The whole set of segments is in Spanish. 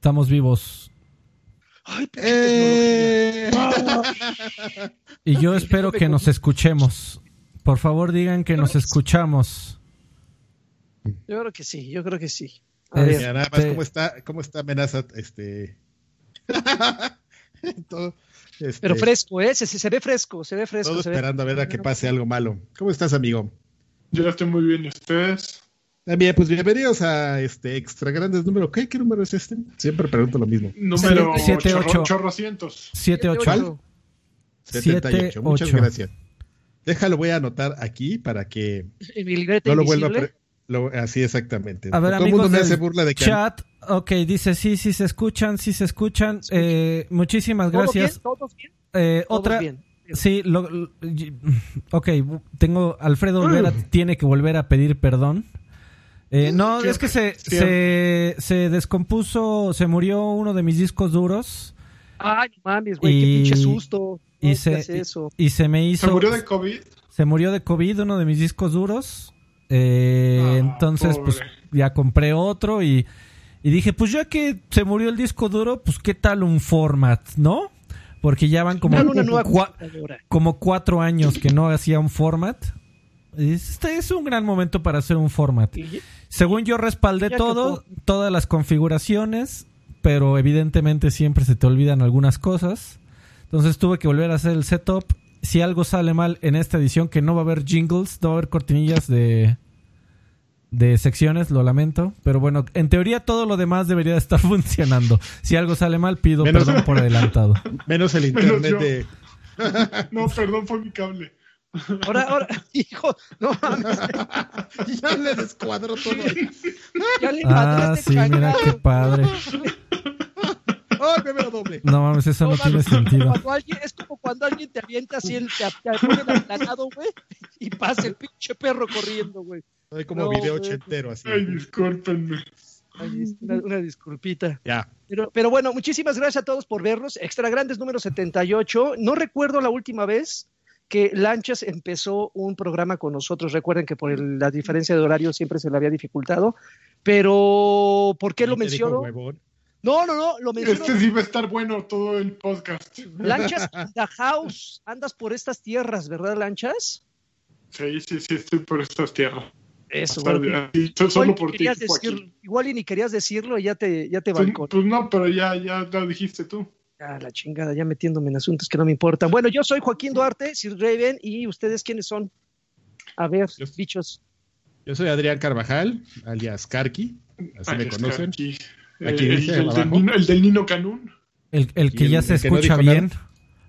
Estamos vivos. Ay, eh... y yo espero que nos escuchemos. Por favor, digan que nos escuchamos. Yo creo que sí, yo creo que sí. A ver. nada más, ¿cómo está, cómo está amenaza? Este... este... Pero fresco, ¿eh? Se, se, ve fresco, se ve fresco. Todo esperando a ver a que pase algo malo. ¿Cómo estás, amigo? Yo estoy muy bien, ¿y ustedes? También, pues bienvenidos a este Extra Grandes número. ¿Qué, ¿Qué número es este? Siempre pregunto lo mismo. Número 78. 78. 78. Muchas gracias. Déjalo, voy a anotar aquí para que no lo vuelva a Así exactamente. A ver, Todo el mundo me hace burla de que chat. Ok, dice sí, sí se escuchan, sí se escuchan. Eh, muchísimas gracias. ¿Todos bien? Eh, otra. Bien? Sí, lo, ok, tengo. Alfredo Olvera tiene que volver a pedir perdón. Eh, no, es que se, se, se, descompuso, se murió uno de mis discos duros. Ay, mames, güey, qué pinche susto. y, se, y se me hizo. ¿Se murió de COVID? Se murió de COVID uno de mis discos duros. Eh, ah, entonces, pues ya compré otro y, y dije, pues ya que se murió el disco duro, pues qué tal un format, ¿no? Porque ya van como, como cuatro años que no hacía un format. Este es un gran momento para hacer un format. Según yo respaldé todo, todas las configuraciones, pero evidentemente siempre se te olvidan algunas cosas. Entonces tuve que volver a hacer el setup. Si algo sale mal en esta edición, que no va a haber jingles, no va a haber cortinillas de, de secciones, lo lamento. Pero bueno, en teoría todo lo demás debería estar funcionando. Si algo sale mal, pido perdón por adelantado. Menos el internet de... no, perdón por mi cable. Ahora, ahora, hijo, no mames. ya le descuadro todo. Ya le ah, sí, mira qué padre. ¡Ay, me veo doble! No mames, eso no, tiene sentido. Alguien, es como cuando alguien te avienta así, el, te, te ponen aplanado, güey, y pasa el pinche perro corriendo, güey. Hay como video ochentero así. Ay, discúlpenme. una, una, disculpita. Ya. Pero, pero bueno, muchísimas gracias a todos por vernos. Extra Grandes número 78. No recuerdo la última vez que Lanchas empezó un programa con nosotros. Recuerden que por la diferencia de horario siempre se le había dificultado. Pero, ¿por qué lo menciono? No, no, no, lo menciono. Este sí va a estar bueno todo el podcast. Lanchas the house. Andas por estas tierras, ¿verdad, Lanchas? Sí, sí, sí, estoy por estas tierras. Eso, bueno, solo por ti. igual y ni querías decirlo y ya te, ya te pues, pues no, pero ya, ya lo dijiste tú. Ah, la chingada, ya metiéndome en asuntos que no me importan. Bueno, yo soy Joaquín Duarte, Sir Raven, y ustedes quiénes son. A ver, bichos. Yo soy Adrián Carvajal, alias Karki, así me conocen. Aquí el, el, del Nino, Canún. El, el que ya se escucha bien,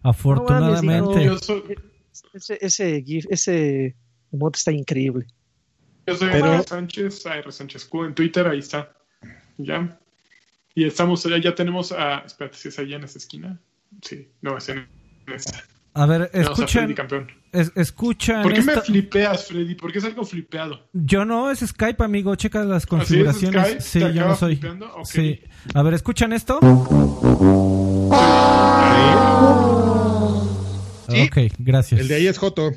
afortunadamente. ese, ese GIF, ese mod está increíble. Yo soy Pero... Sánchez, AR Sánchez Q en Twitter, ahí está. Ya. Y estamos, ya tenemos a. Espérate, si es allá en esa esquina. Sí, no, es en esa. A ver, escuchen. Es, escuchan. ¿Por qué me flipeas, Freddy? ¿Por qué es algo flipeado? Yo no, es Skype, amigo. Checa las configuraciones. sí, yo no soy. Sí. A ver, ¿escuchan esto? ¿Sí? Ok, gracias. El de ahí es Joto.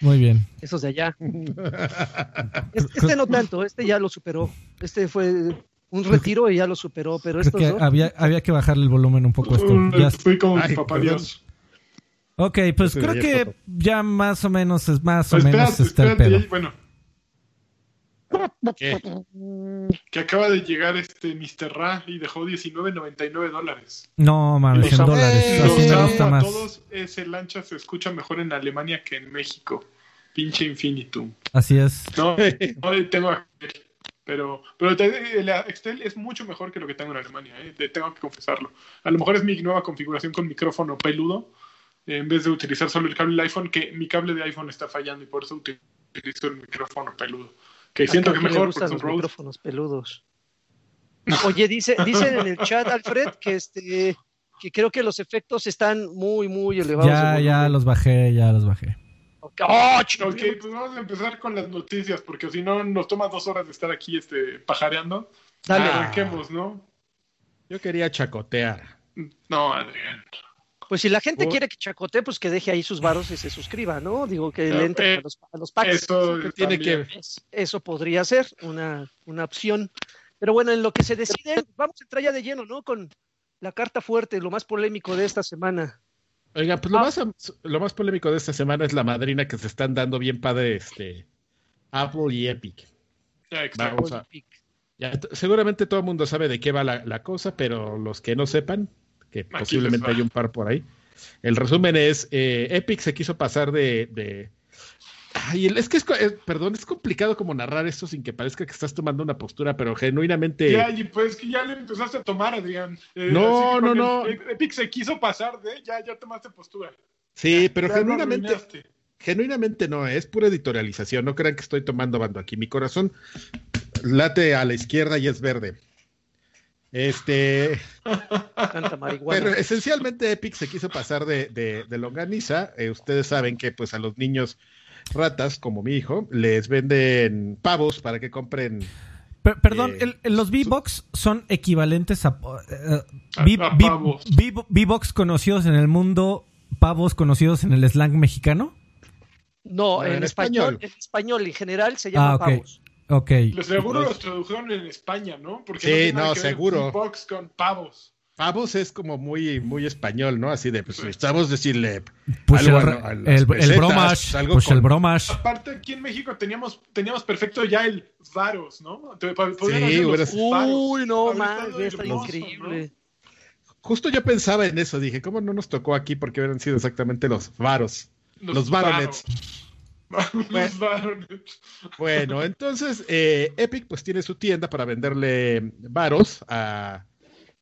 Muy bien. Esos de allá. este no tanto, este ya lo superó. Este fue un retiro y ya lo superó, pero esto había, había que bajarle el volumen un poco esto. Mm, ya... Fui como papá Dios. Ok, pues creo que ya más o menos es más o menos está el pedo. bueno. ¿Qué? Que acaba de llegar este Mr. Ra y dejó 19.99 dólares. No, mames, en dólares. Así me gusta más. todos ese lancha se escucha mejor en Alemania que en México. Pinche infinitum. Así es. No, no tengo pero, pero el Excel es mucho mejor que lo que tengo en Alemania, ¿eh? tengo que confesarlo. A lo mejor es mi nueva configuración con micrófono peludo, en vez de utilizar solo el cable del iPhone, que mi cable de iPhone está fallando y por eso utilizo el micrófono peludo. Que siento que es mejor porque los micrófonos peludos. Oye, dice, dice en el chat, Alfred, que este que creo que los efectos están muy, muy elevados. Ya, ya los bajé, ya los bajé. Oh, ok, pues vamos a empezar con las noticias, porque si no nos toma dos horas de estar aquí este, pajareando. Dale. Arranquemos, ¿no? Yo quería chacotear. No, Adrián. Pues si la gente quiere que chacotee, pues que deje ahí sus varos y se suscriba, ¿no? Digo que le entre a, los, a, los, packs. Eso, tiene que, eso podría ser una, una opción. Pero bueno, en lo que se decide, vamos a entrar ya de lleno, ¿no? Con la carta fuerte, lo más polémico de esta semana. Oiga, pues lo, ah. más, lo más polémico de esta semana es la madrina que se están dando bien padre este, Apple y Epic. seguramente todo el mundo sabe de qué va la, cosa, pero los que no sepan, que posiblemente hay un par por ahí. El resumen es, eh, Epic se quiso pasar de Ay, es que es, perdón, es complicado como narrar esto sin que parezca que estás tomando una postura, pero genuinamente. Ya, y pues que ya le empezaste a tomar, Adrián. Eh, no, no, no. Epic se quiso pasar de, ya, ya tomaste postura. Sí, pero genuinamente. Genuinamente no, es pura editorialización. No crean que estoy tomando bando aquí. Mi corazón late a la izquierda y es verde. Este. pero esencialmente Epic se quiso pasar de, de, longaniza. Eh, ustedes saben que, pues, a los niños ratas, como mi hijo, les venden pavos para que compren. perdón, eh, los V-Box son equivalentes a. V-Box conocidos en el mundo, pavos conocidos en el slang mexicano. No, en, español, En español, en general se llama ah, pavos. Ok. Los seguro los tradujeron en España, ¿no? Porque sí, no, seguro. V-Box con pavos. Pavos es como muy, muy español, ¿no? Así de, pues necesitamos decirle pues algo el, el, el, bromash, pues el bromash. Aparte, aquí en México teníamos, teníamos perfecto ya el varos, ¿no? Sí, Uy, no, más, está increíble. Justo yo pensaba en eso, dije, ¿cómo no nos tocó aquí? Porque hubieran sido exactamente los varos. Los, los varonets. los varonets. Bueno, entonces eh, Epic pues tiene su tienda para venderle varos a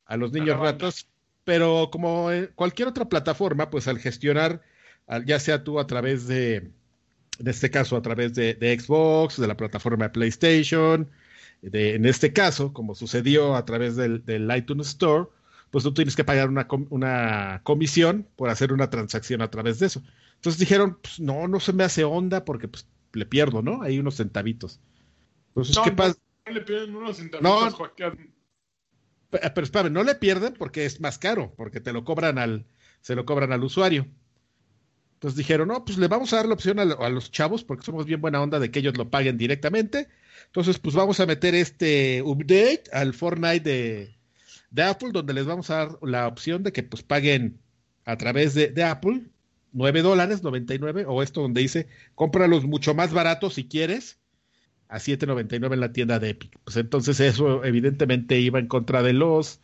a los niños ratos, pero como cualquier otra plataforma, pues al gestionar, ya sea tú a través de, en este caso a través de, Xbox, de la plataforma de PlayStation, de, en este caso, como sucedió a través del, iTunes Store, pues tú tienes que pagar una, una, comisión por hacer una transacción a través de eso. Entonces dijeron, pues no, no se me hace onda porque pues le pierdo, ¿no? Hay unos centavitos. Entonces, ¿qué pasa? le pierden unos centavitos, eh, pero espérame, no le pierden porque es más caro, porque te lo cobran al, se lo cobran al usuario. Entonces dijeron, no, pues le vamos a dar la opción a, los chavos, porque somos bien buena onda de que ellos lo paguen directamente. Entonces, pues vamos a meter este update al Fortnite de, de Apple, donde les vamos a dar la opción de que pues paguen a través de, de Apple 9 dólares 99, o esto donde dice, cómpralos mucho más baratos si quieres, a 7.99 en la tienda de Epic. Pues entonces eso evidentemente iba en contra de los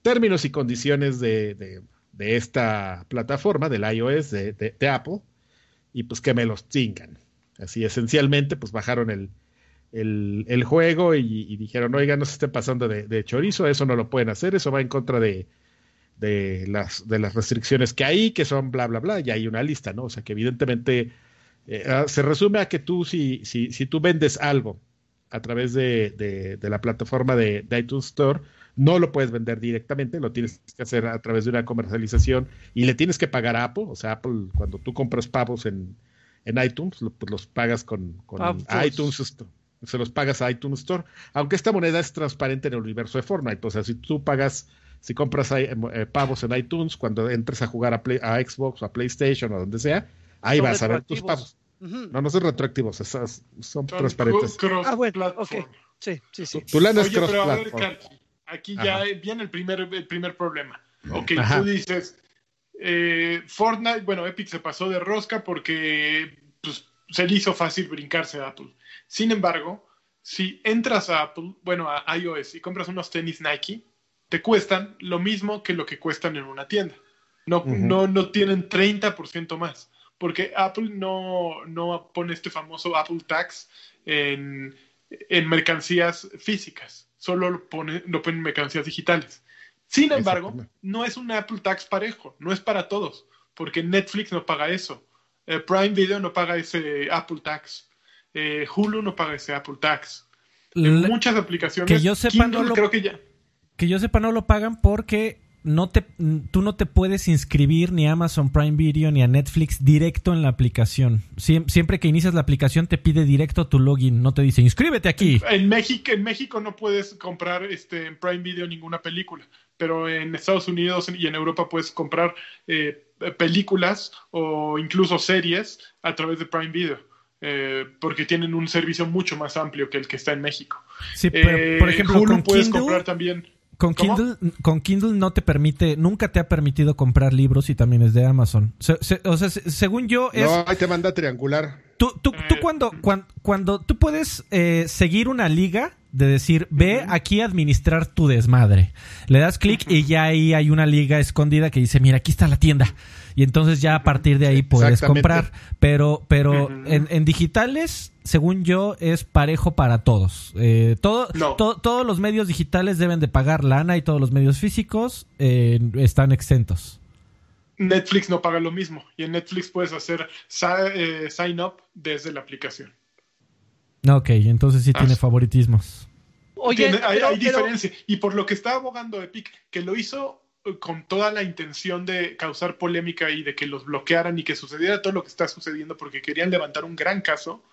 términos y condiciones de, esta plataforma, del iOS de, Apple, y pues que me los chingan. Así esencialmente, pues bajaron el, el, juego y, dijeron, oiga, no se esté pasando de, chorizo, eso no lo pueden hacer, eso va en contra de, de, las, de las restricciones que hay, que son bla, bla, bla, y hay una lista, ¿no? O sea que evidentemente eh, ah, se resume a que tú, si, si, si tú vendes algo a través de, la plataforma de, iTunes Store, no lo puedes vender directamente, lo tienes que hacer a través de una comercialización y le tienes que pagar a Apple. O sea, Apple, cuando tú compras pavos en, iTunes, pues los pagas con, iTunes Store. Se los pagas a iTunes Store. Aunque esta moneda es transparente en el universo de Fortnite. O sea, si tú pagas, si compras eh, pavos en iTunes, cuando entres a jugar a, a Xbox o a PlayStation o donde sea, Ahí vas a ver tus pagos. No, no son retroactivos, son, transparentes. ah, bueno, ok. Sí, sí, sí. Tu, lana es cross pero aquí ya viene el primer, el primer problema. Ok, tú dices, eh, Fortnite, bueno, Epic se pasó de rosca porque pues, se le hizo fácil brincarse a Apple. Sin embargo, si entras a Apple, bueno, a iOS y compras unos tenis Nike, te cuestan lo mismo que lo que cuestan en una tienda. No, no, no tienen 30% más porque Apple no, no pone este famoso Apple Tax en, mercancías físicas, solo lo pone, lo pone en mercancías digitales. Sin embargo, no es un Apple Tax parejo, no es para todos, porque Netflix no paga eso, eh, Prime Video no paga ese Apple Tax, eh, Hulu no paga ese Apple Tax. En muchas aplicaciones, que yo sepa, no creo que ya. Que yo sepa, no lo pagan porque no te, tú no te puedes inscribir ni a Amazon Prime Video ni a Netflix directo en la aplicación. siempre que inicias la aplicación te pide directo tu login, no te dice inscríbete aquí. En, México, en México no puedes comprar este, en Prime Video ninguna película, pero en Estados Unidos y en Europa puedes comprar eh, películas o incluso series a través de Prime Video. eh, porque tienen un servicio mucho más amplio que el que está en México. Sí, pero, por ejemplo, Hulu con puedes Kindle- comprar también. Con ¿Cómo? Kindle, con Kindle no te permite, nunca te ha permitido comprar libros y también es de Amazon. Se- se- o sea, se- según yo, es. No, ahí te manda triangular. Tú, tú, tú Eh. cuando, cuando, cuando tú puedes eh, seguir una liga de decir, ve aquí a administrar tu desmadre. Le das clic y ya ahí hay una liga escondida que dice, mira, aquí está la tienda. Y entonces ya a partir de ahí puedes Exactamente. comprar. Pero, pero en digitales, según yo, es parejo para todos. Eh, todo, No. to- todos los medios digitales deben de pagar lana y todos los medios físicos eh, están exentos. Netflix no paga lo mismo y en Netflix puedes hacer eh, sign up desde la aplicación. Ok, entonces sí Ah. tiene favoritismos. Oye, Tiene- hay, pero- hay pero- diferencia. Y por lo que está abogando Epic, que lo hizo eh, con toda la intención de causar polémica y de que los bloquearan y que sucediera todo lo que está sucediendo porque querían levantar un gran caso,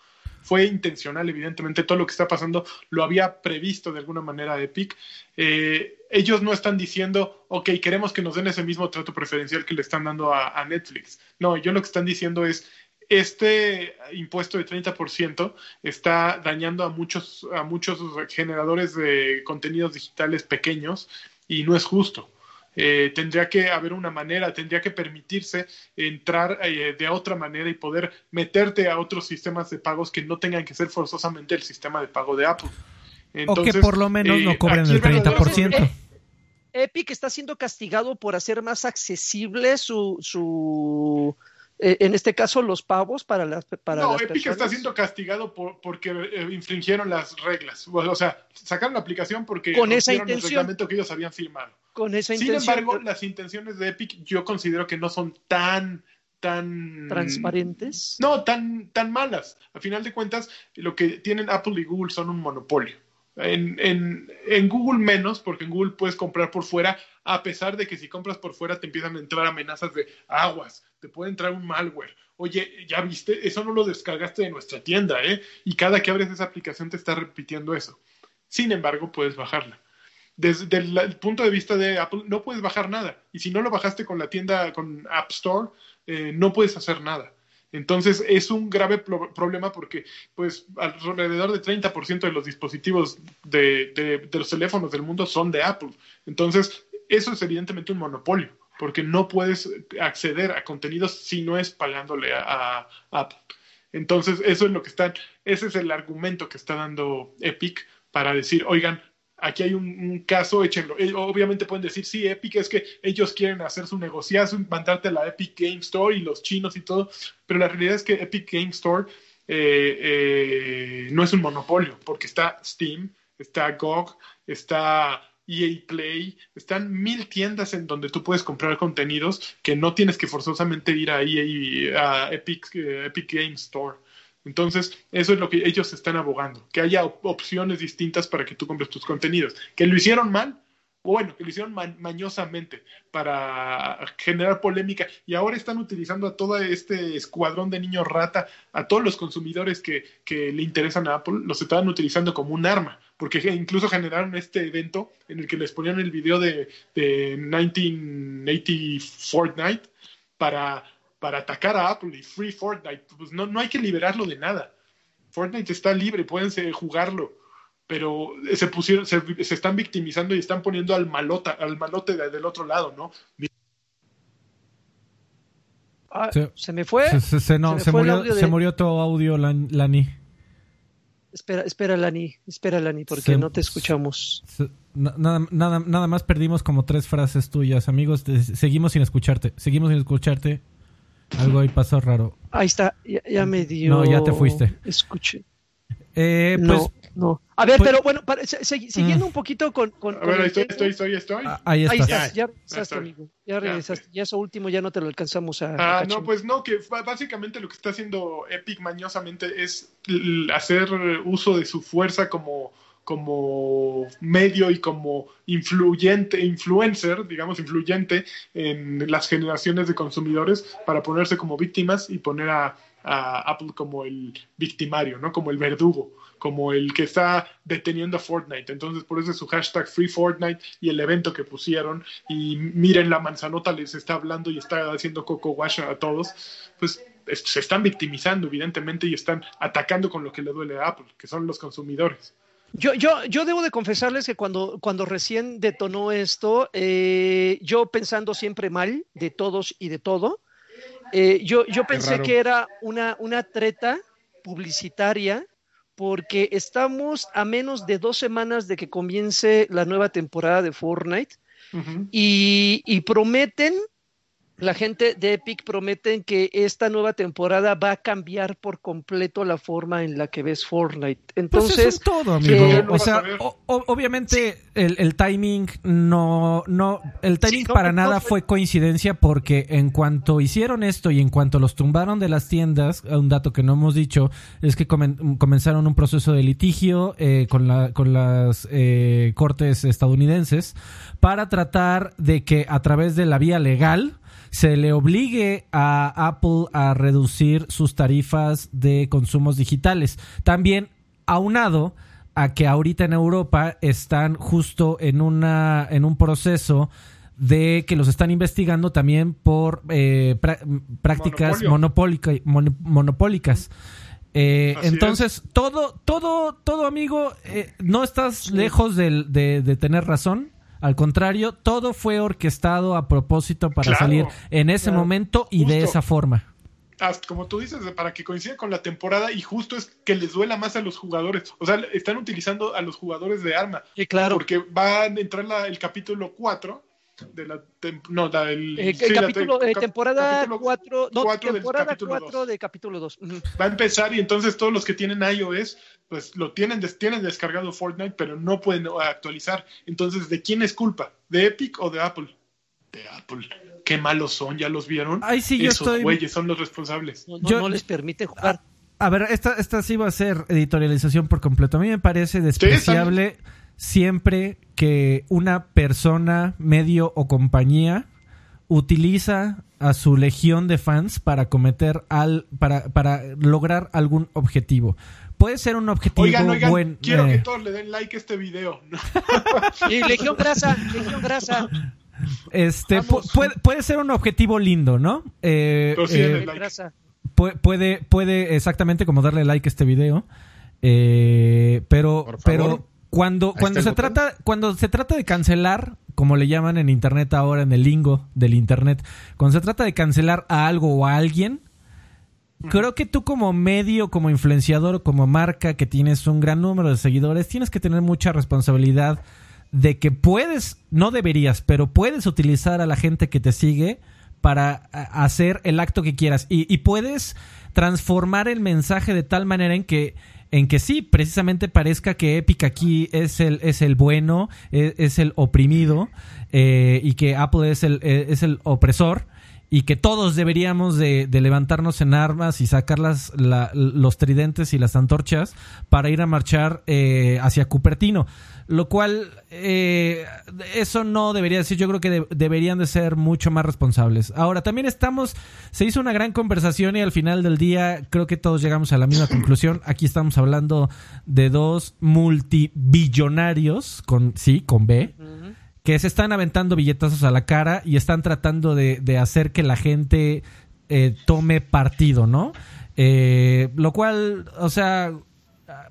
fue intencional, evidentemente todo lo que está pasando lo había previsto de alguna manera Epic. Eh, ellos no están diciendo, ok, queremos que nos den ese mismo trato preferencial que le están dando a, a Netflix. No, ellos lo que están diciendo es, este impuesto de 30% está dañando a muchos, a muchos generadores de contenidos digitales pequeños y no es justo. Eh, tendría que haber una manera, tendría que permitirse entrar eh, de otra manera y poder meterte a otros sistemas de pagos que no tengan que ser forzosamente el sistema de pago de Apple. o que por lo menos no cobren aquí el verdadero- 30%. Eh, Epic está siendo castigado por hacer más accesible su, su eh, en este caso, los pavos para las, para no, las Epic personas. está siendo castigado por, porque eh, infringieron las reglas. O sea, sacaron la aplicación porque Con esa rompieron el intención. reglamento que ellos habían firmado. Con esa Sin intención embargo, las intenciones de Epic yo considero que no son tan tan transparentes. No, tan tan malas. A final de cuentas, lo que tienen Apple y Google son un monopolio. En, en, en Google menos, porque en Google puedes comprar por fuera, a pesar de que si compras por fuera te empiezan a entrar amenazas de aguas, te puede entrar un malware. Oye, ya viste, eso no lo descargaste de nuestra tienda, ¿eh? Y cada que abres esa aplicación te está repitiendo eso. Sin embargo, puedes bajarla desde el, punto de vista de Apple, no puedes bajar nada. Y si no lo bajaste con la tienda, con App Store, eh, no puedes hacer nada. Entonces es un grave pro- problema porque pues alrededor de 30% de los dispositivos de los teléfonos del mundo son de Apple. Entonces eso es evidentemente un monopolio porque no puedes acceder a contenidos si no es pagándole a, a Apple. Entonces eso es lo que están, ese es el argumento que está dando Epic para decir, oigan, aquí hay un, caso, échenlo. Eh, Obviamente pueden decir, sí, Epic es que ellos quieren hacer su negociazo, mandarte la Epic Game Store y los chinos y todo, pero la realidad es que Epic Game Store eh, eh, no es un monopolio, porque está Steam, está GOG, está EA Play, están mil tiendas en donde tú puedes comprar contenidos que no tienes que forzosamente ir a EA, a Epic, Epic Game Store. Entonces, eso es lo que ellos están abogando, que haya op opciones distintas para que tú compres tus contenidos. Que lo hicieron mal, o bueno, que lo hicieron ma mañosamente para generar polémica y ahora están utilizando a todo este escuadrón de niños rata, a todos los consumidores que, que le interesan a Apple, los estaban utilizando como un arma, porque incluso generaron este evento en el que les ponían el video de, de 1980 Fortnite para para atacar a Apple y Free Fortnite. Pues no, no hay que liberarlo de nada. Fortnite está libre, pueden jugarlo, pero se pusieron, se, se, están victimizando y están poniendo al malota, al malote de, del otro lado, ¿no? Ah, se, se, me fue. Se, se no, se, me murió, de... se murió tu audio, Lani. Espera, espera, Lani, espera, Lani, porque no te escuchamos. Nada, nada, nada más perdimos como tres frases tuyas, amigos. seguimos sin escucharte, seguimos sin escucharte. Algo ahí pasó raro. Ahí está, ya, ya, me dio. No, ya te fuiste. Escuche. Eh, pues, no, no. A ver, pues, pero bueno, para, se, se, siguiendo mm. un poquito con. con a ver, ahí estoy, estoy, estoy, estoy. Ah, ahí, ahí estás. estás. Ya, regresaste, ya amigo. Ya regresaste. Ya, ya, eso último ya no te lo alcanzamos a. Ah, a no, pues no, que básicamente lo que está haciendo Epic mañosamente es hacer uso de su fuerza como como medio y como influyente, influencer, digamos, influyente en las generaciones de consumidores para ponerse como víctimas y poner a, Apple como el victimario, ¿no? Como el verdugo, como el que está deteniendo a Fortnite. Entonces, por eso es su hashtag Free Fortnite y el evento que pusieron. Y miren, la manzanota les está hablando y está haciendo coco wash a todos. Pues se están victimizando, evidentemente, y están atacando con lo que le duele a Apple, que son los consumidores. Yo, yo, yo debo de confesarles que cuando, cuando recién detonó esto, eh, yo pensando siempre mal de todos y de todo, eh, yo, yo pensé que era una, una treta publicitaria porque estamos a menos de dos semanas de que comience la nueva temporada de Fortnite y, y, prometen la gente de Epic prometen que esta nueva temporada va a cambiar por completo la forma en la que ves Fortnite. Pues Entonces, es todo, amigo. Eh, o sea, obviamente el, timing no, no, el timing para nada fue coincidencia porque en cuanto hicieron esto y en cuanto los tumbaron de las tiendas, un dato que no hemos dicho es que comenzaron un proceso de litigio eh, con, la, con las eh, cortes estadounidenses para tratar de que a través de la vía legal se le obligue a Apple a reducir sus tarifas de consumos digitales. También aunado a que ahorita en Europa están justo en una en un proceso de que los están investigando también por eh, prácticas monopólicas. Eh, entonces, todo, todo, todo, amigo, eh, no estás lejos de, tener razón. Al contrario, todo fue orquestado a propósito para salir en ese momento y de esa forma. como tú dices, para que coincida con la temporada y justo es que les duela más a los jugadores. O sea, están utilizando a los jugadores de arma. Y claro. Porque va a entrar el capítulo 4 de la no el, eh, capítulo de temporada 4 no, temporada 4 de capítulo 2 va a empezar y entonces todos los que tienen iOS pues lo tienen tienen descargado Fortnite pero no pueden actualizar. Entonces de quién es culpa de Epic o de Apple de Apple. Qué malos son ya los vieron Ay, sí, yo esos güeyes son los responsables. No, les permite jugar. A, ver esta esta sí va a ser editorialización por completo. A mí me parece despreciable siempre que una persona, medio o compañía utiliza a su legión de fans para cometer al para, para lograr algún objetivo. Puede ser un objetivo oigan, oigan, Quiero que eh, todos le den like a este video. y Legión Grasa, Legión Grasa. Este puede, puede, ser un objetivo lindo, ¿no? Eh, eh puede, puede exactamente como darle like a este video. Eh, pero, pero cuando, cuando se trata, cuando se trata de cancelar, como le llaman en internet ahora, en el lingo del internet, cuando se trata de cancelar a algo o a alguien, creo que tú como medio, como influenciador, como marca que tienes un gran número de seguidores, tienes que tener mucha responsabilidad de que puedes, no deberías, pero puedes utilizar a la gente que te sigue para hacer el acto que quieras. Y, y puedes transformar el mensaje de tal manera en que en que sí, precisamente parezca que Epic aquí es el, es el bueno, e, es, el oprimido eh, y que Apple es el, e, es el opresor y que todos deberíamos de, levantarnos en armas y sacar las, los tridentes y las antorchas para ir a marchar eh, hacia Cupertino. Lo cual, eh, eso no debería decir, yo creo que deberían de ser mucho más responsables. Ahora, también estamos, se hizo una gran conversación y al final del día creo que todos llegamos a la misma conclusión. Aquí estamos hablando de dos multibillonarios, con, sí, con B que se están aventando billetazos a la cara y están tratando de, hacer que la gente eh, tome partido, ¿no? Eh, lo cual, o sea,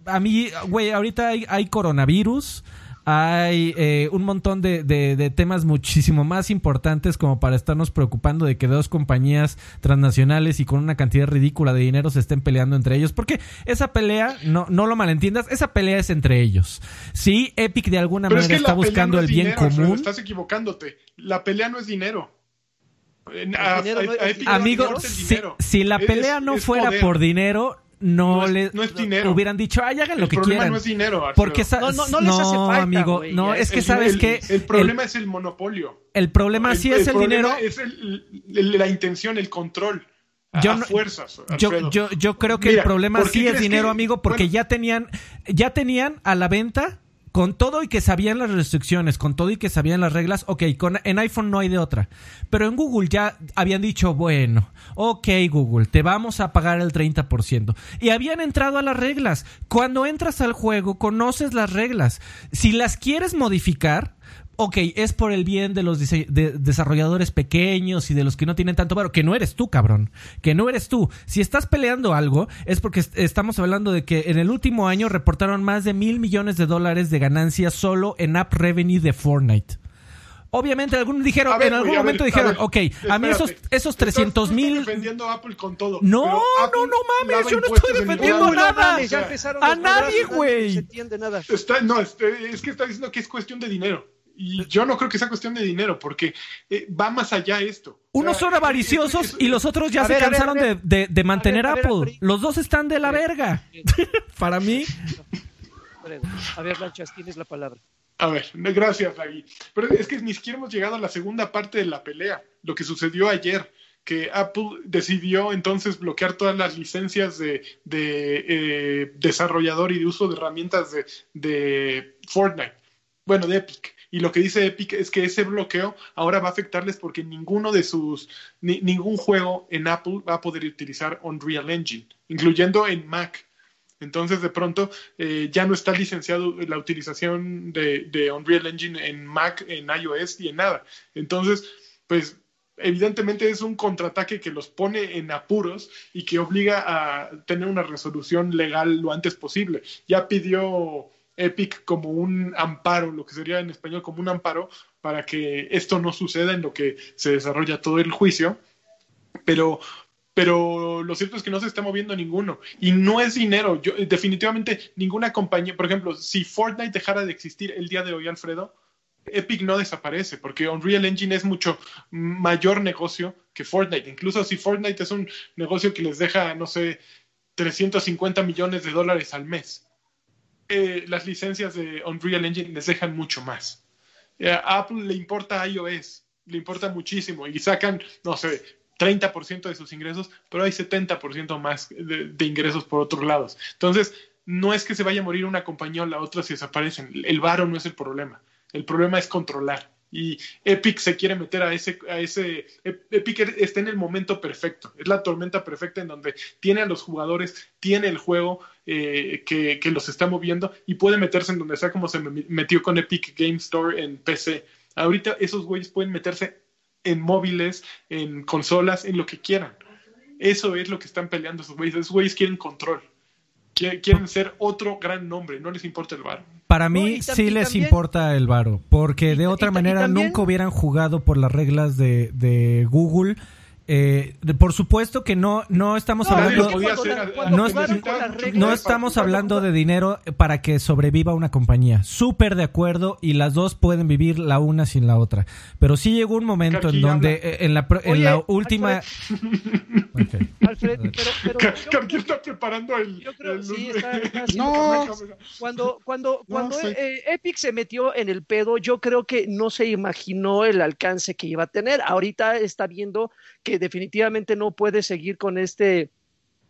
a mí, güey, ahorita hay coronavirus hay eh, un montón de, de, temas muchísimo más importantes como para estarnos preocupando de que dos compañías transnacionales y con una cantidad ridícula de dinero se estén peleando entre ellos. Porque esa pelea, no, no lo malentiendas, esa pelea es entre ellos. Sí, Epic de alguna manera está buscando el bien común. estás equivocándote. La pelea no es dinero. Amigo, si, la pelea no fuera por dinero, no, le hubieran dicho, ay, hagan lo que quieran. no es dinero, Porque no, no, les hace falta, amigo, no, es que sabes que el problema es el monopolio. El problema sí es el, dinero. Es la intención, el control. Yo, a fuerzas, yo, yo, yo, creo que el problema sí es dinero, amigo, porque ya tenían, ya tenían a la venta con todo y que sabían las restricciones, con todo y que sabían las reglas, ok, con, en iPhone no hay de otra. Pero en Google ya habían dicho, bueno, ok Google, te vamos a pagar el 30%. Y habían entrado a las reglas. Cuando entras al juego, conoces las reglas. Si las quieres modificar, ok, es por el bien de los desarrolladores pequeños y de los que no tienen tanto varo, que no eres tú, cabrón, que no eres tú. Si estás peleando algo, es porque estamos hablando de que en el último año reportaron más de mil millones de dólares de ganancias solo en app revenue de Fortnite. Obviamente, algunos dijeron, en algún momento dijeron, ok, a mí esos, esos 300 mil. defendiendo a Apple con todo. No, no, no mames, yo no estoy defendiendo nada. a nadie, güey. No se entiende nada. no, este, es que está diciendo que es cuestión de dinero. Y yo no creo que sea cuestión de dinero, porque eh, va más allá esto. Unos son avariciosos y los otros ya se cansaron de, de, mantener Apple. Los dos están de la verga. Para mí. A ver, Lanchas, tienes la palabra. A ver, gracias, Agui. Pero es que ni siquiera hemos llegado a la segunda parte de la pelea, lo que sucedió ayer, que Apple decidió entonces bloquear todas las licencias de, eh, desarrollador y de uso de herramientas de, de Fortnite, bueno, de Epic. Y lo que dice Epic es que ese bloqueo ahora va a afectarles porque ninguno de sus, ningún juego en Apple va a poder utilizar Unreal Engine, incluyendo en Mac. Entonces, de pronto, eh, ya no está licenciado la utilización de, Unreal Engine en Mac, en iOS y en nada. Entonces, pues, evidentemente es un contraataque que los pone en apuros y que obliga a tener una resolución legal lo antes posible. Ya pidió Epic como un amparo, lo que sería en español como un amparo, para que esto no suceda en lo que se desarrolla todo el juicio. Pero pero lo cierto es que no se está moviendo ninguno y no es dinero. Definitivamente ninguna compañía, por ejemplo, si Fortnite dejara de existir el día de hoy, Alfredo, Epic no desaparece porque Unreal Engine es mucho mayor negocio que Fortnite. Incluso si Fortnite es un negocio que les deja, no sé, 350 millones de dólares al mes, eh, las licencias de Unreal Engine les dejan mucho más. Eh, a Apple le importa iOS, le importa muchísimo y sacan, no sé, 30% de sus ingresos, pero hay 70% más de, ingresos por otros lados. Entonces, no es que se vaya a morir una compañía o la otra si desaparecen. El varo no es el problema. El problema es controlar. Y Epic se quiere meter a ese, a ese. Epic está en el momento perfecto. Es la tormenta perfecta en donde tiene a los jugadores, tiene el juego eh, que, que, los está moviendo y puede meterse en donde sea como se metió con Epic Game Store en PC. Ahorita esos güeyes pueden meterse en móviles, en consolas, en lo que quieran. Eso es lo que están peleando esos güeyes. Esos güeyes quieren control. Quieren ser otro gran nombre, no les importa el varo. Para mí sí les importa el varo, porque de otra manera nunca hubieran jugado por las reglas de, de Google eh, por supuesto que no, no estamos hablando, no, estamos hablando de dinero para que sobreviva una compañía. Súper de acuerdo y las dos pueden vivir la una sin la otra. Pero sí llegó un momento en donde eh, en la, en la última. Alfred, pero, está preparando el. no. Cuando, cuando, cuando eh, Epic se metió en el pedo, yo creo que no se imaginó el alcance que iba a tener. Ahorita está viendo que definitivamente no puede seguir con este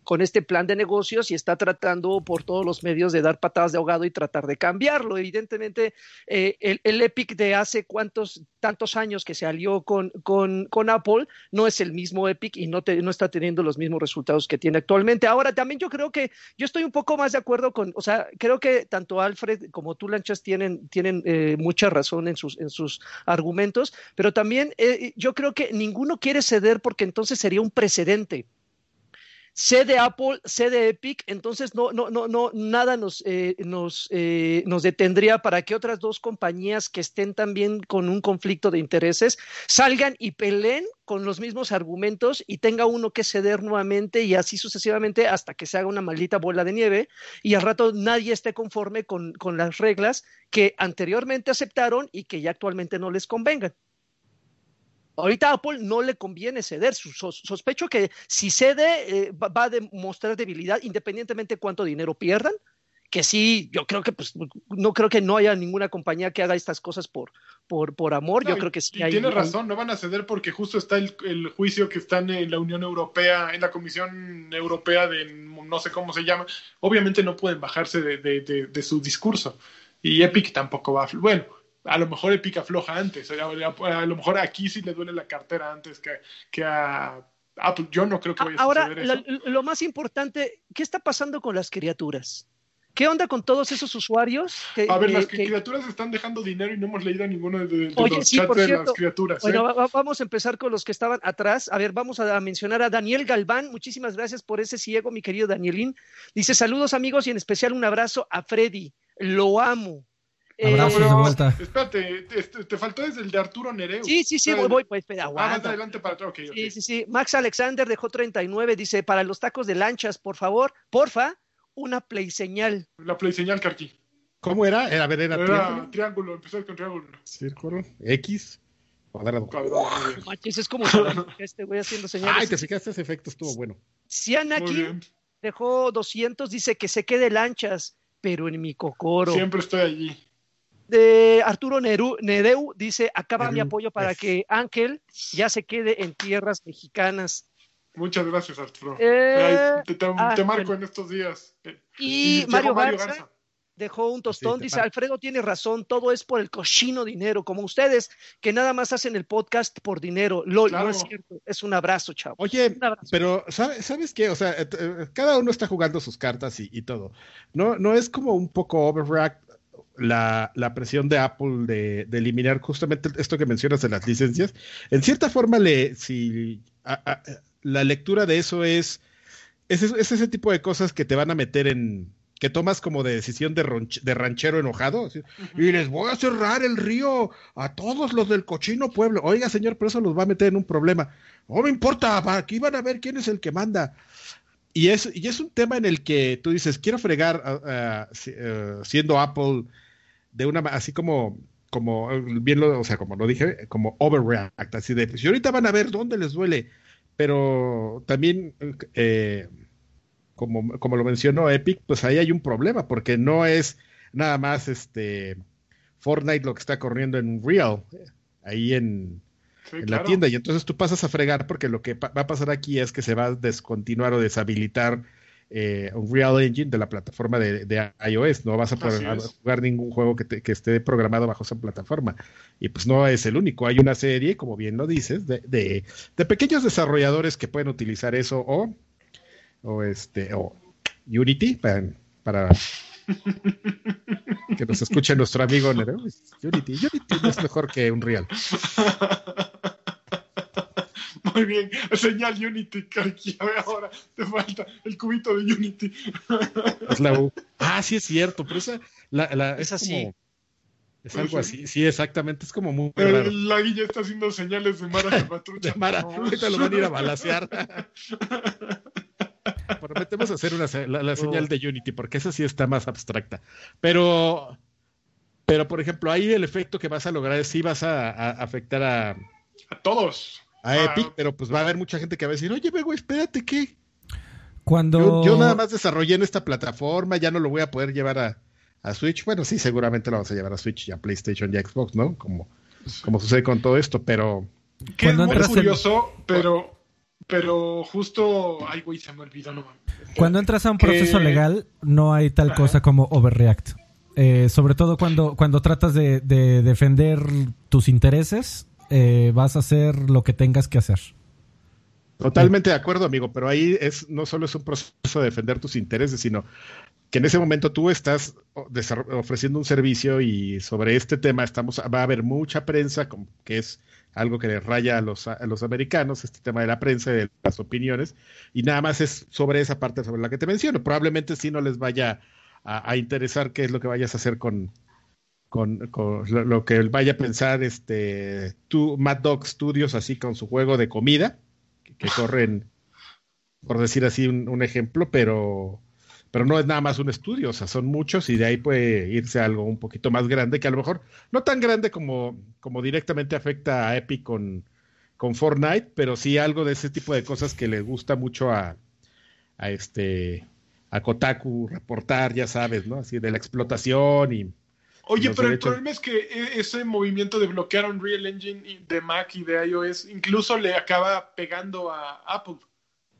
con este plan de negocios y está tratando por todos los medios de dar patadas de ahogado y tratar de cambiarlo. Evidentemente, eh, el, Epic de hace cuántos, tantos años que se alió con, con, Apple no es el mismo Epic y no, no está teniendo los mismos resultados que tiene actualmente. Ahora, también yo creo que yo estoy un poco más de acuerdo con, o sea, creo que tanto Alfred como tú, Lanchas, tienen, tienen eh, mucha razón en sus, en sus argumentos, pero también eh, yo creo que ninguno quiere ceder porque entonces sería un precedente sé de Apple, sé de Epic, entonces no, no, no, no, nada nos, eh, nos, eh, nos detendría para que otras dos compañías que estén también con un conflicto de intereses salgan y peleen con los mismos argumentos y tenga uno que ceder nuevamente y así sucesivamente hasta que se haga una maldita bola de nieve y al rato nadie esté conforme con, con las reglas que anteriormente aceptaron y que ya actualmente no les convengan. Ahorita a Apple no le conviene ceder. Sospecho que si cede eh, va a demostrar debilidad independientemente cuánto dinero pierdan. Que sí, yo creo que pues no creo que no haya ninguna compañía que haga estas cosas por, por, por amor. yo creo que sí. Y tiene razón, no van a ceder porque justo está el, juicio que está en la Unión Europea, en la Comisión Europea de no sé cómo se llama. Obviamente no pueden bajarse de, de, de su discurso. Y Epic tampoco va a. Bueno, a lo mejor Epic afloja antes, a, lo mejor aquí sí le duele la cartera antes que, que a Apple. Yo no creo que vaya Ahora, a suceder lo más importante, ¿qué está pasando con las criaturas? ¿Qué onda con todos esos usuarios? Que, a ver, las criaturas están dejando dinero y no hemos leído ninguno de, los chats de las criaturas. Bueno, ¿eh? vamos a empezar con los que estaban atrás. A ver, vamos a mencionar a Daniel Galván. Muchísimas gracias por ese ciego, mi querido Danielín. Dice saludos amigos y en especial un abrazo a Freddy. Lo amo. Abrazos de vuelta. Espérate, te, faltó desde el de Arturo Nereu. Sí, sí, sí, voy, voy, pues, espera, más adelante para atrás, Sí, sí, sí. Max Alexander dejó 39, dice, para los tacos de lanchas, por favor, porfa, una play señal. La play señal, Carqui. ¿Cómo era? Era, ver, era, triángulo. triángulo, empezó con triángulo. Círculo, X, cuadrado. Manches, es como este güey haciendo señales. Ay, te fijaste, ese efecto estuvo bueno. aquí dejó 200, dice que se quede lanchas, pero en mi cocoro. Siempre estoy allí de Arturo Neru, Nereu dice, acaba mi apoyo para que Ángel ya se quede en tierras mexicanas. Muchas gracias, Arturo. Eh, te, ah, marco en estos días. Eh, y, Mario, Garza, dejó un tostón, dice, Alfredo tiene razón, todo es por el cochino dinero, como ustedes, que nada más hacen el podcast por dinero. Lo, No es cierto, es un abrazo, chavo. Oye, pero ¿sabes, qué? O sea, eh, cada uno está jugando sus cartas y, todo. No, no es como un poco overreact la, presión de Apple de, eliminar justamente esto que mencionas de las licencias. En cierta forma, le, si la lectura de eso es, es, ese tipo de cosas que te van a meter en, que tomas como de decisión de, ranchero enojado. Y les voy a cerrar el río a todos los del cochino pueblo. Oiga, señor, pero eso los va a meter en un problema. No me importa, aquí van a ver quién es el que manda. Y es, y es un tema en el que tú dices, quiero fregar uh, siendo Apple de una así como como bien lo, o sea, como lo dije, como overreact, así de, pues, y ahorita van a ver dónde les duele, pero también, eh, como, como lo mencionó Epic, pues ahí hay un problema, porque no es nada más este Fortnite lo que está corriendo en Real, ahí en, la tienda, y entonces tú pasas a fregar porque lo que va a pasar aquí es que se va a descontinuar o deshabilitar eh, Unreal Engine de la plataforma de, iOS. No vas a poder jugar ningún juego que, esté programado bajo esa plataforma. Y pues no es el único. Hay una serie, como bien lo dices, de, pequeños desarrolladores que pueden utilizar eso o, o este o Unity para, que nos escuche nuestro amigo Unity. Unity es mejor que Unreal. Muy bien, señal Unity, Carqui. A ver, ahora te falta el cubito de Unity. Es la U. Ah, sí es cierto, pero esa la, la, es, así. es algo así, sí, exactamente, es como muy raro. La guilla está haciendo señales de Mara Salvatrucha. De Mara, ahorita lo van a ir a balasear. Prometemos hacer una, la, señal de Unity, porque esa sí está más abstracta. Pero, pero por ejemplo, ahí el efecto que vas a lograr es si vas a, a afectar a... A todos a ah. Epic, pero pues va a haber mucha gente que va a decir, oye, Bego, espérate, ¿qué? Cuando... Yo, nada más desarrollé en esta plataforma, ya no lo voy a poder llevar a, Switch. Bueno, sí, seguramente lo vamos a llevar a Switch y a PlayStation y a Xbox, ¿no? Como, como sucede con todo esto, pero... Que es muy curioso, pero, pero justo... Ay, güey, se me olvidó, no Cuando entras a un proceso legal, no hay tal cosa como overreact. Eh, sobre todo cuando, cuando tratas de defender tus intereses eh, vas a hacer lo que tengas que hacer. Totalmente de acuerdo, amigo, pero ahí es no solo es un proceso de defender tus intereses, sino que en ese momento tú estás ofreciendo un servicio y sobre este tema estamos va a haber mucha prensa, que es algo que raya a los, a los americanos, este tema de la prensa y de las opiniones, y nada más es sobre esa parte sobre la que te menciono. Probablemente sí no les vaya a interesar qué es lo que vayas a hacer con, con, lo, que vaya a pensar este Mad Dog Studios así con su juego de comida que, corren por decir así un, ejemplo pero pero no es nada más un estudio o sea son muchos y de ahí puede irse algo un poquito más grande que a lo mejor no tan grande como como directamente afecta a Epic con con Fortnite pero sí algo de ese tipo de cosas que le gusta mucho a a este a Kotaku reportar ya sabes no así de la explotación y Oye, pero el problema es que e, ese movimiento de bloquear Unreal Engine de Mac y de iOS incluso le acaba pegando a Apple.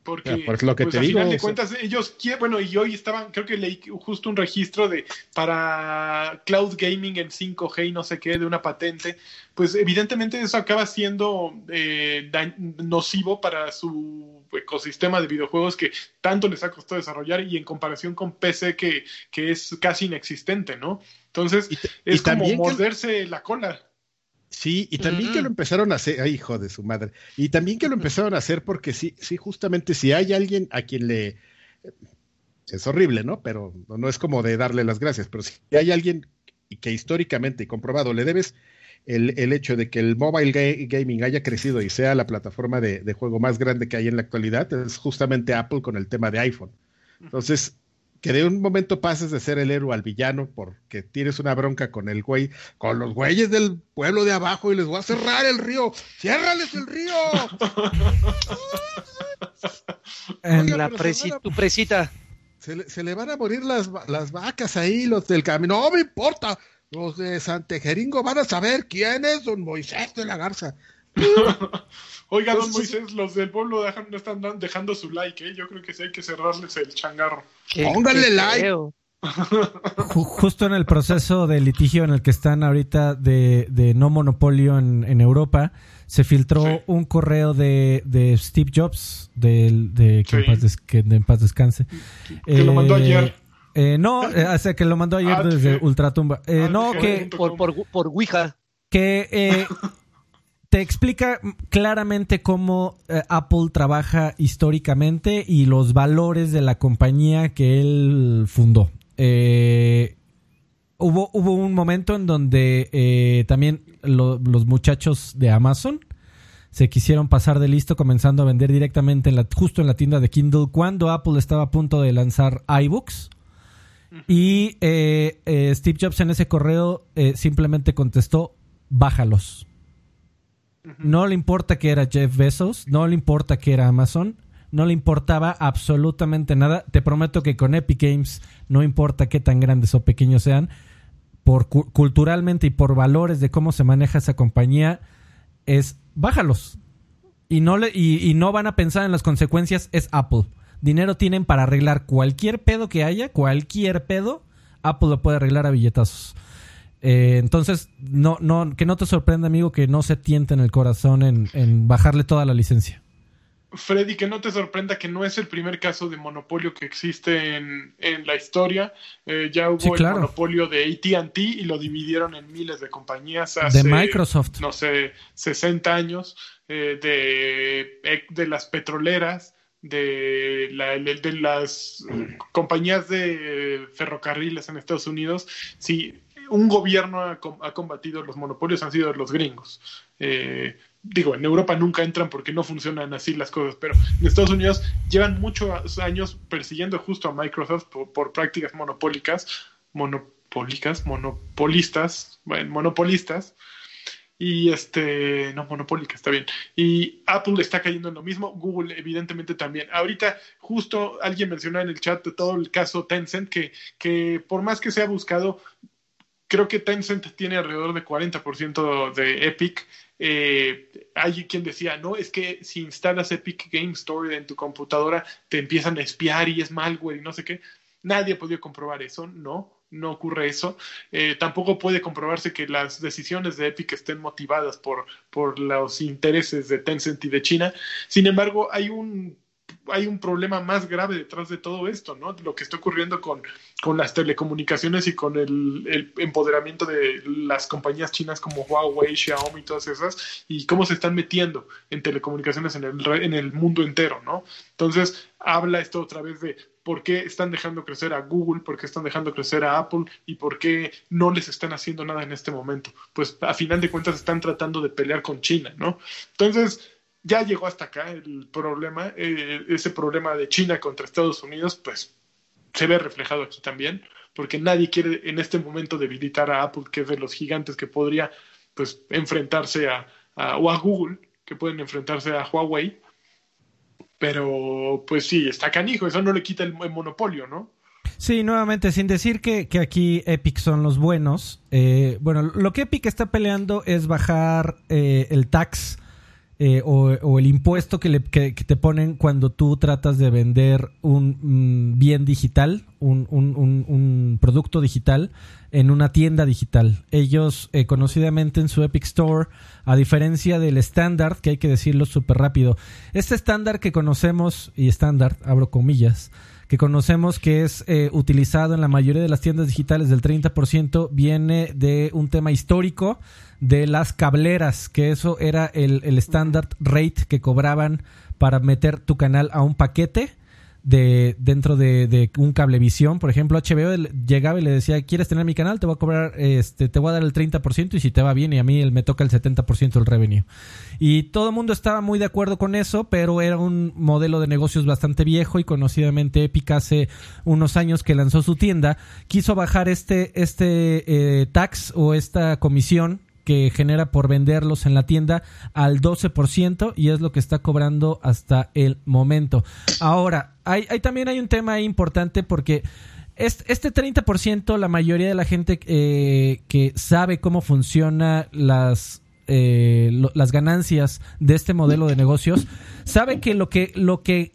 Porque, por lo que pues, te a digo, final de sea- cuentas, ellos quieren, bueno, y hoy estaban, creo que leí justo un registro de para cloud gaming en 5G y no sé qué, de una patente. Pues evidentemente eso acaba siendo eh, nocivo para su ecosistema de videojuegos que tanto les ha costado desarrollar y en comparación con PC que, que es casi inexistente, ¿no? Entonces, Y es y como que- morderse la cola. Sí, y también que lo empezaron a hacer, ay, hijo de su madre, y también que lo empezaron a hacer porque sí, sí, justamente si hay alguien a quien le, es horrible, ¿no? Pero no es como de darle las gracias, pero si hay alguien que históricamente y comprobado le debes el, el hecho de que el mobile ga- gaming haya crecido y sea la plataforma de, de juego más grande que hay en la actualidad, es justamente Apple con el tema de iPhone. Entonces, que de un momento pases de ser el héroe al villano porque tienes una bronca con el güey, con los güeyes del pueblo de abajo y les voy a cerrar el río, ciérrales el río. En- Oiga, La presi- a- tu presita. Se le, se le van a morir las, las vacas ahí, los del camino, no me importa, los de Santejeringo van a saber quién es don Moisés de la Garza. Oiga, don Moisés, los del pueblo dejan- no están dejando su like, ¿eh? Yo creo que sí hay que cerrarles el changarro. Pónganle like. justo en el proceso de litigio en el que están ahorita de, de no monopolio en, en Europa, se filtró Sí. un correo de, de Steve Jobs, del- de, que, en Sí. paz des- que en paz descanse. Que lo mandó ayer. eh, no, eh, o sea, que lo mandó ayer Ah, desde Ultratumba. Eh, Ah, no, que- que, Por, por, por Ouija. que eh, te explica claramente cómo eh, Apple trabaja históricamente y los valores de la compañía que él fundó. Eh, hubo, hubo un momento en donde eh, también lo- los muchachos de Amazon se quisieron pasar de listo comenzando a vender directamente en la, justo en la tienda de Kindle cuando Apple estaba a punto de lanzar iBooks. Y Steve Jobs en ese correo eh, simplemente contestó, bájalos. No le importa que era Jeff Bezos, no le importa que era Amazon, no le importaba absolutamente nada. Te prometo que con Epic Games, no importa qué tan grandes o pequeños sean, por cu- culturalmente y por valores de cómo se maneja esa compañía, es bájalos. Y no, le, y, y no van a pensar en las consecuencias, es Apple. Dinero tienen para arreglar cualquier pedo que haya, cualquier pedo, Apple lo puede arreglar a billetazos. Eh, entonces, no, no, que no te sorprenda, amigo, que no se tiente en el corazón en, en bajarle toda la licencia. Freddy, que no te sorprenda que no es el primer caso de monopolio que existe en, en la historia. Eh, ya hubo Sí, claro. el monopolio de ATT y lo dividieron en miles de compañías hace, De Microsoft. no sé, 60 años, eh, de, de las petroleras, de, la- de las compañías de ferrocarriles en Estados Unidos. Sí, un gobierno ha, ha combatido los monopolios, han sido los gringos. Eh, digo, en Europa nunca entran porque no funcionan así las cosas, pero en Estados Unidos llevan muchos años persiguiendo justo a Microsoft por, prácticas monopólicas, monopólicas, monopolistas, bueno, monopolistas, y este, no, monopólica, está bien. Y Apple está cayendo en lo mismo, Google evidentemente también. Ahorita justo alguien mencionó en el chat todo el caso Tencent que, que por más que se ha buscado, creo que Tencent tiene alrededor de 40% de Epic. Eh, hay quien decía, no, es que si instalas Epic Game Store en tu computadora te empiezan a espiar y es malware y no sé qué. Nadie ha podido comprobar eso, no, no ocurre eso. Eh, tampoco puede comprobarse que las decisiones de Epic estén motivadas por, por los intereses de Tencent y de China. Sin embargo, hay un hay un problema más grave detrás de todo esto, ¿no? Lo que está ocurriendo con, con las telecomunicaciones y con el, empoderamiento de las compañías chinas como Huawei, Xiaomi y todas esas, y cómo se están metiendo en telecomunicaciones en el, en el mundo entero, ¿no? Entonces, habla esto otra vez de por qué están dejando crecer a Google, por qué están dejando crecer a Apple y por qué no les están haciendo nada en este momento. Pues a final de cuentas están tratando de pelear con China, ¿no? Entonces, ya llegó hasta acá el problema, eh, ese problema de China contra Estados Unidos, pues se ve reflejado aquí también, porque nadie quiere en este momento debilitar a Apple, que es de los gigantes que podría pues enfrentarse a, o a Google, que pueden enfrentarse a Huawei, pero pues sí, está canijo, eso no le quita el, el monopolio, ¿no? Sí, nuevamente, sin decir que, que aquí Epic son los buenos. Eh, bueno, lo que Epic está peleando es bajar eh, el tax eh, o, el impuesto que, le, que, te ponen cuando tú tratas de vender un mm, bien digital, un, un, producto digital en una tienda digital. Ellos, eh, conocidamente en su Epic Store, a diferencia del estándar, que hay que decirlo súper rápido, este estándar que conocemos, y estándar, abro comillas, que conocemos que es eh, utilizado en la mayoría de las tiendas digitales del 30%, viene de un tema histórico de las cableras, que eso era el, el standard rate que cobraban para meter tu canal a un paquete de dentro de, de, un cablevisión, por ejemplo, HBO llegaba y le decía, ¿quieres tener mi canal? Te voy a cobrar, este, te voy a dar el 30% y si te va bien y a mí me toca el 70% del revenue. Y todo el mundo estaba muy de acuerdo con eso, pero era un modelo de negocios bastante viejo y conocidamente Epic hace unos años que lanzó su tienda, quiso bajar este, este eh, tax o esta comisión que genera por venderlos en la tienda al 12% y es lo que está cobrando hasta el momento. Ahora, hay, también hay un tema importante porque este 30%, la mayoría de la gente eh, que sabe cómo funciona las eh, las ganancias de este modelo de negocios, sabe que lo que, lo que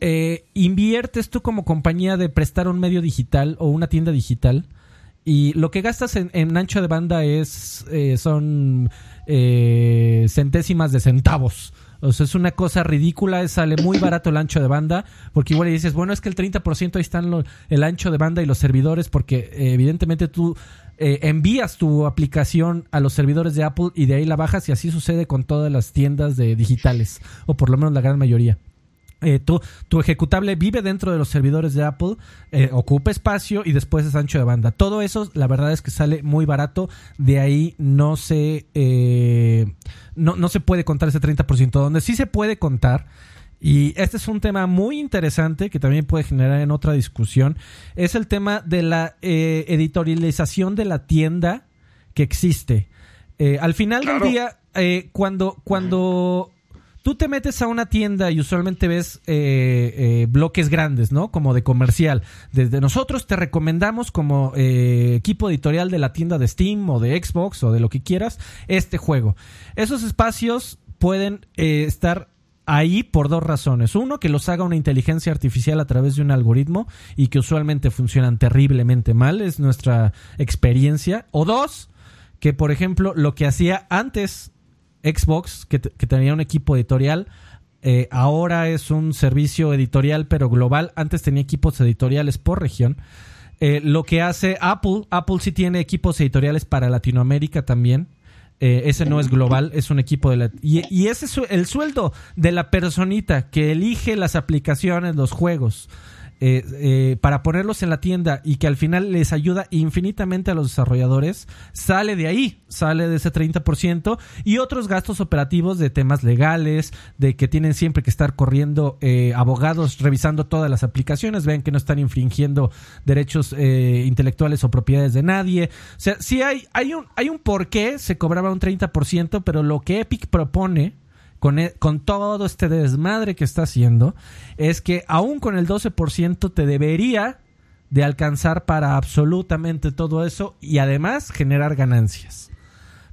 eh, inviertes tú como compañía de prestar un medio digital o una tienda digital, y lo que gastas en, ancho de banda es eh, son eh, centésimas de centavos. O sea, es una cosa ridícula, sale muy barato el ancho de banda, porque igual dices, bueno, es que el 30% ahí están el ancho de banda y los servidores, porque eh, evidentemente tú envías tu aplicación a los servidores de Apple y de ahí la bajas y así sucede con todas las tiendas de digitales, o por lo menos la gran mayoría. Eh, tu, ejecutable vive dentro de los servidores de Apple, eh, ocupa espacio y después es ancho de banda. Todo eso, la verdad es que sale muy barato. De ahí no se, eh, no, no, se puede contar ese 30%. Donde sí se puede contar, y este es un tema muy interesante que también puede generar en otra discusión, es el tema de la editorialización de la tienda que existe. al final del día, cuando, cuando tú te metes a una tienda y usualmente ves eh, eh, bloques grandes, ¿no? Como de comercial. Desde nosotros te recomendamos como eh, equipo editorial de la tienda de Steam o de Xbox o de lo que quieras, este juego. Esos espacios pueden estar ahí por dos razones. Uno, que los haga una inteligencia artificial a través de un algoritmo y que usualmente funcionan terriblemente mal, es nuestra experiencia. O dos, que por ejemplo lo que hacía antes Xbox, que, tenía un equipo editorial, eh, ahora es un servicio editorial pero global. Antes tenía equipos editoriales por región. Eh, lo que hace Apple, Apple sí tiene equipos editoriales para Latinoamérica también. Eh, ese no es global, es un equipo de la... Y, y ese es el sueldo de la personita que elige las aplicaciones, los juegos, eh, eh, para ponerlos en la tienda y que al final les ayuda infinitamente a los desarrolladores, sale de ahí, sale de ese 30% y otros gastos operativos de temas legales, de que tienen siempre que estar corriendo eh, abogados revisando todas las aplicaciones, ven que no están infringiendo derechos intelectuales o propiedades de nadie. O sea, sí hay, hay, un, hay un por qué se cobraba un 30%, pero lo que Epic propone e, con, todo este desmadre que está haciendo, es que aún con el 12% te debería de alcanzar para absolutamente todo eso y además generar ganancias.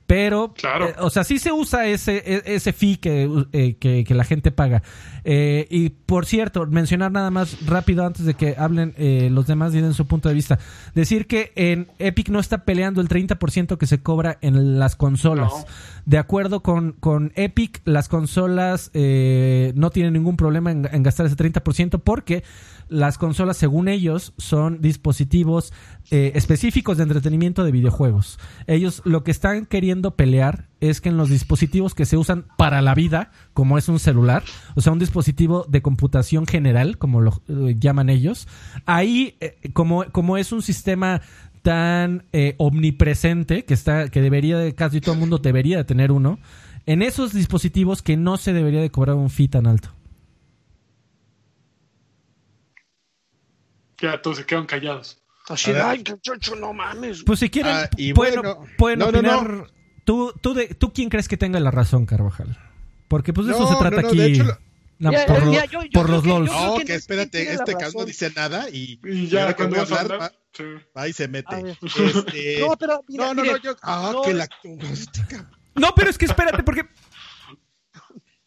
Pero, claro. Eh, o sea, sí se usa ese, e, ese fee que, eh, que, la gente paga. Eh, y por cierto, mencionar nada más rápido antes de que hablen los demás y den su punto de vista. Decir que en Epic no está peleando el 30% que se cobra en las consolas. De acuerdo con, con Epic, las consolas no tienen ningún problema en, en gastar ese 30% porque las consolas, según ellos, son dispositivos eh, específicos de entretenimiento de videojuegos. Ellos lo que están queriendo pelear es que en los dispositivos que se usan para la vida, como es un celular, o sea, un dispositivo de computación general, como lo eh, llaman ellos, ahí, eh, como, como es un sistema tan omnipresente que está que debería de casi todo el mundo debería de tener uno en esos dispositivos que no se debería de cobrar un fee tan alto Ya todos se quedan callados. Así ay, muchacho, no mames. Pues si quieren, ah, pueden, pueden opinar. ¿Tú, tú, de, ¿Tú quién crees que tenga la razón, Carvajal? Porque pues de eso se trata aquí. por, los LOLs. No, que, espérate, este cabrón no dice nada y, y ya cuando va a hablar, va, ahí se mete. Este... No, pero mira, no, no, no, yo, ah, no, que la... no, pero es que espérate, porque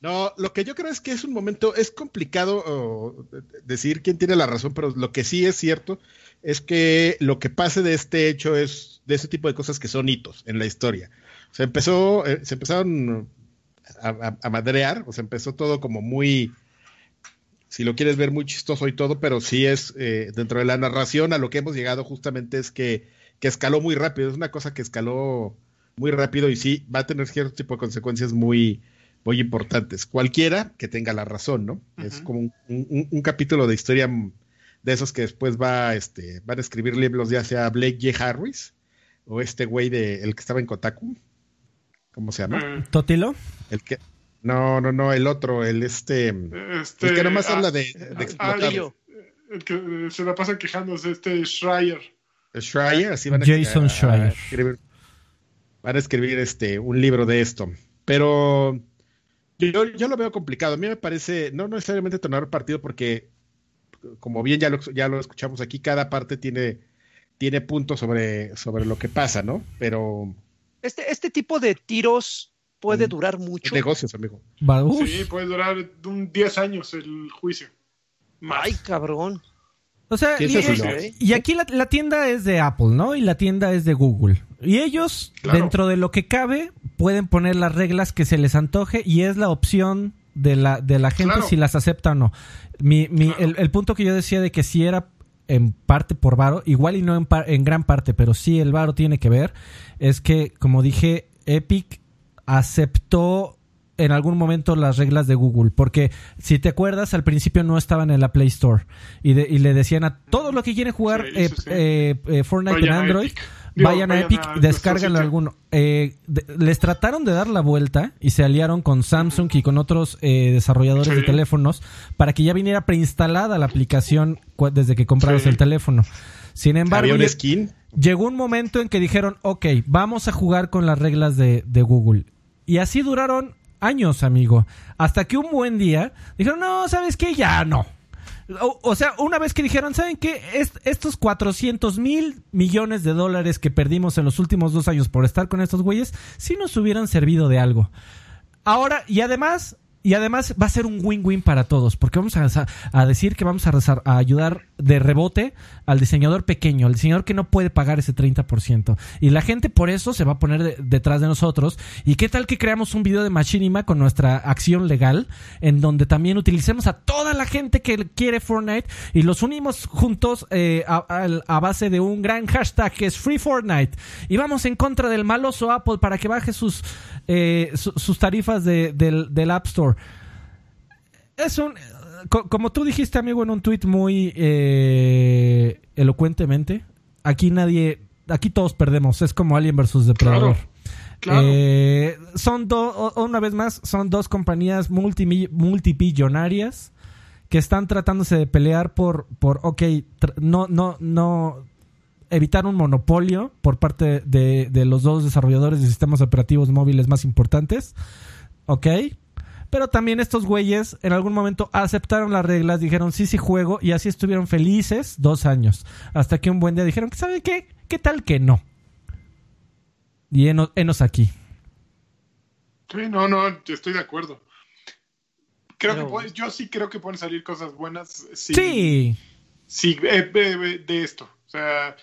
No, lo que yo creo es que es un momento, es complicado decir quién tiene la razón, pero lo que sí es cierto es que lo que pase de este hecho es de ese tipo de cosas que son hitos en la historia. Se empezó, eh, se empezaron a, madrear, o se empezó todo como muy, si lo quieres ver, muy chistoso y todo, pero sí es eh, dentro de la narración a lo que hemos llegado justamente es que, que escaló muy rápido, es una cosa que escaló muy rápido y sí va a tener cierto tipo de consecuencias muy, muy importantes. Cualquiera que tenga la razón, ¿no? Es como un, capítulo de historia de esos que después va, este, van a escribir libros ya sea Blake J. Harris o este güey de el que estaba en Kotaku. ¿Cómo se llama? Mm. ¿Totilo? El que no, no, no, el otro, el este, este el que nomás habla de, de ah, el que se la pasa quejándose, este Schreier. Schreier, así van a Jason Schreier. van a escribir este un libro de esto. Pero yo, yo lo veo complicado. A mí me parece, no necesariamente tomar partido, porque, como bien ya lo, ya lo escuchamos aquí, cada parte tiene, tiene puntos sobre, sobre lo que pasa, ¿no? Pero. Este, este tipo de tiros puede mm. durar mucho. Negocios, amigo. Sí, puede durar un 10 años el juicio. Ay, cabrón. O sea, y, aquí la, tienda es de Apple, ¿no? Y la tienda es de Google. Y ellos, dentro de lo que cabe, pueden poner las reglas que se les antoje y es la opción de la, de la gente si las acepta o no. Mi, mi, el, punto que yo decía de que si era en parte por varo, igual y no en, en gran parte, pero sí el varo tiene que ver, es que, como dije, Epic aceptó en algún momento las reglas de Google, porque si te acuerdas, al principio no estaban en la Play Store y, le decían a todos los que quieren jugar eh, eh, eh, Fortnite en Android, vayan, a Epic, descargan alguno. les trataron de dar la vuelta y se aliaron con Samsung y con otros desarrolladores de teléfonos para que ya viniera preinstalada la aplicación desde que comprabas el teléfono. Sin embargo, llegó un momento en que dijeron, ok, vamos a jugar con las reglas de, de Google. Y así duraron años, amigo. Hasta que un buen día dijeron, no, ¿sabes qué? Ya no. O, sea, una vez que dijeron, ¿saben qué? estos 400 mil millones de dólares que perdimos en los últimos dos años por estar con estos güeyes, sí nos hubieran servido de algo. Ahora, y además, y además va a ser un win-win para todos, porque vamos a, decir que vamos a, a, ayudar de rebote al diseñador pequeño, al diseñador que no puede pagar ese 30%. Y la gente por eso se va a poner detrás de nosotros. ¿Y qué tal que creamos un video de Machinima con nuestra acción legal, en donde también utilicemos a toda la gente que quiere Fortnite y los unimos juntos eh, a, base de un gran hashtag que es Free Fortnite? Y vamos en contra del maloso Apple para que baje sus, eh, sus tarifas del App Store es un. Como tú dijiste, amigo, en un tweet muy eh, elocuentemente, aquí nadie. Aquí todos perdemos. Es como Alien versus Depredador. Eh, son dos, una vez más, son dos compañías multibillonarias que están tratándose de pelear por, por ok, no, no, no, evitar un monopolio por parte de, de, los dos desarrolladores de sistemas operativos móviles más importantes, ok, pero también estos güeyes en algún momento aceptaron las reglas, dijeron sí, sí juego y así estuvieron felices dos años. Hasta que un buen día dijeron, ¿sabe qué? ¿Qué tal que no? Y enos, aquí. Sí, no, no, estoy de acuerdo. Creo que yo sí creo que pueden salir cosas buenas. sí. Sí, eh, de esto. O sea,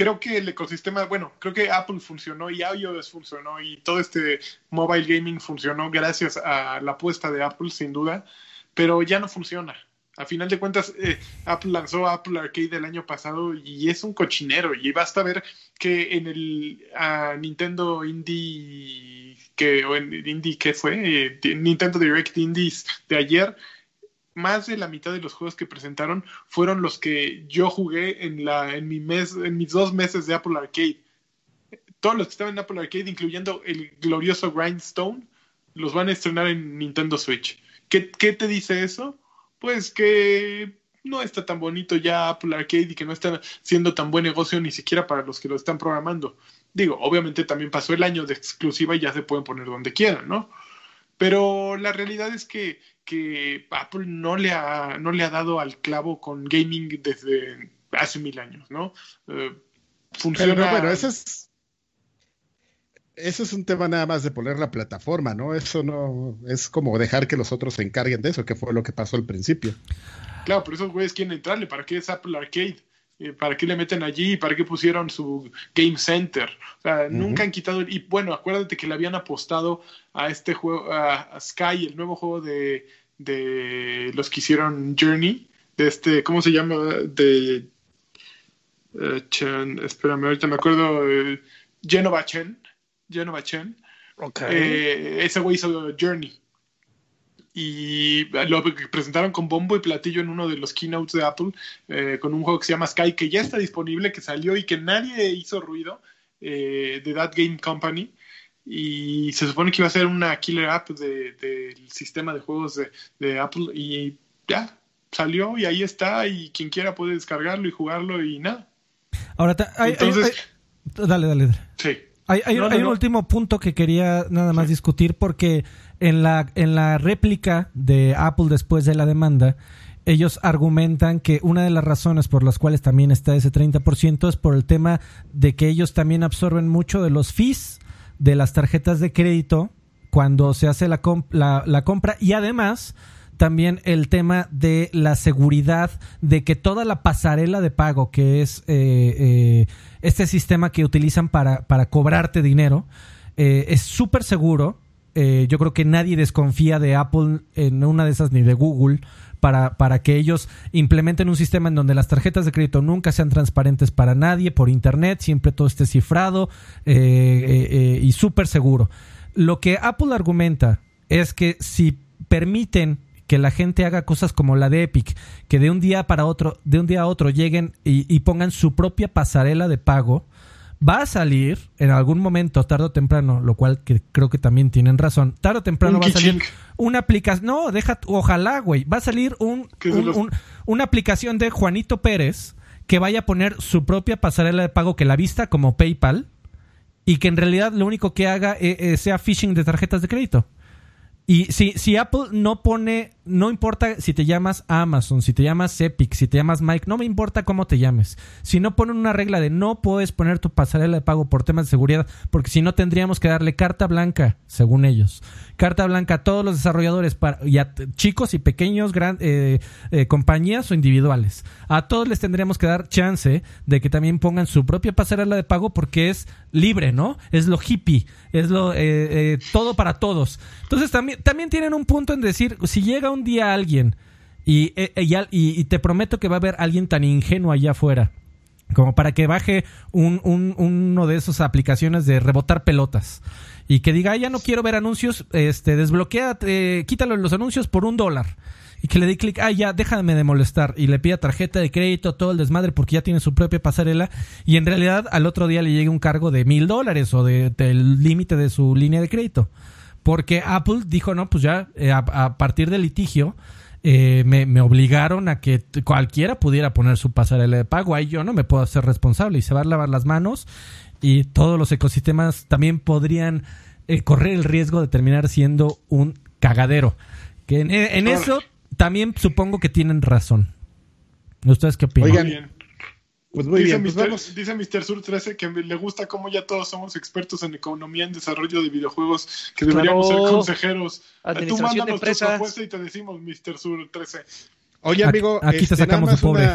creo que el ecosistema, bueno, creo que Apple funcionó y iOS funcionó y todo este mobile gaming funcionó gracias a la apuesta de Apple, sin duda, pero ya no funciona. A final de cuentas, eh, Apple lanzó Apple Arcade el año pasado y es un cochinero. Y basta ver que en el Nintendo Indie, que, o en Indie, ¿qué fue? Eh, Nintendo Direct Indies de ayer, más de la mitad de los juegos que presentaron fueron los que yo jugué en, la, en, mi mes, en mis dos meses de Apple Arcade. Todos los que estaban en Apple Arcade, incluyendo el glorioso Grindstone, los van a estrenar en Nintendo Switch. ¿Qué, qué te dice eso? Pues que no está tan bonito ya Apple Arcade y que no está siendo tan buen negocio ni siquiera para los que lo están programando. Digo, obviamente también pasó el año de exclusiva y ya se pueden poner donde quieran, ¿no? Pero la realidad es que, que Apple no le, ha, no le ha dado al clavo con gaming desde hace mil años, ¿no? Eh, funciona. Pero bueno, eso es. eso es un tema nada más de poner la plataforma, ¿no? Eso no es como dejar que los otros se encarguen de eso, que fue lo que pasó al principio. Claro, pero esos güeyes quieren entrarle. ¿Para qué es Apple Arcade? Eh, ¿Para qué le meten allí? ¿Para qué pusieron su Game Center? O sea, nunca han quitado. Y bueno, acuérdate que le habían apostado a este juego, a, Sky, el nuevo juego de, de los que hicieron Journey, de este, ¿cómo se llama? De. Uh, Chen, espérame, ahorita me acuerdo. Uh, Genova Chen. Genova Chen. Okay. ese güey hizo Journey y lo presentaron con bombo y platillo en uno de los keynotes de Apple eh, con un juego que se llama Sky que ya está disponible, que salió y que nadie hizo ruido eh, de That Game Company y se supone que iba a ser una killer app del de, sistema de juegos de, de, Apple y ya salió y ahí está y quien quiera puede descargarlo y jugarlo y nada. Ahora, Entonces, dale, dale, dale. Sí. Hay, un último punto que quería nada más discutir porque en la, en la réplica de Apple después de la demanda, ellos argumentan que una de las razones por las cuales también está ese 30% es por el tema de que ellos también absorben mucho de los fees de las tarjetas de crédito cuando se hace la, la compra y además también el tema de la seguridad de que toda la pasarela de pago, que es eh, eh, este sistema que utilizan para, para cobrarte dinero, eh, es súper seguro. yo creo que nadie desconfía de Apple en una de esas ni de Google. Para, para, que ellos implementen un sistema en donde las tarjetas de crédito nunca sean transparentes para nadie por internet, siempre todo esté cifrado y súper seguro. Lo que Apple argumenta es que si permiten que la gente haga cosas como la de Epic, que de un día para otro, de un día a otro lleguen y, pongan su propia pasarela de pago, va a salir en algún momento, tarde o temprano, lo cual que creo que también tienen razón, tarde o temprano va a salir una aplicación, no, deja, ojalá, güey, va a salir un, una aplicación de Juanito Pérez que vaya a poner su propia pasarela de pago que la vista como PayPal y que en realidad lo único que haga eh, eh, sea phishing de tarjetas de crédito. Y si, si Apple no pone, no importa si te llamas Amazon, si te llamas Epic, si te llamas Mike, no me importa cómo te llames. Si no ponen una regla de no puedes poner tu pasarela de pago por temas de seguridad, porque si no tendríamos que darle carta blanca, según ellos. Carta blanca a todos los desarrolladores, para, y a chicos y pequeños gran, eh, eh, compañías o individuales. A todos les tendríamos que dar chance de que también pongan su propia pasarela de pago porque es libre, ¿no? Es lo hippie, es lo eh, todo para todos. Entonces también también tienen un punto en decir, si llega un día alguien y, eh, y, y, te prometo que va a haber alguien tan ingenuo allá afuera como para que baje un, un, uno de esas aplicaciones de rebotar pelotas y que diga, ya no quiero ver anuncios, este, desbloquea, eh, quítalo los anuncios por un dólar y que le dé clic, ah, ya, déjame de molestar, y le pida tarjeta de crédito, todo el desmadre, porque ya tiene su propia pasarela, y en realidad al otro día le llegue un cargo de mil dólares o de, del límite de su línea de crédito. Porque Apple dijo, no, pues ya eh, a, partir del litigio eh, me, obligaron a que cualquiera pudiera poner su pasarela de pago. Ahí yo no me puedo hacer responsable y se va a lavar las manos y todos los ecosistemas también podrían eh, correr el riesgo de terminar siendo un cagadero. Que en, eso también supongo que tienen razón. ¿Ustedes qué opinan? Pues muy dice bien, pues Dice Mr. Sur 13 que le gusta cómo ya todos somos expertos en economía, en desarrollo de videojuegos, que deberíamos ser consejeros. Tú mándanos tu propuesta y te decimos, Mr. Sur 13. Oye, amigo, aquí, te este, sacamos de pobre.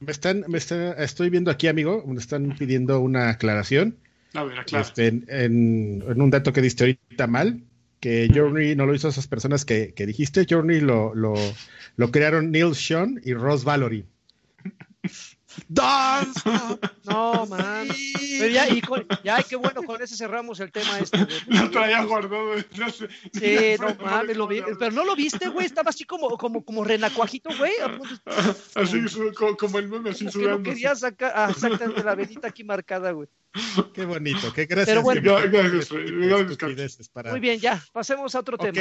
me están, me estoy viendo aquí, amigo, me están pidiendo una aclaración. A ver, aclara. Este, en, un dato que diste ahorita mal, que Journey no lo hizo esas personas que, que dijiste. Journey lo, lo, lo crearon Neil Sean y Ross Dance. No, man. Pero ya, y ya, qué bueno, con ese cerramos el tema este. Lo traía guardado. sí, no mames, lo vi, pero no lo viste, güey, estaba así como, como, como renacuajito, güey. Así, como el meme, así sudando. Que quería sacar, ah, exactamente, la velita aquí marcada, güey. Qué bonito, qué gracias. Pero bueno, gracias, gracias, Muy bien, ya, pasemos a otro tema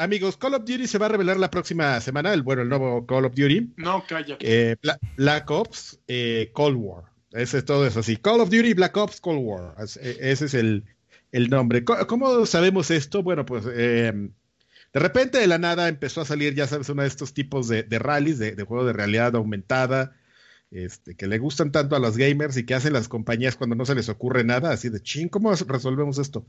amigos, Call of Duty se va a revelar la próxima semana, el bueno, el nuevo Call of Duty. No, calla. Eh, Black Ops, eh, Cold War. Ese es todo eso así. Call of Duty, Black Ops, Cold War. Eh, ese es el, nombre. ¿Cómo sabemos esto? Bueno, pues de repente de la nada empezó a salir, ya sabes, uno de estos tipos de, de rallies, de, de juego de realidad aumentada, este, que le gustan tanto a los gamers y que hacen las compañías cuando no se les ocurre nada, así de ching, ¿cómo resolvemos esto?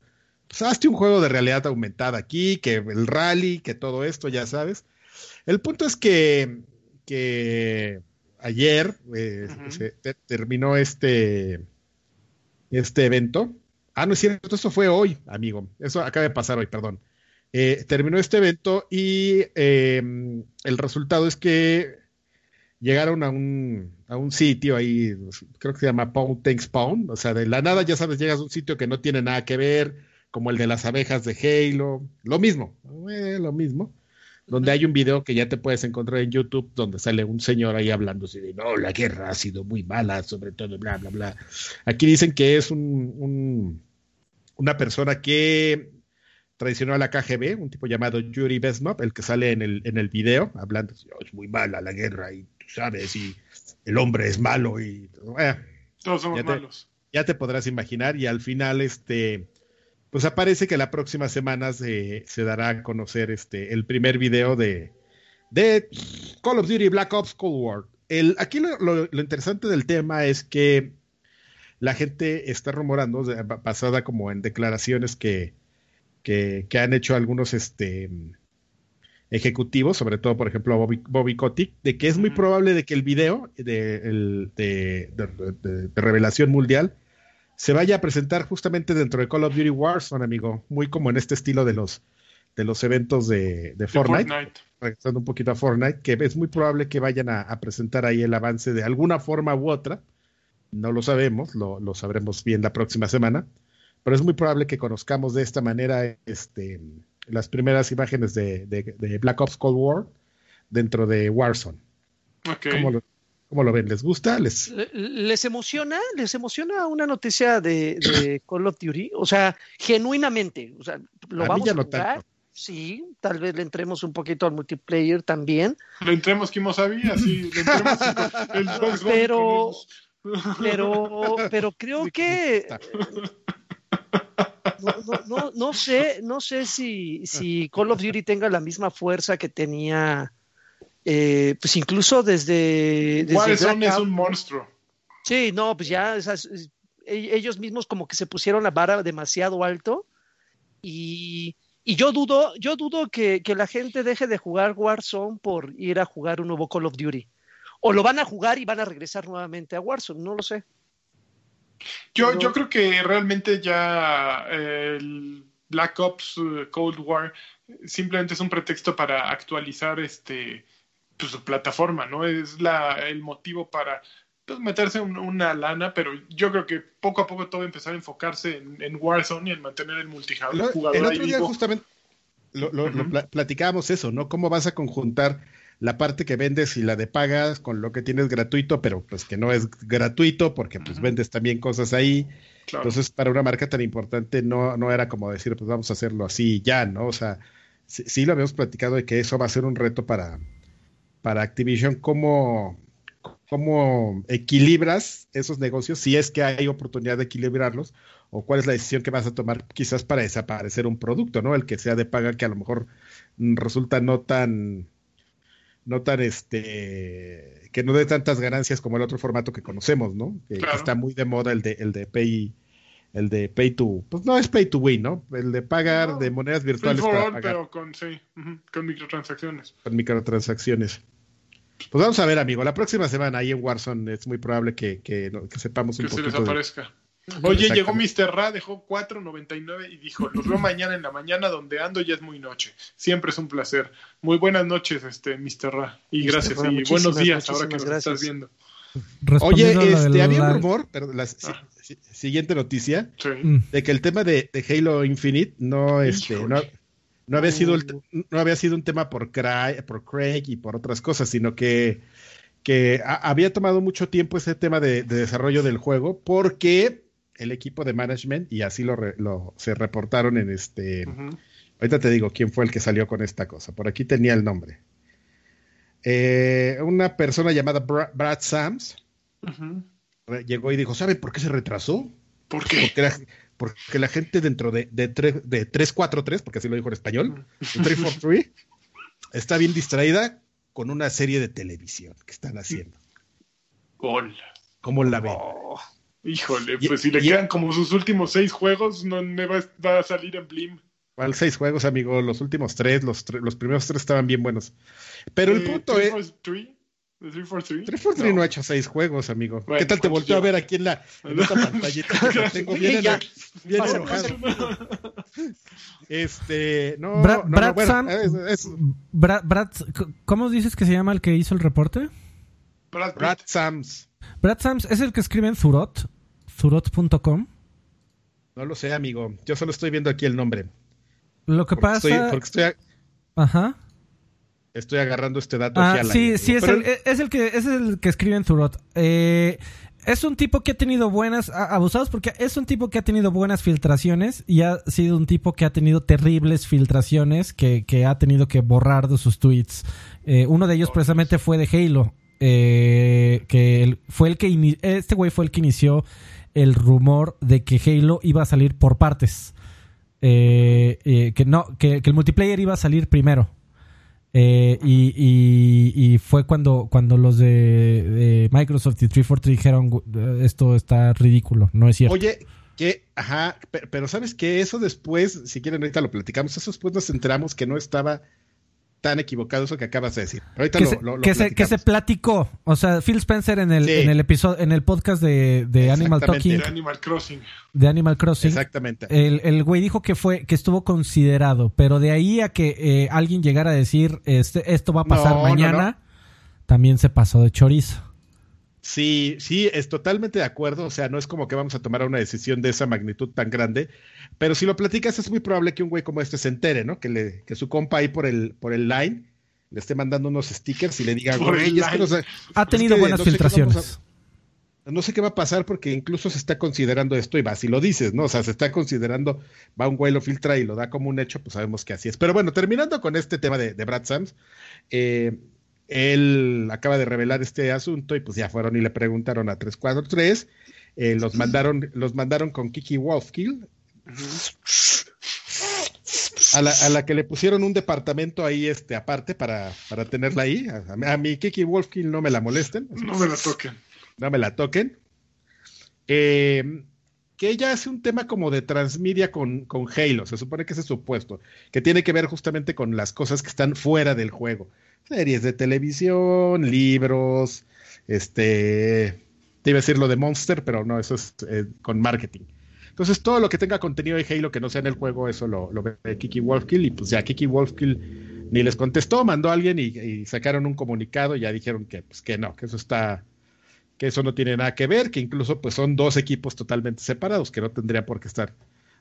Pues hazte un juego de realidad aumentada aquí, que el rally, que todo esto, ya sabes. El punto es que, que ayer eh, se terminó este, este evento. Ah, no es cierto, eso fue hoy, amigo. Eso acaba de pasar hoy, perdón. Eh, terminó este evento y em, el resultado es que llegaron a un, a un sitio ahí, creo que se llama Pound Tanks Pound, o sea, de la nada, ya sabes, llegas a un sitio que no tiene nada que ver, como el de las abejas de Halo, lo mismo, eh, lo mismo, donde hay un video que ya te puedes encontrar en YouTube, donde sale un señor ahí hablando así de, no, la guerra ha sido muy mala, sobre todo, bla, bla, bla. Aquí dicen que es un, un una persona que traicionó a la KGB, un tipo llamado Yuri Besnov, el que sale en el, en el video, hablando, oh, es muy mala la guerra y tú sabes, y el hombre es malo y... Eh, Todos somos malos. ya te podrás imaginar y al final, este, pues aparece que la próxima semana se, se dará a conocer este, el primer video de, de Call of Duty Black Ops Cold War. El, aquí lo, lo, interesante del tema es que la gente está rumorando, basada como en declaraciones que, que, han hecho algunos este, ejecutivos, sobre todo, por ejemplo, Bobby, Bobby Kotick, de que es muy probable de que el video de, de, revelación mundial se vaya a presentar justamente dentro de Call of Duty Warzone, amigo, muy como en este estilo de los de los eventos de, Fortnite, Fortnite, regresando un poquito a Fortnite, que es muy probable que vayan a, presentar ahí el avance de alguna forma u otra. No lo sabemos, lo, lo sabremos bien la próxima semana. Pero es muy probable que conozcamos de esta manera este, las primeras imágenes de, Black Ops Cold War dentro de Warzone. ¿Cómo, lo, ven? ¿Les gusta? ¿Les... ¿Les emociona? ¿Les emociona una noticia de, Call of Duty? O sea, genuinamente, o sea, ¿lo vamos a jugar? Sí, tal vez le entremos un poquito al multiplayer también. Le entremos Kimosabi, así, le entremos el Pero, pero, pero creo que no, no, sé, no sé si, si Call of Duty tenga la misma fuerza que tenía, eh, pues incluso desde. desde es un monstruo. Sí, no, pues ya e, ellos mismos como que se pusieron la vara demasiado alto y, y yo dudo, yo dudo que, que, la gente deje de jugar Warzone por ir a jugar un nuevo Call of Duty. O lo van a jugar y van a regresar nuevamente a Warzone, no lo sé. Yo, yo creo que realmente ya el Black Ops eh, Cold War simplemente es un pretexto para actualizar este pues, su plataforma, ¿no? Es la, el motivo para pues, meterse una lana, pero yo creo que poco a poco todo empezar a enfocarse en, Warzone y en mantener el multijugador. El otro día justamente lo, platicábamos eso, ¿no? ¿Cómo vas a conjuntar la parte que vendes y la de pagas con lo que tienes gratuito, pero pues que no es gratuito porque pues vendes también cosas ahí. Entonces, para una marca tan importante no, no era como decir, pues vamos a hacerlo así ya, ¿no? O sea, sí, lo habíamos platicado de que eso va a ser un reto para, para Activision, cómo, cómo equilibras esos negocios, si es que hay oportunidad de equilibrarlos, o cuál es la decisión que vas a tomar quizás para desaparecer un producto, ¿no? El que sea de paga que a lo mejor resulta no tan no tan este que no dé tantas ganancias como el otro formato que conocemos, ¿no? Que, está muy de moda el de el de pay el de pay to pues no es pay to win, ¿no? El de pagar de monedas virtuales para pagar. pero con sí, con microtransacciones. Con microtransacciones. Pues vamos a ver, amigo, la próxima semana ahí en Warzone es muy probable que, que, que sepamos un poquito. Que se desaparezca. Oye, llegó Mr. Ra, dejó 4.99 y dijo, los veo mañana en la mañana donde ando, ya es muy noche. Siempre es un placer. Muy buenas noches, este Mr. Ra. Y gracias, y buenos días ahora que nos estás viendo. Oye, este, había un rumor, pero la ah. Siguiente noticia, mm. de que el tema de, Halo Infinite no, este, no, había sido no había sido un tema por Craig, por Craig y por otras cosas, sino que, que había tomado mucho tiempo ese tema de, de desarrollo del juego porque el equipo de management y así lo, se reportaron en este. Ahorita te digo quién fue el que salió con esta cosa. Por aquí tenía el nombre. Eh, una persona llamada Brad Sams llegó y dijo: ¿Saben por qué se retrasó? ¿Por qué? Porque la, porque la gente dentro de, de, de 343, porque así lo dijo en español, 343, está bien distraída con una serie de televisión que están haciendo. Gol. ¿Cómo la ve? Oh, Híjole, Y- pues si le y- quedan como sus últimos seis juegos, no me va, va a salir en Blim. ¿Cuál seis juegos, amigo? Los últimos tres, los, tre- los primeros tres estaban bien buenos. Pero el Eh, punto es, three? ¿The three for three? 343 no. ha hecho seis juegos, amigo. Bueno, ¿Qué tal te ¿cuántos volteó a ver aquí en la en esta pantallita que tengo bien, Sí, ya. eno- bien Pasa, enojado? pasa. Este, no, Bra- no, no, Brad bueno, Sam- es- es Brad, Brad- ¿Cómo dices que se llama el que hizo el reporte? Brad. Brad Sams. Brad Sams es el que escribe en Zurot, zurot.com. No lo sé, amigo. Yo solo estoy viendo aquí el nombre. Lo que Porque pasa... estoy, porque estoy, Ajá. Estoy agarrando este dato Ah, aquí al sí, sí, es Pero el, es el que es el que escribe en Zurot. Eh, es un tipo que ha tenido buenas, abusados porque es un tipo que ha tenido buenas filtraciones y ha sido un tipo que ha tenido terribles filtraciones que, que ha tenido que borrar de sus tweets. Eh, uno de ellos Oh, precisamente fue de Halo, eh, que fue el que este güey fue el que inició el rumor de que Halo iba a salir por partes. Eh, que no, que, que el multiplayer iba a salir primero. Eh, y, y- y fue cuando, cuando los de, Microsoft y 343 dijeron "Gu- esto está ridículo, no es cierto. Oye, que, ajá, pe- pero ¿sabes que Eso después, si quieren ahorita lo platicamos, eso después nos enteramos que no estaba tan equivocado eso que acabas de decir. Pero ahorita que, lo, se, lo- lo que, se, que se platicó. O sea, Phil Spencer en el, Sí. en el episodio, en el podcast de, de Animal. Talking, De Animal Crossing. de Animal Crossing, Exactamente. el, el güey dijo que fue, que estuvo considerado, pero de ahí a que eh, alguien llegara a decir este, esto va a pasar No, no, mañana, también se pasó de chorizo. Sí, sí, es totalmente de acuerdo. O sea, no es como que vamos a tomar una decisión de esa magnitud tan grande. Pero si lo platicas, es muy probable que un güey como este se entere, ¿no? Que, le, que su compa ahí por el, por el line le esté mandando unos stickers y le diga, güey, es que no Ha es tenido que buenas no sé filtraciones. a- no sé qué va a pasar porque incluso se está considerando esto y va, si lo dices, ¿no? O sea, se está considerando, va un güey, lo filtra y lo da como un hecho, pues sabemos que así es. Pero bueno, terminando con este tema de, de Brad Sams, eh, él acaba de revelar este asunto y pues ya fueron y le preguntaron a 343, eh, los mandaron, los mandaron con Kiki Wolfkill, a la, a la que le pusieron un departamento ahí este aparte para, para tenerla ahí. A, a mi Kiki Wolfkill no me la molesten. No me la toquen. no me la toquen. Eh, que ella hace un tema como de transmedia con, con Halo, se supone que ese es su puesto, que tiene que ver justamente con las cosas que están fuera del juego. Series de televisión, libros, este, te iba a decir lo de Monster, pero no, eso es eh, con marketing. Entonces, todo lo que tenga contenido de Halo que no sea en el juego, eso lo, ve Kiki Wolfkill. Y pues ya Kiki Wolfkill ni les contestó, mandó a alguien y, y sacaron un comunicado y ya dijeron que, pues, que no, que eso está, que eso no tiene nada que ver, que incluso pues son dos equipos totalmente separados, que no tendrían por qué estar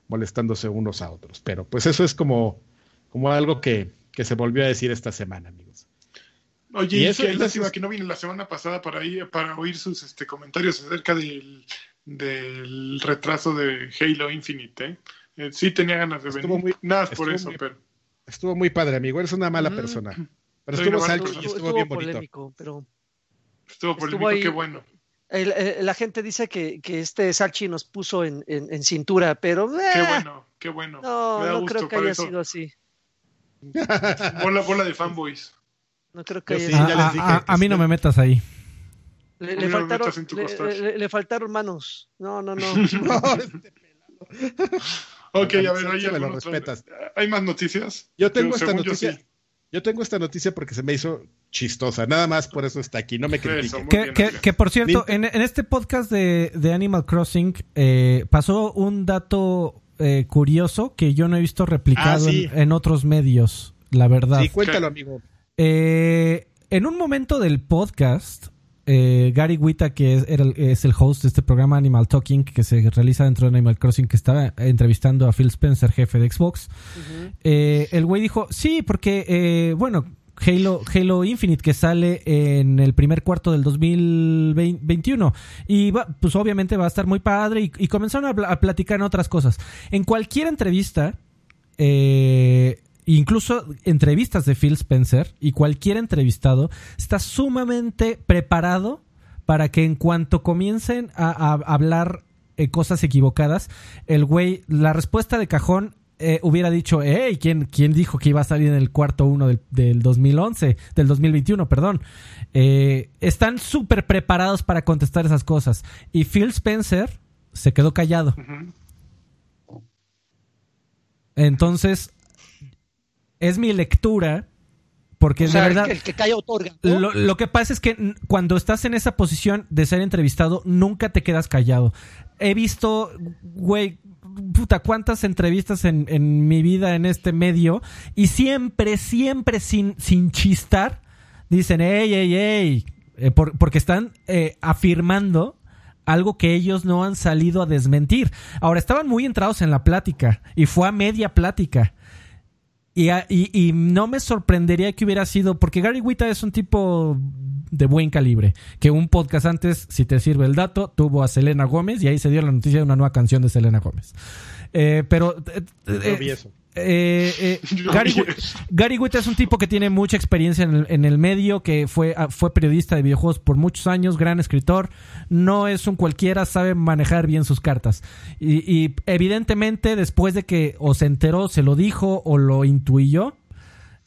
molestándose unos a otros. Pero pues eso es como, como algo que, que se volvió a decir esta semana, amigos. Oye, Y y eso- qué eso lástima es- que no vine la semana pasada para ir, para oír sus este, comentarios acerca del, del retraso de Halo Infinite. ¿eh? Eh, sí tenía ganas de Estuvo venir. muy- Nada por estuvo eso, muy- pero Estuvo muy padre, amigo, eres una mala Mm. persona. Pero Soy estuvo y Estuvo, estuvo bien bonito. polémico, pero estuvo Estuvo polémico, ahí. qué bueno. el- el- la gente dice que, que este Salchi nos puso en, en- en cintura, pero Qué eh, bueno, qué bueno. no, Me da no gusto creo que haya eso. sido así. Bola, bola de fanboys. No creo que Yo haya sí, sido ya a, les a- dije a- que a mí no sí. me metas ahí. Le, no faltaron, le, le- manos. No, no, no. No, este- Ok, a ver, sí me lo respetas. ¿hay más noticias? Yo tengo esta yo, noticia. sí. Yo tengo esta noticia porque se me hizo chistosa. Nada más por eso está aquí. No me critiquen. Que, que- por cierto, en, en este podcast de, de Animal Crossing eh, pasó un dato eh, curioso que yo no he visto replicado Ah, sí. en, en otros medios, la verdad. Sí, cuéntalo, amigo. Eh, en un momento del podcast, eh, Gary Wita, que es, era el- es el host de este programa Animal Talking, que se realiza dentro de Animal Crossing, que estaba entrevistando a Phil Spencer, jefe de Xbox, eh, el güey dijo, sí, porque, eh, bueno, Halo, Halo Infinite que sale en el primer cuarto del 2021 y va, pues obviamente va a estar muy padre y, y comenzaron a, a platicar en otras cosas. En cualquier entrevista, eh, incluso entrevistas de Phil Spencer y cualquier entrevistado está sumamente preparado para que en cuanto comiencen a, a hablar eh, cosas equivocadas, el güey, la respuesta de cajón eh, hubiera dicho, hey, ¿quién, ¿quién dijo que iba a salir en el cuarto uno del, del 2011, del 2021, perdón? Eh, están súper preparados para contestar esas cosas. Y Phil Spencer se quedó callado. Entonces, es mi lectura porque de verdad. El que, calla otorga. Lo, que pasa es que cuando estás en esa posición de ser entrevistado, nunca te quedas callado. He visto, güey, puta, cuántas entrevistas en, en, mi vida en este medio y siempre, siempre sin, sin chistar, dicen, ey, ey, ey, eh, porque están eh, afirmando algo que ellos no han salido a desmentir. Ahora, estaban muy entrados en la plática y fue a media plática. Y, no me sorprendería que hubiera sido, porque Gary Wita es un tipo de buen calibre, que un podcast antes, si te sirve el dato, tuvo a Selena Gómez y ahí se dio la noticia de una nueva canción de Selena Gómez. Eh, pero... Eh, eh, eh Gary, Witt es un tipo que tiene mucha experiencia en el, medio, que fue, ah, fue periodista de videojuegos por muchos años, gran escritor. No es un cualquiera, sabe manejar bien sus cartas. Y, evidentemente, después de que o se enteró, se lo dijo o lo intuyó,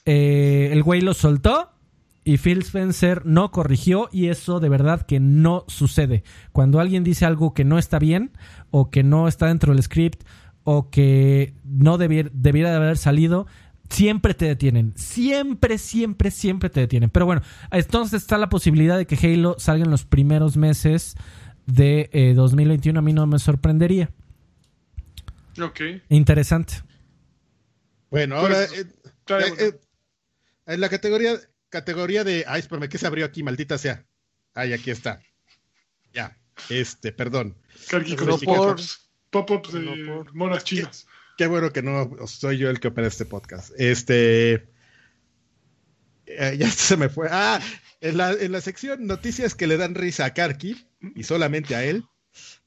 eh, el güey lo soltó y Phil Spencer no corrigió y eso de verdad que no sucede. Cuando alguien dice algo que no está bien o que no está dentro del script o que no debiera, debiera de haber salido, siempre te detienen. Siempre, siempre, siempre te detienen. Pero bueno, entonces está la posibilidad de que Halo salga en los primeros meses de 2021. Eh, A mí no me sorprendería. Ok. Interesante. Bueno, ahora pues, eh, eh, en la categoría categoría de ay, espérame, ¿qué se abrió aquí, maldita sea? Ay, aquí está. Ya. Este, perdón. Pop-ups de monas chinas. Qué, bueno que no soy yo el que opera este podcast. Este. Eh, ya se me fue. Ah, en la, en la sección noticias que le dan risa a Karki y solamente a él,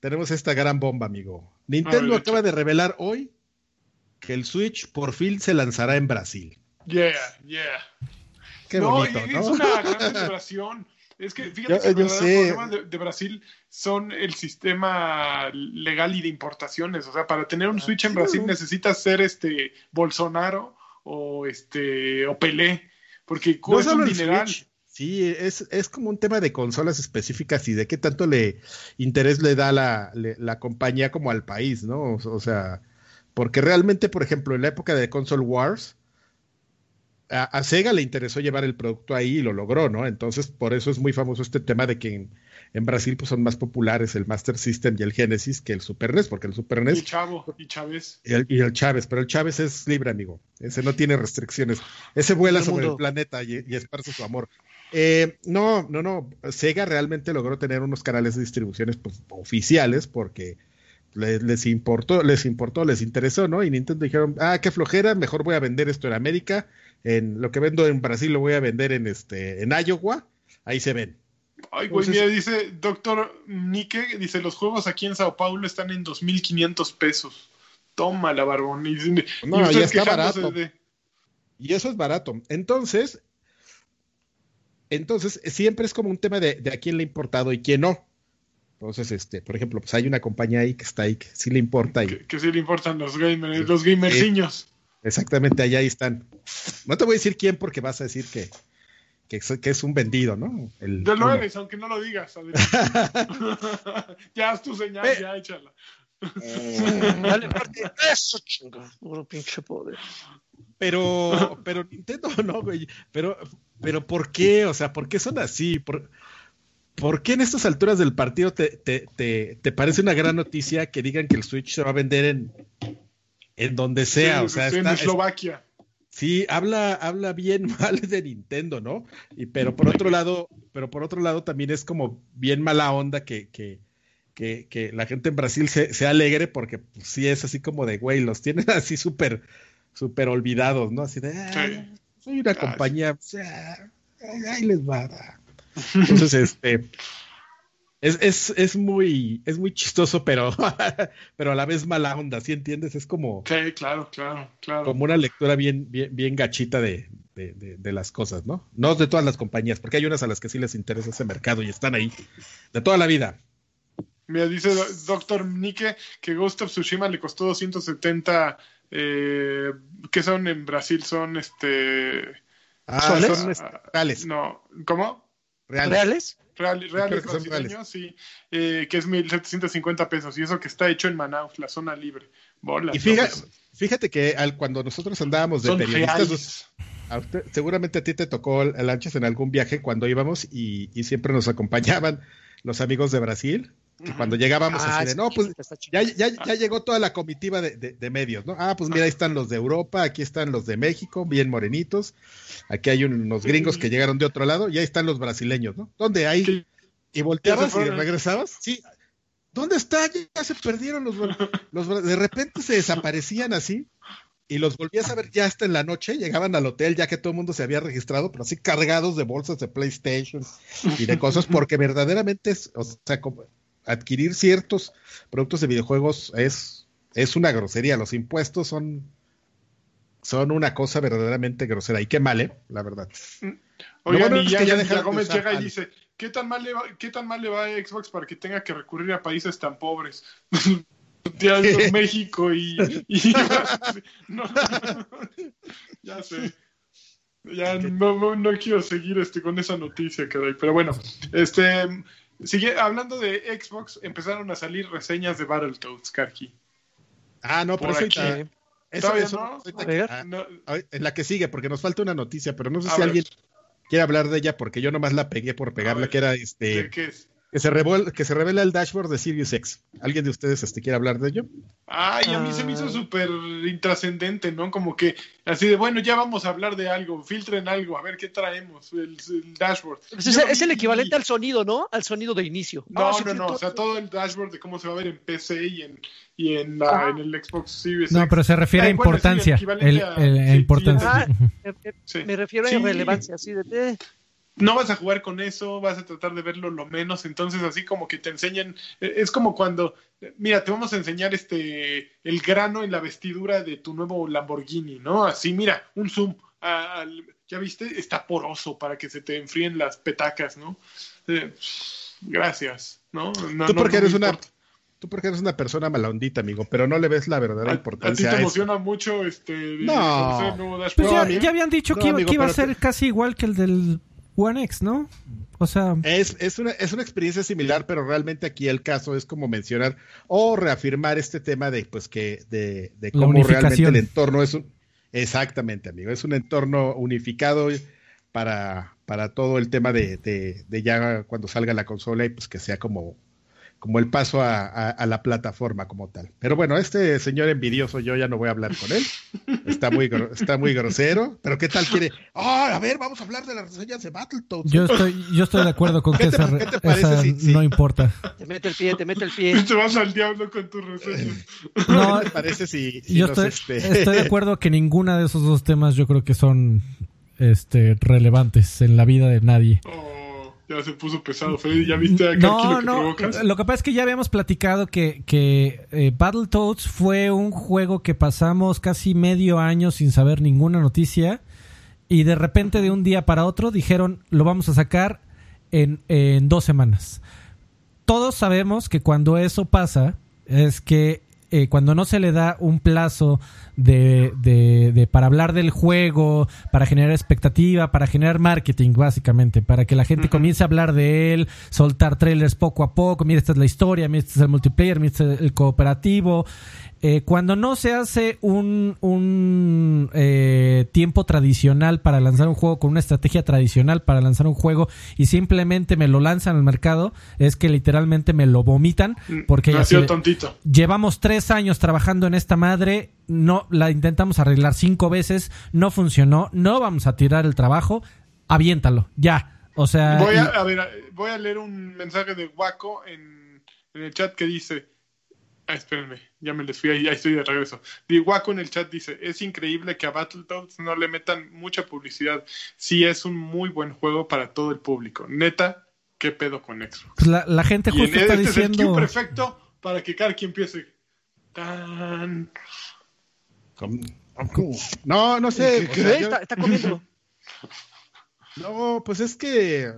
tenemos esta gran bomba, amigo. Nintendo acaba de revelar hoy que el Switch por fin se lanzará en Brasil. Yeah, yeah. Qué bonito, ¿no? Es una gran celebración. Es que fíjate que los problemas de, Brasil son el sistema legal y de importaciones. O sea, para tener un Switch en Brasil necesitas ser este Bolsonaro o este o Pelé, porque cuesta un dineral. Sí, es, es, como un tema de consolas específicas y de qué tanto le interés le da la, la compañía como al país, ¿no? O, sea, porque realmente, por ejemplo, en la época de Console Wars, a, Sega le interesó llevar el producto ahí y lo logró, ¿no? Entonces, por eso es muy famoso este tema de que en, Brasil pues, son más populares el Master System y el Genesis que el Super NES, porque el Super NES... Y Chavo, y Chávez. Y el, Chávez, pero el Chávez es libre, amigo. Ese no tiene restricciones. Ese vuela sobre el planeta y, esparce su amor. Eh, no, no, no. Sega realmente logró tener unos canales de distribuciones pues, oficiales porque les, importó, les importó, les interesó, ¿no? Y Nintendo dijeron, ah, qué flojera, mejor voy a vender esto en América en lo que vendo en Brasil lo voy a vender en este en Iowa, ahí se ven. Ay, güey, mira, dice doctor Nike, dice, los juegos aquí en Sao Paulo están en 2.500 pesos. Toma la barbón. Y, no, ya está barato. Y eso es barato. Entonces, entonces, siempre es como un tema de, a quién le ha importado y quién no. Entonces, este, por ejemplo, pues hay una compañía ahí que está ahí que sí le importa. Y, que, sí le importan los gamers, los gamerciños. Exactamente, allá ahí están. No te voy a decir quién porque vas a decir que, que, es un vendido, ¿no? El, de lo eres, aunque no lo digas. ya haz tu señal, ya échala. Dale parte eso, chingo. Puro pinche poder. Pero, pero Nintendo no, güey. Pero, pero ¿por qué? O sea, ¿por qué son así? ¿Por, ¿por qué en estas alturas del partido te, te, te, te parece una gran noticia que digan que el Switch se va a vender en en donde sea, o sea, en Eslovaquia. Sí, habla, habla bien mal de Nintendo, ¿no? Y pero por otro lado, pero por otro lado también es como bien mala onda que, que, que, que la gente en Brasil se, se alegre porque pues, sí es así como de, güey, los tienen así súper, súper olvidados, ¿no? Así de, ah, soy una compañía, o sea, ahí les va. Entonces, este, es, es, es, muy, es muy chistoso, pero, pero a la vez mala onda, ¿sí entiendes? Es como. Sí, claro, claro, claro. Como una lectura bien, bien, bien gachita de, de, de, las cosas, ¿no? No de todas las compañías, porque hay unas a las que sí les interesa ese mercado y están ahí de toda la vida. Mira, dice Doctor Nike que Ghost of Tsushima le costó 270, eh, que son en Brasil, son este... Ah, son este, reales. No, ¿cómo? reales. ¿Reales? Reales son brasileños, sí, eh, que es 1750 pesos, y eso que está hecho en Manaus, la zona libre. Bolas, Y fíjate, ¿no? fíjate que al, cuando nosotros andábamos de periodistas, reales. a usted- seguramente a ti te tocó el lanchas en algún viaje cuando íbamos y, y siempre nos acompañaban los amigos de Brasil. Que cuando llegábamos Ah, así de, no, pues ya, ya, ya llegó toda la comitiva de, de- de medios, ¿no? Ah, pues mira, ahí están los de Europa, aquí están los de México, bien morenitos. Aquí hay unos gringos que llegaron de otro lado y ahí están los brasileños, ¿no? ¿Dónde hay? Y volteabas y regresabas. Sí. ¿Dónde está? Ya se perdieron los, los de repente se desaparecían así y los volvías a ver ya hasta en la noche, llegaban al hotel ya que todo el mundo se había registrado, pero así cargados de bolsas de PlayStation y de cosas porque verdaderamente es, o sea, como adquirir ciertos productos de videojuegos es es una grosería, los impuestos son son una cosa verdaderamente grosera y qué mal, ¿eh? La verdad. Oigan, bueno y es ya, que ya Gómez llega y al- dice, ¿qué tan, mal le va, ¿qué tan mal le va a Xbox para que tenga que recurrir a países tan pobres? Ya. México y... y- no, ya sé. Ya no, no, no quiero seguir este, con esa noticia, caray. Pero bueno, este... Sigue, hablando de Xbox, empezaron a salir reseñas de Battletoads, Karki. Ah, no, pero Por eso aquí. ahorita- eso- no. ahorita- ah, No, Ah, En la que sigue, porque nos falta una noticia, pero no sé A si ver. alguien quiere hablar de ella, porque yo nomás la pegué por pegarla, que era ¿de este, qué es? Que se revela, que se revela el dashboard de Sirius X. ¿Alguien de ustedes este, quiere hablar de ello? Ay, a mí se me hizo Ah. súper intrascendente, ¿no? Como que así de, bueno, ya vamos a hablar de algo, filtren algo, a ver qué traemos, el, el dashboard. Pues es, el equivaliente al sonido, ¿no? Al sonido de inicio. No, sí, no, no, o sea, todo el dashboard de cómo se va a ver en PC y en, y en, la- Ah. en el Xbox Series No, X. pero se refiere a Eh, bueno, sí, el importancia. equivalente el, a- el- sí, a importancia. Ah, eh, eh. Me refiero a Sí. irrelevancia, así de... no vas a jugar con eso, vas a tratar de verlo lo menos, entonces así como que te enseñan, eh, es como cuando, eh, mira, te vamos a enseñar este, el grano en la vestidura de tu nuevo Lamborghini, ¿no? Así, mira, un zoom, al- ya viste, está poroso para que se te enfríen las petacas, ¿no? Eh, gracias, ¿no? No- Tú no- porque no eres una tú porque eres una persona malondita, amigo, pero no le ves la verdadera A, a ti importancia te a eso. emociona mucho este No. conocer el nuevo Pues ya, habían dicho No, que, iba, amigo, que iba a ser casi igual que el del One X, ¿no? O sea, Es, es, una, es una experiencia similar, pero realmente aquí el caso es como mencionar o reafirmar este tema de pues que de, de cómo realmente el entorno es un exactamente, amigo, es un entorno unificado para, para todo el tema de, de, de ya cuando salga la consola y pues que sea como, como el paso a, a- a la plataforma como tal. Pero bueno, este señor envidioso yo ya no voy a hablar con él. Está muy, gro- está muy grosero. Pero ¿qué tal quiere? Ah, a ver, vamos a hablar de las reseñas de Battletoads. yo estoy, yo estoy de acuerdo con que ¿Qué te- esa, qué te parece esa si- si- no importa. Te mete el pie, te mete el pie. Te vas al diablo con tus reseñas. No, ¿Qué te parece si, si yo nos, estoy, este, estoy de acuerdo que ninguna de esos dos temas yo creo que son este relevantes en la vida de nadie. Oh, ya se puso pesado, Freddy. ¿Ya viste a No, lo que no. provocas? Lo que pasa es que ya habíamos platicado que, que eh, Battletoads fue un juego que pasamos casi medio año sin saber ninguna noticia. Y de repente, de un día para otro, dijeron: Lo vamos a sacar en, en dos semanas. Todos sabemos que cuando eso pasa, es que eh, cuando no se le da un plazo de, de- de- para hablar del juego, para generar expectativa, para generar marketing, básicamente, para que la gente comience a hablar de él, soltar trailers poco a poco, mira, esta es la historia, mira, este es el multiplayer, mira, este es el cooperativo. Eh, cuando no se hace un, un eh, tiempo tradicional para lanzar un juego con una estrategia tradicional para lanzar un juego y simplemente me lo lanzan al mercado, es que literalmente me lo vomitan porque ya tontito. llevamos tres años trabajando en esta madre, no la intentamos arreglar cinco veces, no funcionó, no vamos a tirar el trabajo, aviéntalo, ya. O sea, Voy a, y- a ver, voy a leer un mensaje de Waco en, en el chat que dice. Ah, espérenme, ya me les fui, ahí, ahí estoy de regreso. Di Waco en el chat dice: Es increíble que a Battletoads no le metan mucha publicidad. Sí, es un muy buen juego para todo el público. Neta, ¿qué pedo con Xbox? pues la, la gente Y en- justo está este es el diciendo... perfecto para que Karki empiece. Tan. com- No, no sé. o ¿Qué? sea, yo- Está, está comiendo. no, pues es que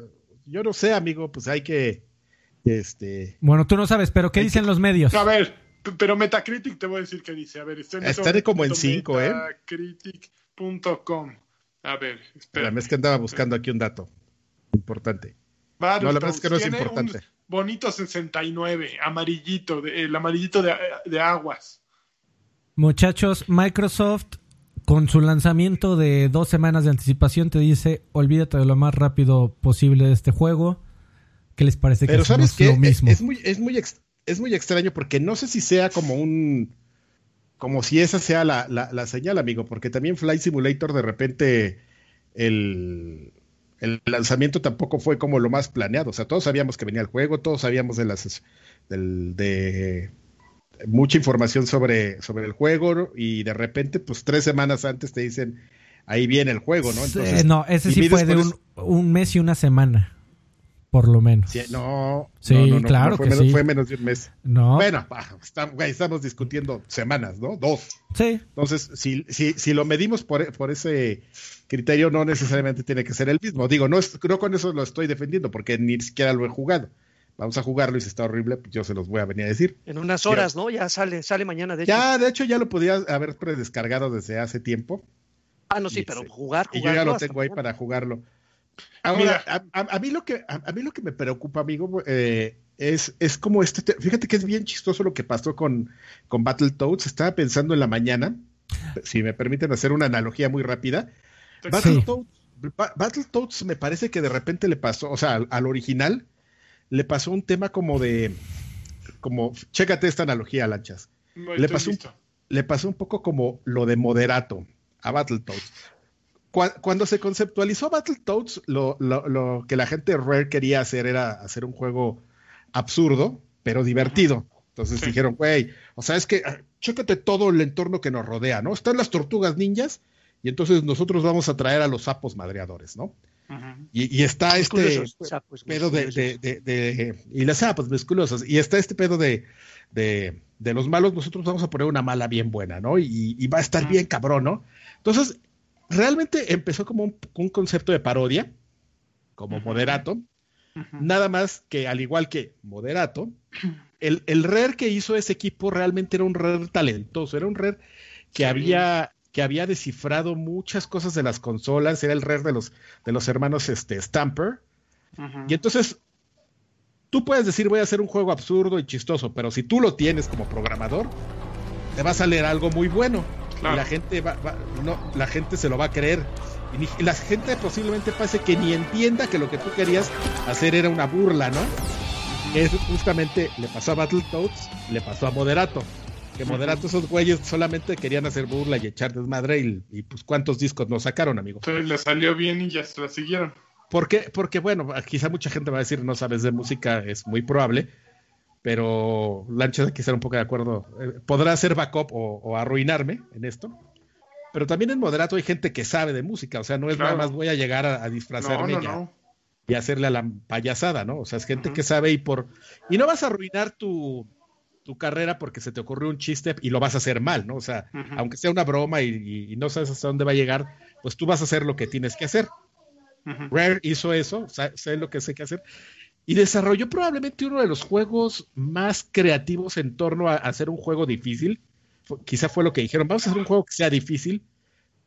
yo no sé, amigo, pues hay que Este. Bueno, tú no sabes, pero ¿qué dicen los medios? A ver, pero Metacritic te voy a decir qué dice. A ver, estoy en Estaré como en 5, ¿eh? Metacritic.com. A ver, espera. La es que andaba buscando aquí un dato importante. no, la verdad es que no es importante. bonito 69, amarillito, de, el amarillito de, de aguas. Muchachos, Microsoft con su lanzamiento de dos semanas de anticipación te dice, olvídate de lo más rápido posible de este juego. ¿Qué les parece Pero que sabes lo mismo? Es, muy, es, muy es muy extraño porque no sé si sea como un... Como si esa sea la, la, señal, amigo, porque también Flight Simulator de repente el, el lanzamiento tampoco fue como lo más planeado. O sea, todos sabíamos que venía el juego, todos sabíamos de las del, de mucha información sobre, sobre el juego y de repente, pues tres semanas antes te dicen, ahí viene el juego, ¿no? Entonces, no, ese sí fue de un, un, mes y una semana, por lo menos. Sí, no, sí, no, claro fue, que menos, sí. fue menos de un mes. No. Bueno, estamos discutiendo semanas, ¿no? Dos. Sí. Entonces, si, si, si lo medimos por, por ese criterio, no necesariamente tiene que ser el mismo. Digo, no, es, no con eso lo estoy defendiendo, porque ni siquiera lo he jugado vamos a jugarlo y si está horrible, pues yo se los voy a venir a decir. En unas horas, ¿no? Ya sale, sale mañana, de hecho. Ya, de hecho, ya lo podía haber predescargado desde hace tiempo. Ah, no, sí, pero jugar, jugar. Y yo ya lo tengo ahí para jugarlo. Ahora, a, a, mí lo que, a, mí lo que me preocupa, amigo, eh, es, es como este, fíjate que es bien chistoso lo que pasó con, con Battletoads. Estaba pensando en la mañana, si me permiten hacer una analogía muy rápida. Battletoads, Battletoads me parece que de repente le pasó, o sea, al, al original, le pasó un tema como de, como, chécate esta analogía, Lanchas. le, pasó un, le pasó un poco como lo de moderato a Battletoads. Cuando se conceptualizó Battletoads, lo, lo, lo que la gente de Rare quería hacer era hacer un juego absurdo, pero divertido. Entonces dijeron, güey, o sea, es que ah, chécate todo el entorno que nos rodea, ¿no? Están las tortugas ninjas y entonces nosotros vamos a traer a los sapos madreadores, ¿no? y, y, está este pedo de, de, de, y las sapos musculosas y está este pedo de, de, los malos nosotros vamos a poner una mala bien buena no y, va a estar bien cabrón no entonces realmente empezó como un, concepto de parodia como moderato nada más que al igual que moderato el, el que hizo ese equipo realmente era un rare talentoso era un rare que había que había descifrado muchas cosas de las consolas, era el rey de los, de los hermanos este, Stamper. Y entonces, tú puedes decir voy a hacer un juego absurdo y chistoso, pero si tú lo tienes como programador, te va a salir algo muy bueno. Y la gente, va, no, la gente se lo va a creer. Y, la gente posiblemente pase que ni entienda que lo que tú querías hacer era una burla, ¿no? Eso justamente le pasó a Battletoads, le pasó a Moderato que moderato esos güeyes solamente querían hacer burla y echar desmadre y, y pues cuántos discos nos sacaron, amigo. Entonces le salió bien y ya se la siguieron. ¿Por qué? Porque bueno, quizá mucha gente va a decir no sabes de música, es muy probable, pero Lancha de quizá un poco de acuerdo. Eh, podrá hacer backup o, arruinarme en esto. Pero también en moderato hay gente que sabe de música, o sea, no es nada más voy a llegar a, disfrazarme y, hacerle a la payasada, ¿no? O sea, es gente que sabe y por... Y no vas a arruinar tu, tu carrera porque se te ocurrió un chiste y lo vas a hacer mal, ¿no? O sea, aunque sea una broma y, no sabes hasta dónde va a llegar, pues tú vas a hacer lo que tienes que hacer. Rare hizo eso, sé lo que sé que hacer, y desarrolló probablemente uno de los juegos más creativos en torno a, hacer un juego difícil. quizá fue lo que dijeron, vamos a hacer un juego que sea difícil,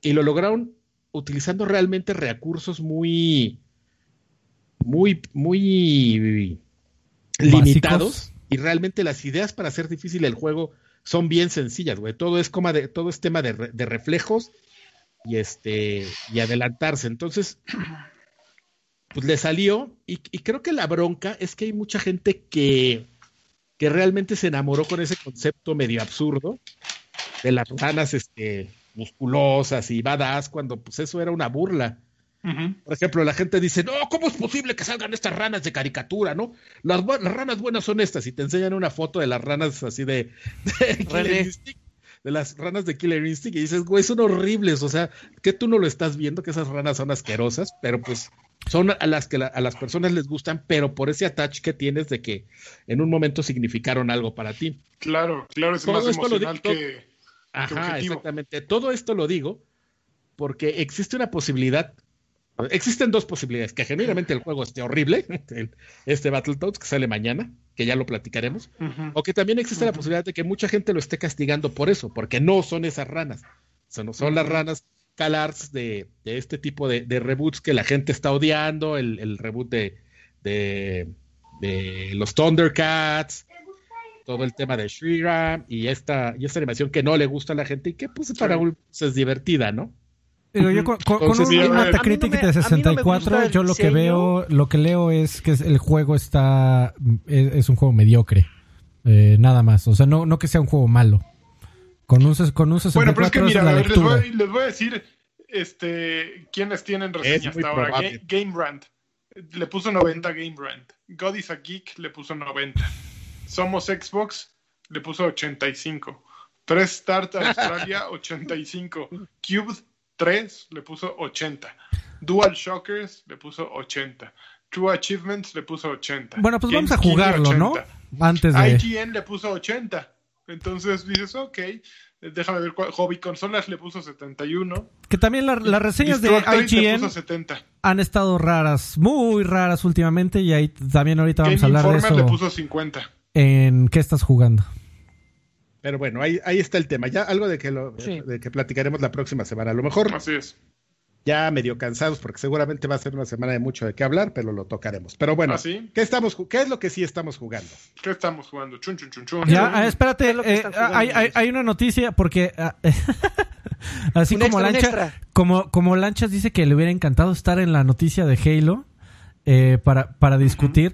y lo lograron utilizando realmente recursos muy, muy, muy limitados y realmente las ideas para hacer difícil el juego son bien sencillas, güey. Todo es como de, todo es tema de, reflejos y este y adelantarse. Entonces, pues le salió y, creo que la bronca es que hay mucha gente que, que realmente se enamoró con ese concepto medio absurdo de las ranas este, musculosas y badass cuando pues eso era una burla. Por ejemplo, la gente dice, no, ¿cómo es posible que salgan estas ranas de caricatura, no? Las, ranas buenas son estas y te enseñan una foto de las ranas así de, de las ranas de Killer Instinct y dices, güey, son horribles, o sea, que tú no lo estás viendo, que esas ranas son asquerosas, pero pues son a las que a las personas les gustan, pero por ese attach que tienes de que en un momento significaron algo para ti. Claro, claro, es más emocional que, Ajá, exactamente. Todo esto lo digo porque existe una posibilidad Existen dos posibilidades, que genuinamente el juego esté horrible, este Battletoads que sale mañana, que ya lo platicaremos, o que también existe la posibilidad de que mucha gente lo esté castigando por eso, porque no son esas ranas, son, son las ranas calars de, de este tipo de, reboots que la gente está odiando, el, reboot de, de, los Thundercats, todo el tema de Shira y esta, y esta animación que no le gusta a la gente y que pues para un pues, es divertida, ¿no? Pero yo con, un Metacritic de 64, yo lo que veo, lo que leo es que el juego está, es, un juego mediocre, eh, nada más. O sea, no, no que sea un juego malo. Con un, con un 64 Bueno, pero es que mira, les voy, les voy, a decir este, quiénes tienen reseña hasta ahora. Game, Rant le puso 90 Game Rant. God is a Geek le puso 90. Somos Xbox le puso 85. 3 Start Australia 85. Cube 3 le puso 80. Dual Shockers le puso 80. True Achievements le puso 80. Bueno, pues vamos a jugarlo, ¿no? Antes de... IGN le puso 80. Entonces dices, ok, déjame ver cuál. Hobby Consolas le puso 71. Que también las reseñas de IGN han estado raras, muy raras últimamente. Y ahí también ahorita vamos a hablar de eso. le puso 50. ¿En qué estás jugando? Pero bueno, ahí, ahí está el tema. Ya algo de que, lo, de que platicaremos la próxima semana. A lo mejor. Así es. Ya medio cansados porque seguramente va a ser una semana de mucho de qué hablar, pero lo tocaremos. Pero bueno, ¿Ah, ¿qué, estamos, ¿qué es lo que sí estamos jugando? ¿Qué estamos jugando? Chun, chun, chun, chun. Ya, ah, espérate, eh, hay, hay, hay, una noticia porque... Ah, así como Lancha, como, como Lanchas dice que le hubiera encantado estar en la noticia de Halo eh, para, para discutir.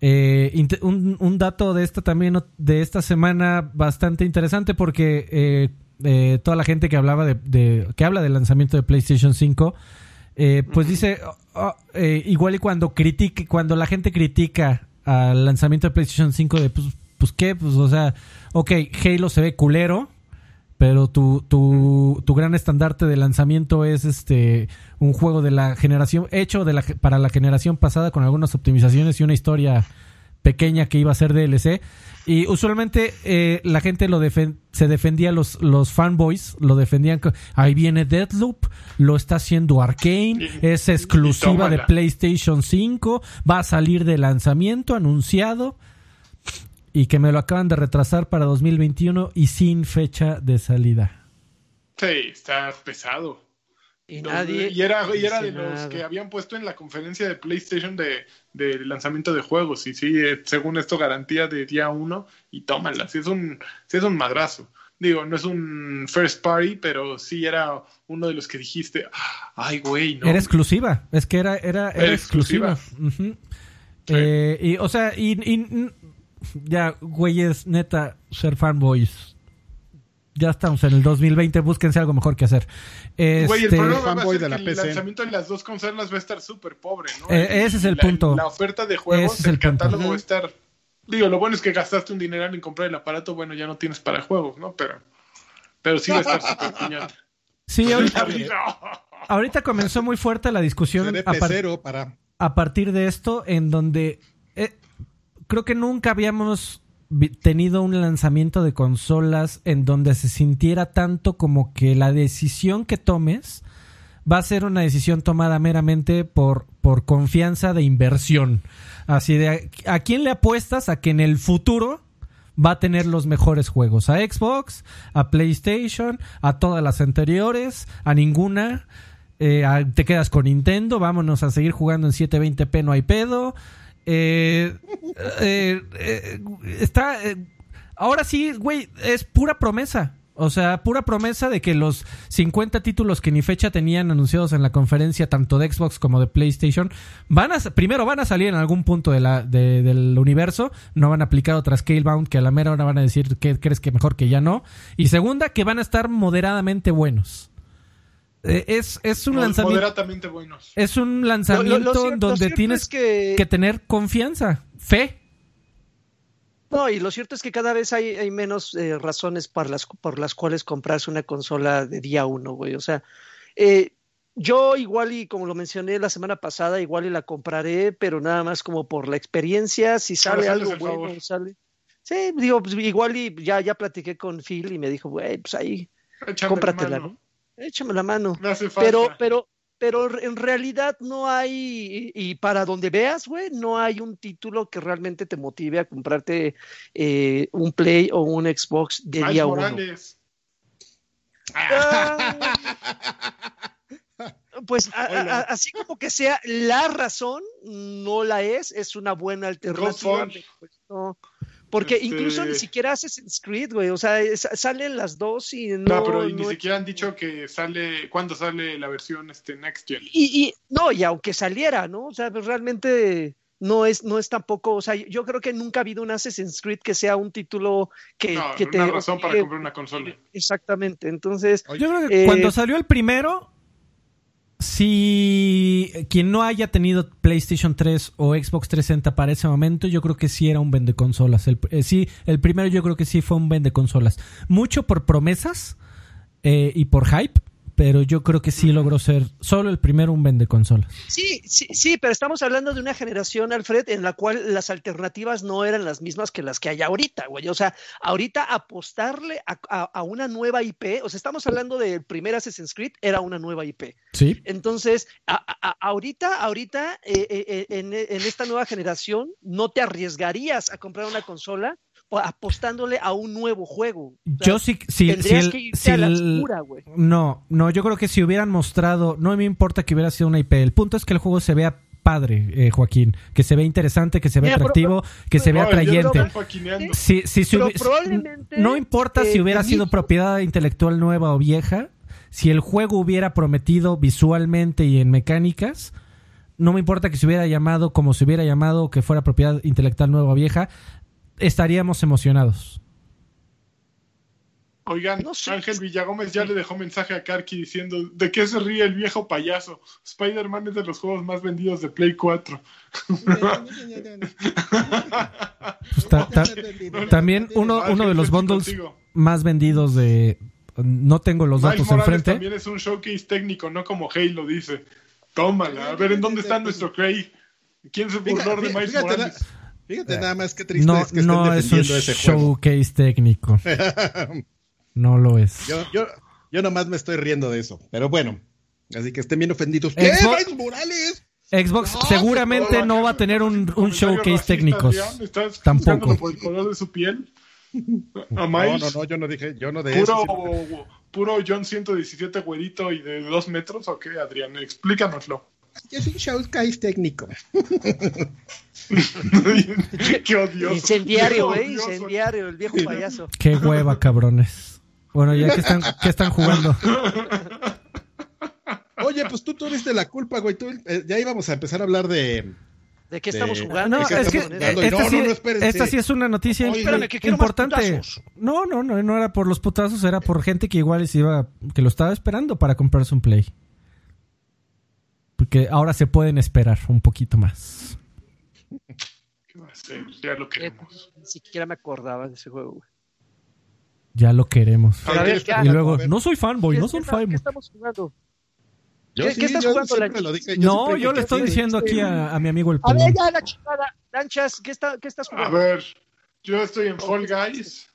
Eh, un, un, dato de esta también, de esta semana, bastante interesante porque eh, eh, toda la gente que hablaba de, que habla del lanzamiento de PlayStation 5, pues dice, oh, oh, igual y cuando critique, cuando la gente critica al lanzamiento de PlayStation 5 de, pues, pues qué, pues o sea, ok, Halo se ve culero, pero tu, tu, tu gran estandarte de lanzamiento es este un juego de la generación hecho de la, para la generación pasada con algunas optimizaciones y una historia pequeña que iba a ser DLC y usualmente eh, la gente lo se defendía los los fanboys lo defendían ahí viene Deadloop lo está haciendo Arkane es exclusiva de PlayStation 5 va a salir de lanzamiento anunciado y que me lo acaban de retrasar para 2021 y sin fecha de salida. Sí, está pesado. Y, nadie y era, y era de los que habían puesto en la conferencia de PlayStation de, de lanzamiento de juegos. Y sí, eh, según esto, garantía de día uno y tómala. Sí es, un, sí es un madrazo. Digo, no es un first party, pero sí era uno de los que dijiste, ay, güey, no. Era exclusiva. Es que era, era, era, exclusiva. Eh, y, o sea, y, y ya, güeyes, neta, ser fanboys. Ya estamos en el 2020, búsquense algo mejor que hacer. Este... Güey, el problema va a ser que el lanzamiento de las dos consolas va a estar súper pobre, ¿no? Eh, ese es el punto. La oferta de juegos, el, catálogo va a estar... Digo, lo bueno es que gastaste un dineral en comprar el aparato, bueno, ya no tienes para juegos, ¿no? Pero, pero sí va a estar súper piñata. Sí, ahorita, ahorita comenzó muy fuerte la discusión a, para... a partir de esto, en donde eh, creo que nunca habíamos tenido un lanzamiento de consolas en donde se sintiera tanto como que la decisión que tomes va a ser una decisión tomada meramente por, por confianza de inversión. Así de, ¿a quién le apuestas a que en el futuro va a tener los mejores juegos? ¿A Xbox? ¿A PlayStation? ¿A todas las anteriores? ¿A ninguna? Eh, ¿Te quedas con Nintendo? Vámonos a seguir jugando en 720p, no hay pedo. Eh, eh, eh, está. ahora sí, güey, es pura promesa. O sea, pura promesa de que los 50 títulos que ni fecha tenían anunciados en la conferencia, tanto de Xbox como de PlayStation, van a, primero van a salir en algún punto del universo, no van a aplicar otra Scalebound que a la mera hora van a decir que crees que mejor que ya no. Y segunda, que van a estar moderadamente buenos. Eh, es, es un lanzamiento. Es un lanzamiento donde tienes que... tener confianza, fe. No, y lo cierto es que cada vez hay, hay menos eh, razones por las, por las cuales comprarse una consola de día uno, güey. O sea, eh, yo igual y como lo mencioné la semana pasada, igual y la compraré, pero nada más como por la experiencia, si sale algo bueno, sale. Sí, digo, pues, igual y ya, ya platiqué con Phil y me dijo, güey, pues ahí, cómpratela, ¿no? Échame la mano. Me hace Pero, pero, pero en realidad no hay, y, para donde veas, güey, no hay un título que realmente te motive a comprarte eh, un Play o un Xbox de día uno. Ah, pues así como que sea la razón, no la es, es una buena alternativa. Porque este incluso ni siquiera Assassin's Creed, güey. O sea, salen las dos y no. No, pero ni siquiera han dicho que sale. ¿Cuándo sale la versión este, Next Gen? Y, y, no, y aunque saliera, ¿no? O sea, pues realmente no es, no es tampoco. O sea, yo creo que nunca ha habido un Assassin's Creed que sea un título que, no, que una razón para comprar una consola. Exactamente. Entonces. Yo creo que cuando eh, salió el primero si quien no haya tenido PlayStation 3 o Xbox 360 para ese momento, yo creo que sí era un vende consolas. Eh, sí, el primero yo creo que sí fue un vende consolas. Mucho por promesas eh, y por hype, pero yo creo que sí logró ser solo el primero un vende consolas. Sí, sí, sí, pero estamos hablando de una generación, Alfred, en la cual las alternativas no eran las mismas que las que hay ahorita, güey. O sea, ahorita apostarle a, una nueva IP, o sea, estamos hablando del primer Assassin's Creed, era una nueva IP. Sí. Entonces, ahorita, ahorita, eh, eh, en, en esta nueva generación, no te arriesgarías a comprar una consola apostándole a un nuevo juego. yo sí, si, si, No, no, yo creo que si hubieran mostrado, no me importa que hubiera sido una IP, el punto es que el juego se vea padre, eh, Joaquín, que se vea interesante, que se vea atractivo, que se vea atrayente. Si, no importa si hubiera sido propiedad intelectual nueva o vieja, si el juego hubiera prometido visualmente y en mecánicas, no me importa que se hubiera llamado como se hubiera llamado, que fuera propiedad intelectual nueva o vieja, estaríamos emocionados. Oigan, Ángel Villagómez ya le dejó mensaje a Karki diciendo ¿de qué se ríe el viejo payaso? Spider-Man es de los juegos más vendidos de Play 4. también uno, uno de los bundles más vendidos de... No tengo los datos enfrente. También es un showcase técnico, no como Halo dice. Tómala, a ver en dónde está nuestro Craig. ¿Quién se burló de Miles Morales? Fíjate eh, nada más qué triste no, es que estén no es un ese showcase técnico. no lo es. Yo, yo, yo nomás me estoy riendo de eso. Pero bueno, así que estén bien ofendidos. ¿Qué? Xbox, Morales? Xbox seguramente no, va a tener un, un showcase técnico. Tampoco. por el color de su piel? ¿A no, no, no, yo no dije, yo no de puro, eso. Puro John 117 güerito y de dos metros, ¿o qué, Adrián? Explícanoslo. Es un showcase técnico. Qué odioso. Incendiario, güey. Incendiario, el viejo payaso. Qué hueva, cabrones. Bueno, ya que están, ¿qué están jugando? Oye, pues tú tuviste la culpa, güey. Tú, eh, ya íbamos a empezar a hablar de. ¿De qué estamos jugando? No, es que esta, sí, esta, sí, es una noticia importante. No, no, no, no era por los putazos, era por gente que igual se iba, que lo estaba esperando para comprarse un play. Porque ahora se pueden esperar un poquito más. Ya lo queremos. Ni siquiera me acordaba de ese juego, Ya lo queremos. y luego, no soy fanboy, no soy fanboy. ¿Qué estamos jugando? ¿Qué, estás jugando, Lanchas? no, yo le estoy diciendo aquí a, mi amigo el A ver, ya la chingada. Lanchas, ¿qué, está, ¿qué estás jugando? A ver, yo estoy en Fall Guys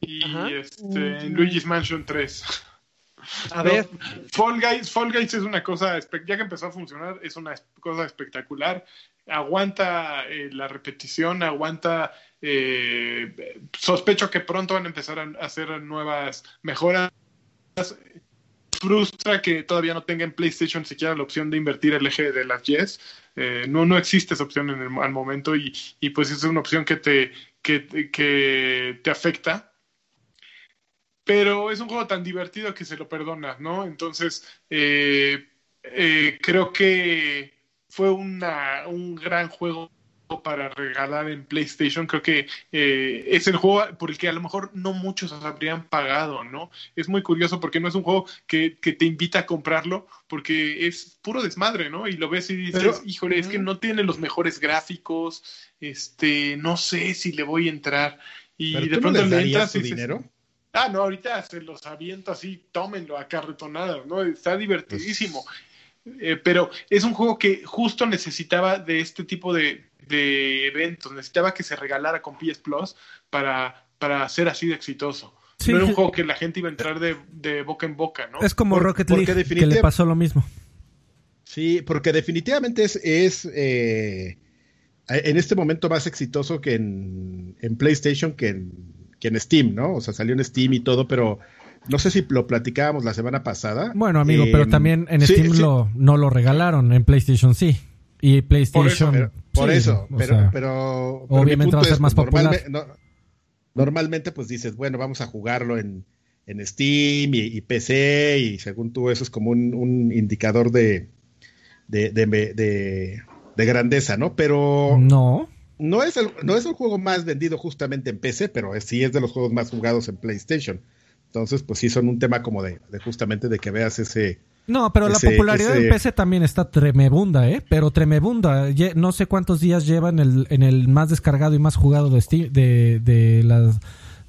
y este, en Luigi's Mansion 3. A ver. Fall Guys, Fall Guys es una cosa, ya que empezó a funcionar, es una cosa espectacular. Aguanta eh, la repetición, aguanta. Eh, sospecho que pronto van a empezar a hacer nuevas mejoras. Frustra que todavía no tenga en PlayStation siquiera la opción de invertir el eje de las Yes. Eh, no, no existe esa opción en el, al momento y, y, pues es una opción que te, que, que te afecta pero es un juego tan divertido que se lo perdonas, ¿no? Entonces, creo que fue una, un gran juego para regalar en PlayStation. Creo que eh, es el juego por el que a lo mejor no muchos habrían pagado, ¿no? Es muy curioso porque no es un juego que, que te invita a comprarlo, porque es puro desmadre, ¿no? Y lo ves y dices, híjole, es que no tiene los mejores gráficos, este, no sé si le voy a entrar. Y de pronto le entras y dinero? Ah, no, ahorita se los aviento así, tómenlo a carretonadas, ¿no? Está divertidísimo. Eh, pero es un juego que justo necesitaba de este tipo de, eventos, necesitaba que se regalara con PS Plus para, para ser así de exitoso. No era un juego que la gente iba a entrar de, boca en boca, ¿no? Es como Rocket League, que le pasó lo mismo. Sí, porque definitivamente es, es eh, en este momento más exitoso que en, PlayStation que en, que en Steam, ¿no? O sea, salió en Steam y todo, pero no sé si lo platicábamos la semana pasada. Bueno, amigo, pero em, también en Steam Lo, no lo regalaron, en PlayStation sí. Y PlayStation. Por eso, pero, pero, obviamente va a ser más popular. Normalmente, pues dices, bueno, vamos a jugarlo en, en Steam y, PC, y según tú, eso es como un, indicador de de, de, de, grandeza, ¿no? Pero. No. No es, el, no es el juego más vendido justamente en PC, pero sí es de los juegos más jugados en PlayStation. Entonces, pues sí son un tema como de, justamente de que veas ese... No, pero la popularidad de PC también está tremebunda, ¿eh? Pero tremebunda. No sé cuántos días lleva en el, en el más descargado y más jugado de Steam, de, de las...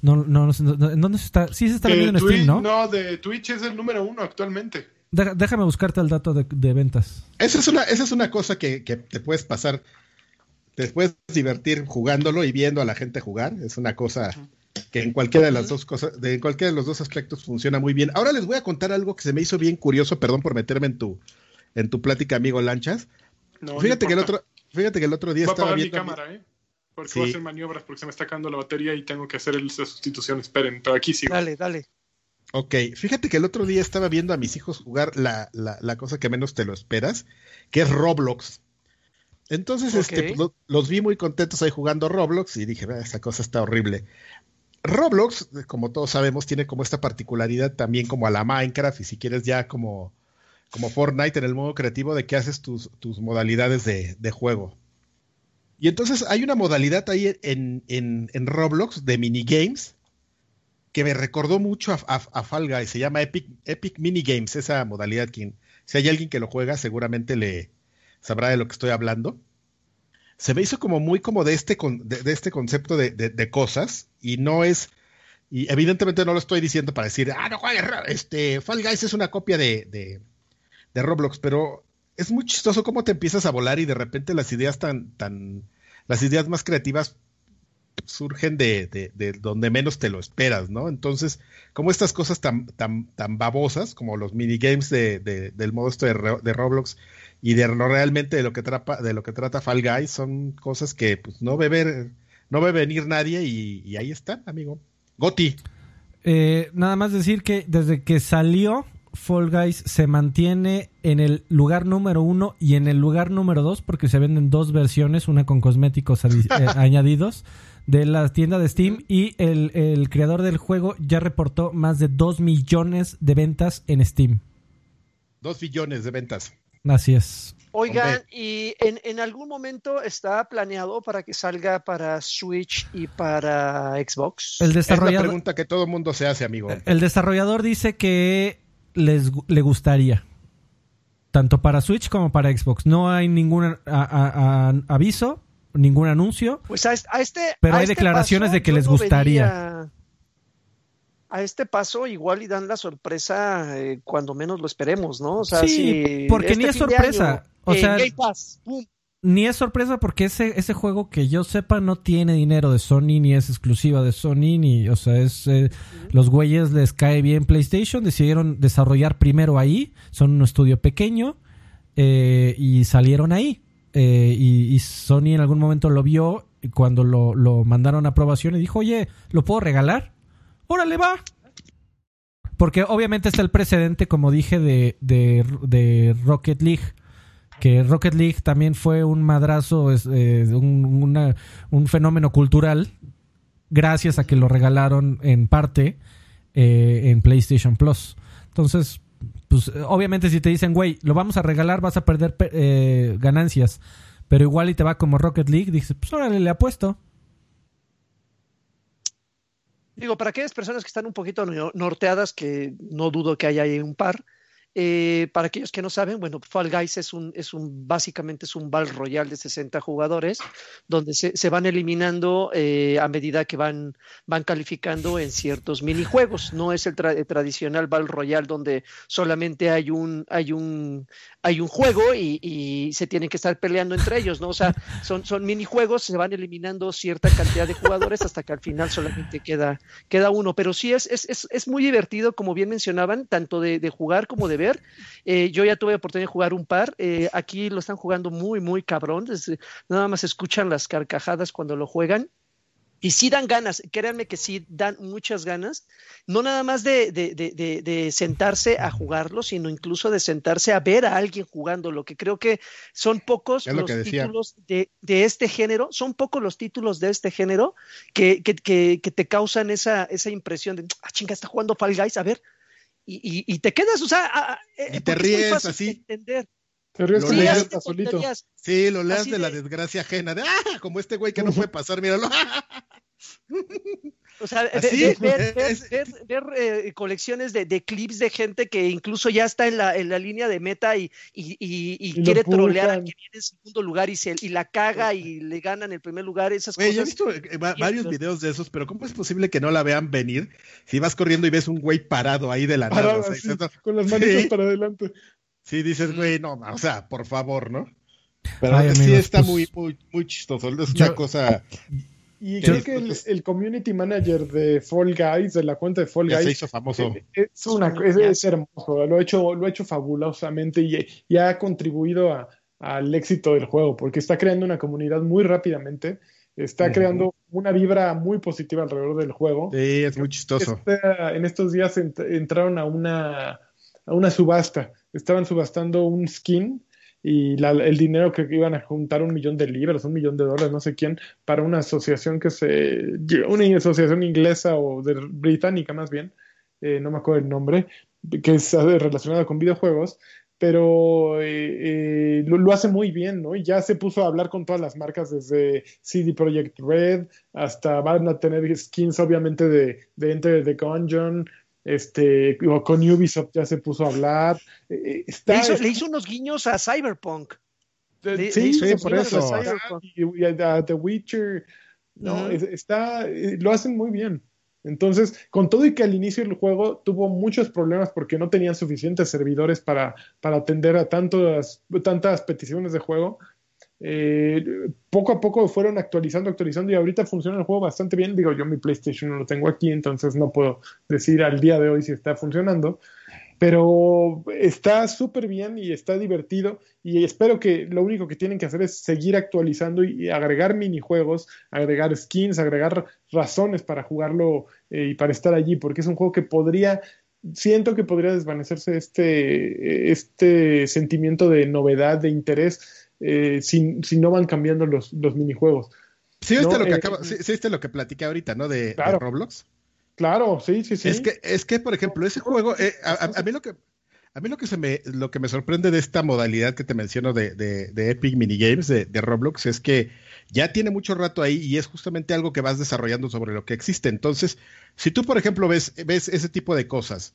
No, no, ¿Dónde se está? Sí se está vendiendo en Steam, ¿no? No, de Twitch es el número uno actualmente. déjame buscarte el dato de, ventas. Esa es una, esa es una cosa que, que te puedes pasar, te puedes divertir jugándolo y viendo a la gente jugar. Es una cosa que en cualquiera de las dos cosas, de cualquiera de los dos aspectos funciona muy bien. Ahora les voy a contar algo que se me hizo bien curioso, perdón por meterme en tu, en tu plática, amigo Lanchas. fíjate que el otro, fíjate que el otro día estaba viendo. mi cámara, ¿eh? Porque voy a hacer maniobras porque se me está acabando la batería y tengo que hacer la sustitución. Esperen, pero aquí sí. Dale, dale. Ok, fíjate que el otro día estaba viendo a mis hijos jugar la, la, cosa que menos te lo esperas, que es Roblox. Entonces, este, pues, los vi muy contentos ahí jugando Roblox y dije, esa cosa está horrible. Roblox, como todos sabemos, tiene como esta particularidad también como a la Minecraft y si quieres ya como, como Fortnite en el modo creativo de que haces tus, tus modalidades de, juego. Y entonces hay una modalidad ahí en, en, Roblox de minigames que me recordó mucho a, a, Fall Guys, se llama Epic, Epic Minigames, esa modalidad. Quien, si hay alguien que lo juega, seguramente le sabrá de lo que estoy hablando se me hizo como muy como de este, de, este concepto de, cosas y no es, y evidentemente no lo estoy diciendo para decir, ah, no juegues, este, Fall Guys es una copia de, de, Roblox, pero es muy chistoso cómo te empiezas a volar y de repente las ideas tan, tan, las ideas más creativas surgen de, de, donde menos te lo esperas, ¿no? Entonces, como estas cosas tan, tan, tan babosas, como los minigames de, del modo esto de, Roblox, y de lo realmente de lo que trata, de lo que trata Fall Guys, son cosas que pues no ve ver, no ve venir nadie, y, ahí está, amigo. Goti. Eh, nada más decir que desde que salió Fall Guys se mantiene en el lugar número uno y en el lugar número dos porque se venden dos versiones, una con cosméticos eh, añadidos de la tienda de Steam y el, creador del juego ya reportó más de 2 millones de ventas en Steam. 2 billones de ventas. Así es. Oigan, ¿y en, algún momento está planeado para que salga para Switch y para Xbox? El desarrollador, es la pregunta que todo el mundo se hace, amigo. El desarrollador dice que les le gustaría. Tanto para Switch como para Xbox. No hay ningún aviso ningún anuncio. Pues a, este. Pero hay este declaraciones de que les gustaría. a este paso igual y dan la sorpresa eh, cuando menos lo esperemos, ¿no? O sea, sí, porque ni este es sorpresa. o sea, ni es sorpresa porque ese, ese juego que yo sepa no tiene dinero de Sony, ni es exclusiva de Sony, ni, o sea, es, eh, los güeyes les cae bien PlayStation, decidieron desarrollar primero ahí, son un estudio pequeño eh, y salieron ahí. Eh, y, Sony en algún momento lo vio cuando lo, mandaron a aprobación y dijo, oye, ¿lo puedo regalar? Órale, va. Porque obviamente está el precedente, como dije, de, de, Rocket League. Que Rocket League también fue un madrazo, eh, un, un, fenómeno cultural, gracias a que lo regalaron en parte eh, en PlayStation Plus. Entonces, pues obviamente si te dicen, güey, lo vamos a regalar, vas a perder eh, ganancias, pero igual y te va como Rocket League, dices, pues órale, le apuesto. Digo, para aquellas personas que están un poquito norteadas, que no dudo que haya ahí un par, eh, para aquellos que no saben, bueno, Fall Guys es un, es un básicamente es un Battle Royal de 60 jugadores, donde se, se van eliminando eh, a medida que van, van calificando en ciertos minijuegos. No es el, tradicional Battle Royal donde solamente hay un, hay un, hay un juego y, se tienen que estar peleando entre ellos, ¿no? O sea, son, son minijuegos, se van eliminando cierta cantidad de jugadores hasta que al final solamente queda, queda uno. Pero sí es, es, es, es muy divertido, como bien mencionaban, tanto de jugar como de ver ver. Eh, yo ya tuve oportunidad de jugar un par. Eh, aquí lo están jugando muy, muy cabrón. nada más escuchan las carcajadas cuando lo juegan. Y sí dan ganas, créanme que sí dan muchas ganas, no nada más de, de, de, de, sentarse a jugarlo, sino incluso de sentarse a ver a alguien jugando, lo que creo que son pocos los títulos de, este género, son pocos los títulos de este género que, que, que, que te causan esa, esa impresión de, ah, chinga, está jugando Fall Guys, a ver, y, y, te quedas, o sea, eh, y te ríes así. Entender. Te ríes sí, solito. Sí, lo leas de, la desgracia ajena, de, ah, como este güey que no puede pasar, míralo. O sea, ver, ver, eh, colecciones de, de, clips de gente que incluso ya está en la, en la línea de meta y, y, y, quiere trolear al que viene en segundo lugar y, se, y la caga y le ganan el primer lugar, esas cosas. Yo he visto eh, varios videos de esos, pero ¿cómo es posible que no la vean venir si vas corriendo y ves un güey parado ahí de la nada? con las manitas para adelante. Sí, dices, güey, no, o sea, por favor, ¿no? Pero sí está pues muy, muy, muy chistoso. Es una cosa y creo que el, community manager de Fall Guys, de la cuenta de Fall Guys, se hizo famoso. Eh, es, una, es, hermoso, lo ha hecho, lo ha hecho fabulosamente y, ha contribuido al éxito del juego, porque está creando una comunidad muy rápidamente, está creando una vibra muy positiva alrededor del juego. Sí, es muy chistoso. en estos días entraron a una, a una subasta, estaban subastando un skin y el dinero que iban a juntar un millón de libras, un millón de dólares, no sé quién, para una asociación que se, una asociación inglesa o de, británica más bien, eh, no me acuerdo el nombre, que es relacionada con videojuegos, pero eh, eh, lo, hace muy bien, ¿no? Y ya se puso a hablar con todas las marcas, desde CD Projekt Red hasta van a tener skins, obviamente, de, de Enter the Gungeon, este, con Ubisoft ya se puso a hablar. Eh, eh, le, hizo, unos guiños a Cyberpunk. sí, sí, por eso. Y, a The Witcher. No, está, eh, lo hacen muy bien. Entonces, con todo y que al inicio del juego tuvo muchos problemas porque no tenían suficientes servidores para, para atender a tantas, tantas peticiones de juego, eh, poco a poco fueron actualizando, actualizando y ahorita funciona el juego bastante bien. Digo, yo mi PlayStation no lo tengo aquí, entonces no puedo decir al día de hoy si está funcionando, pero está súper bien y está divertido y espero que lo único que tienen que hacer es seguir actualizando y agregar minijuegos, agregar skins, agregar razones para jugarlo eh, y para estar allí, porque es un juego que podría siento que podría desvanecerse este, este sentimiento de novedad, de interés eh, si, si, no van cambiando los, los minijuegos. Sí, viste lo que eh, acaba, sí, viste lo que platiqué ahorita, ¿no? De, Roblox. Claro, sí, sí, sí. Es que, es que por ejemplo, ese juego, eh, a, mí lo que a mí lo que se me, lo que me sorprende de esta modalidad que te menciono de, de, de Epic Minigames, de, de, Roblox, es que ya tiene mucho rato ahí y es justamente algo que vas desarrollando sobre lo que existe. Entonces, si tú, por ejemplo, ves, ves ese tipo de cosas,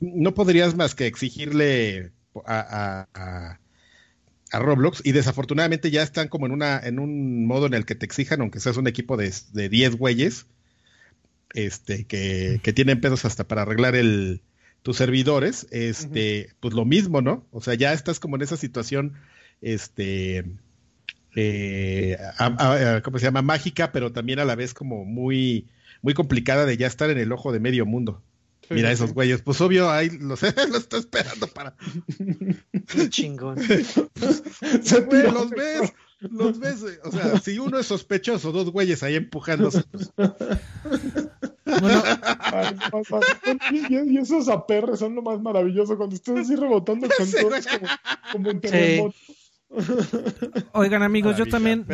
no podrías más que exigirle a a Roblox y desafortunadamente ya están como en una en un modo en el que te exijan, aunque seas un equipo de, de 10 güeyes, este, que, que, tienen pedos hasta para arreglar el tus servidores, este, pues lo mismo, ¿no? O sea, ya estás como en esa situación, este, eh, ¿cómo se llama? Mágica, pero también a la vez como muy, muy complicada de ya estar en el ojo de medio mundo. Mira esos güeyes, pues obvio, ahí los, los está esperando para. Qué chingón. los ves, los ves. O sea, si uno es sospechoso, dos güeyes ahí empujándose. Pues. Bueno, y, esos aperres son lo más maravilloso cuando estás así rebotando con todo, como, como un terremoto. Oigan amigos, yo también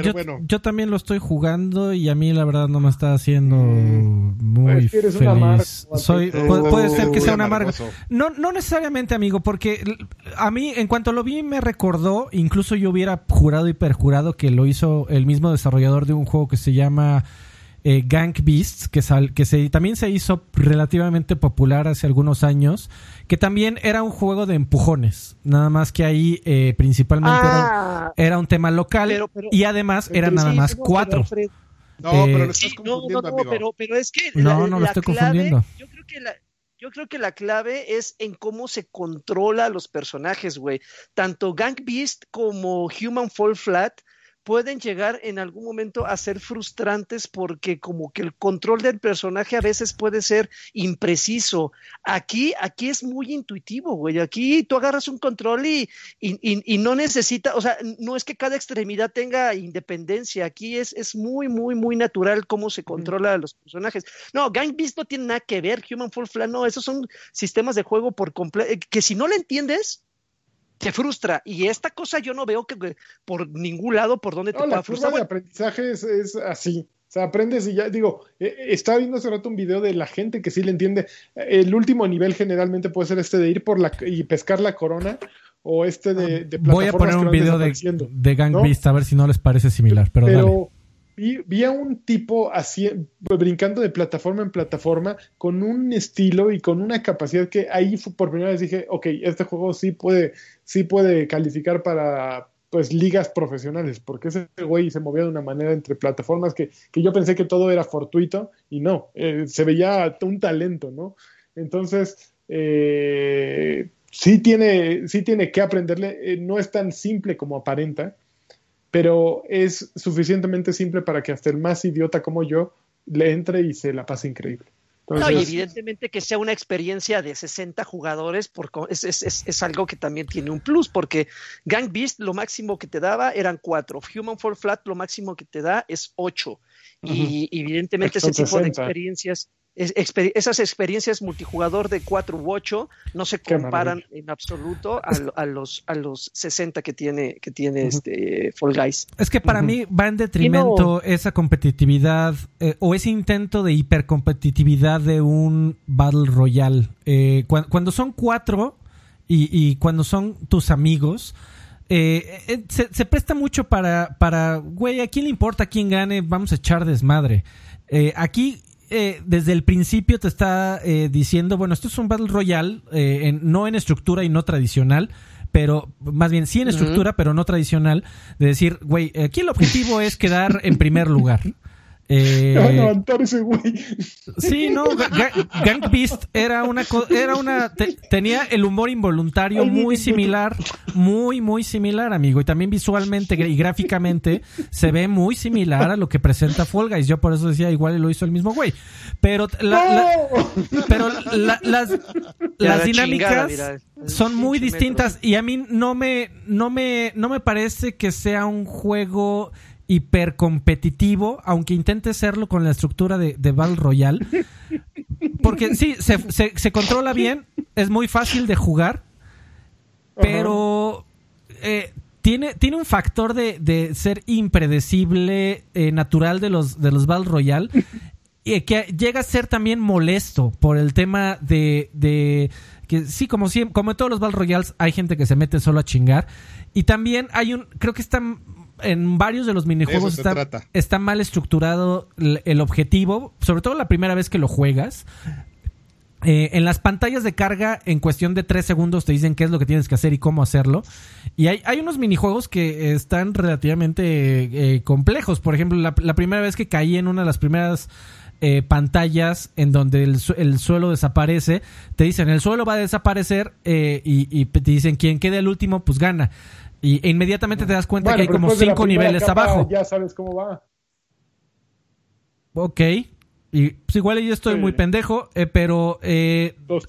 yo, también lo estoy jugando y a mí la verdad no me está haciendo mm. muy feliz. Soy puede, ser que sea una amarga. No no necesariamente, amigo, porque a mí en cuanto lo vi me recordó, incluso yo hubiera jurado y perjurado que lo hizo el mismo desarrollador de un juego que se llama eh, Gang Beasts, que, que se, también se hizo relativamente popular hace algunos años, que también era un juego de empujones, nada más que ahí eh, principalmente era, ah. un tema local y además era nada más cuatro. No, pero lo estás confundiendo, no, no, Pero, pero, es que no, no lo estoy confundiendo. Yo creo que la, yo creo que la clave es en cómo se controla a los personajes, güey. Tanto Gang Beast como Human Fall Flat pueden llegar en algún momento a ser frustrantes porque como que el control del personaje a veces puede ser impreciso. Aquí, aquí es muy intuitivo, güey. Aquí tú agarras un control y, y, no necesita, o sea, no es que cada extremidad tenga independencia. Aquí es, es muy, muy, muy natural cómo se controla a los personajes. No, Gang Beast no tiene nada que ver, Human Fall Flat, no, esos son sistemas de juego por completo, que si no lo entiendes, te frustra. Y esta cosa yo no veo que por ningún lado por donde te no, la frustrar. de aprendizaje es, así. O sea, aprendes y ya, digo, eh, estaba viendo hace rato un video de la gente que sí le entiende. El último nivel generalmente puede ser este de ir por la y pescar la corona o este de, de Voy a poner un video de, de Gang Beast a ver si no les parece similar, pero, pero vi, a un tipo así, brincando de plataforma en plataforma con un estilo y con una capacidad que ahí por primera vez dije, ok, este juego sí puede, sí puede calificar para pues ligas profesionales, porque ese güey se movía de una manera entre plataformas que, yo pensé que todo era fortuito y no, eh, se veía un talento, ¿no? Entonces, eh, sí, tiene, sí tiene que aprenderle, eh, no es tan simple como aparenta, pero es suficientemente simple para que hasta el más idiota como yo le entre y se la pase increíble. no, y evidentemente que sea una experiencia de 60 jugadores es, es, es, algo que también tiene un plus, porque Gang Beast lo máximo que te daba eran 4, Human Fall Flat lo máximo que te da es 8. Y evidentemente ese tipo de experiencias esas experiencias multijugador de 4 u 8 no se comparan en absoluto a, los, a los 60 que tiene, que tiene este Fall Guys. Es que para mí va en detrimento esa competitividad eh, o ese intento de hipercompetitividad de un Battle Royale. Eh, cuando, son cuatro y, cuando son tus amigos, eh, se, presta mucho para, para, güey, ¿a quién le importa quién gane? Vamos a echar desmadre. aquí eh, desde el principio te está eh, diciendo, bueno, esto es un Battle Royale, eh, no en estructura y no tradicional, pero más bien sí en estructura, pero no tradicional, de decir, güey, aquí el objetivo es quedar en primer lugar. Eh, a levantar ese güey. Sí, no, Gang Beast era una era una tenía el humor involuntario muy similar, muy muy similar, amigo, y también visualmente y gráficamente se ve muy similar a lo que presenta Fall Guys. Yo por eso decía, igual lo hizo el mismo güey. Pero pero las las dinámicas son muy distintas y a mí no me no me no me parece que sea un juego hipercompetitivo, aunque intente serlo con la estructura de, de Battle Royale. Porque sí, se, se, controla bien, es muy fácil de jugar, pero eh, tiene, tiene un factor de, de ser impredecible, eh, natural de los, de los Battle Royale, y que llega a ser también molesto por el tema de, de que sí, como, como en todos los Battle Royales hay gente que se mete solo a chingar. Y también hay un, creo que está en varios de los minijuegos está, mal estructurado el, objetivo, sobre todo la primera vez que lo juegas. Eh, en las pantallas de carga, en cuestión de tres segundos, te dicen qué es lo que tienes que hacer y cómo hacerlo. Y hay, hay unos minijuegos que están relativamente eh, complejos. Por ejemplo, la, primera vez que caí en una de las primeras eh, pantallas en donde el, el, suelo desaparece, te dicen el suelo va a desaparecer y, y, te dicen quien quede el último, pues gana. Y e inmediatamente te das cuenta que hay como cinco niveles abajo. Ya sabes cómo va. Ok. Y pues igual yo estoy muy pendejo, eh, pero... Eh, Dos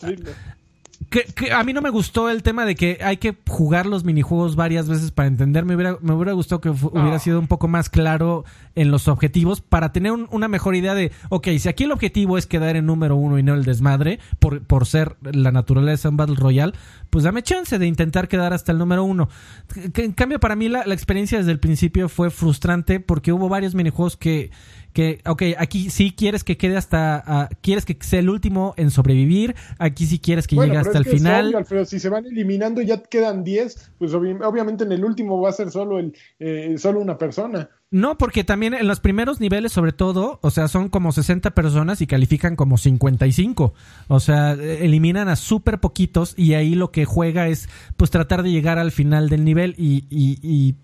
que, a mí no me gustó el tema de que hay que jugar los minijuegos varias veces para entender. Me hubiera, me hubiera gustado que hubiera ah. sido un poco más claro en los objetivos para tener una mejor idea de, ok, si aquí el objetivo es quedar en número uno y no el desmadre, por, por ser la naturaleza en Battle Royale, pues dame chance de intentar quedar hasta el número uno. en cambio, para mí la, la experiencia desde el principio fue frustrante porque hubo varios minijuegos que que, ok, aquí sí quieres que quede hasta, uh, quieres que sea el último en sobrevivir, aquí sí quieres que llegue hasta el final. pero si se van eliminando y ya quedan 10, pues obviamente en el último va a ser solo, el, eh, solo una persona. No, porque también en los primeros niveles, sobre todo, o sea, son como 60 personas y califican como 55. O sea, eliminan a súper poquitos y ahí lo que juega es, pues, tratar de llegar al final del nivel y, y, y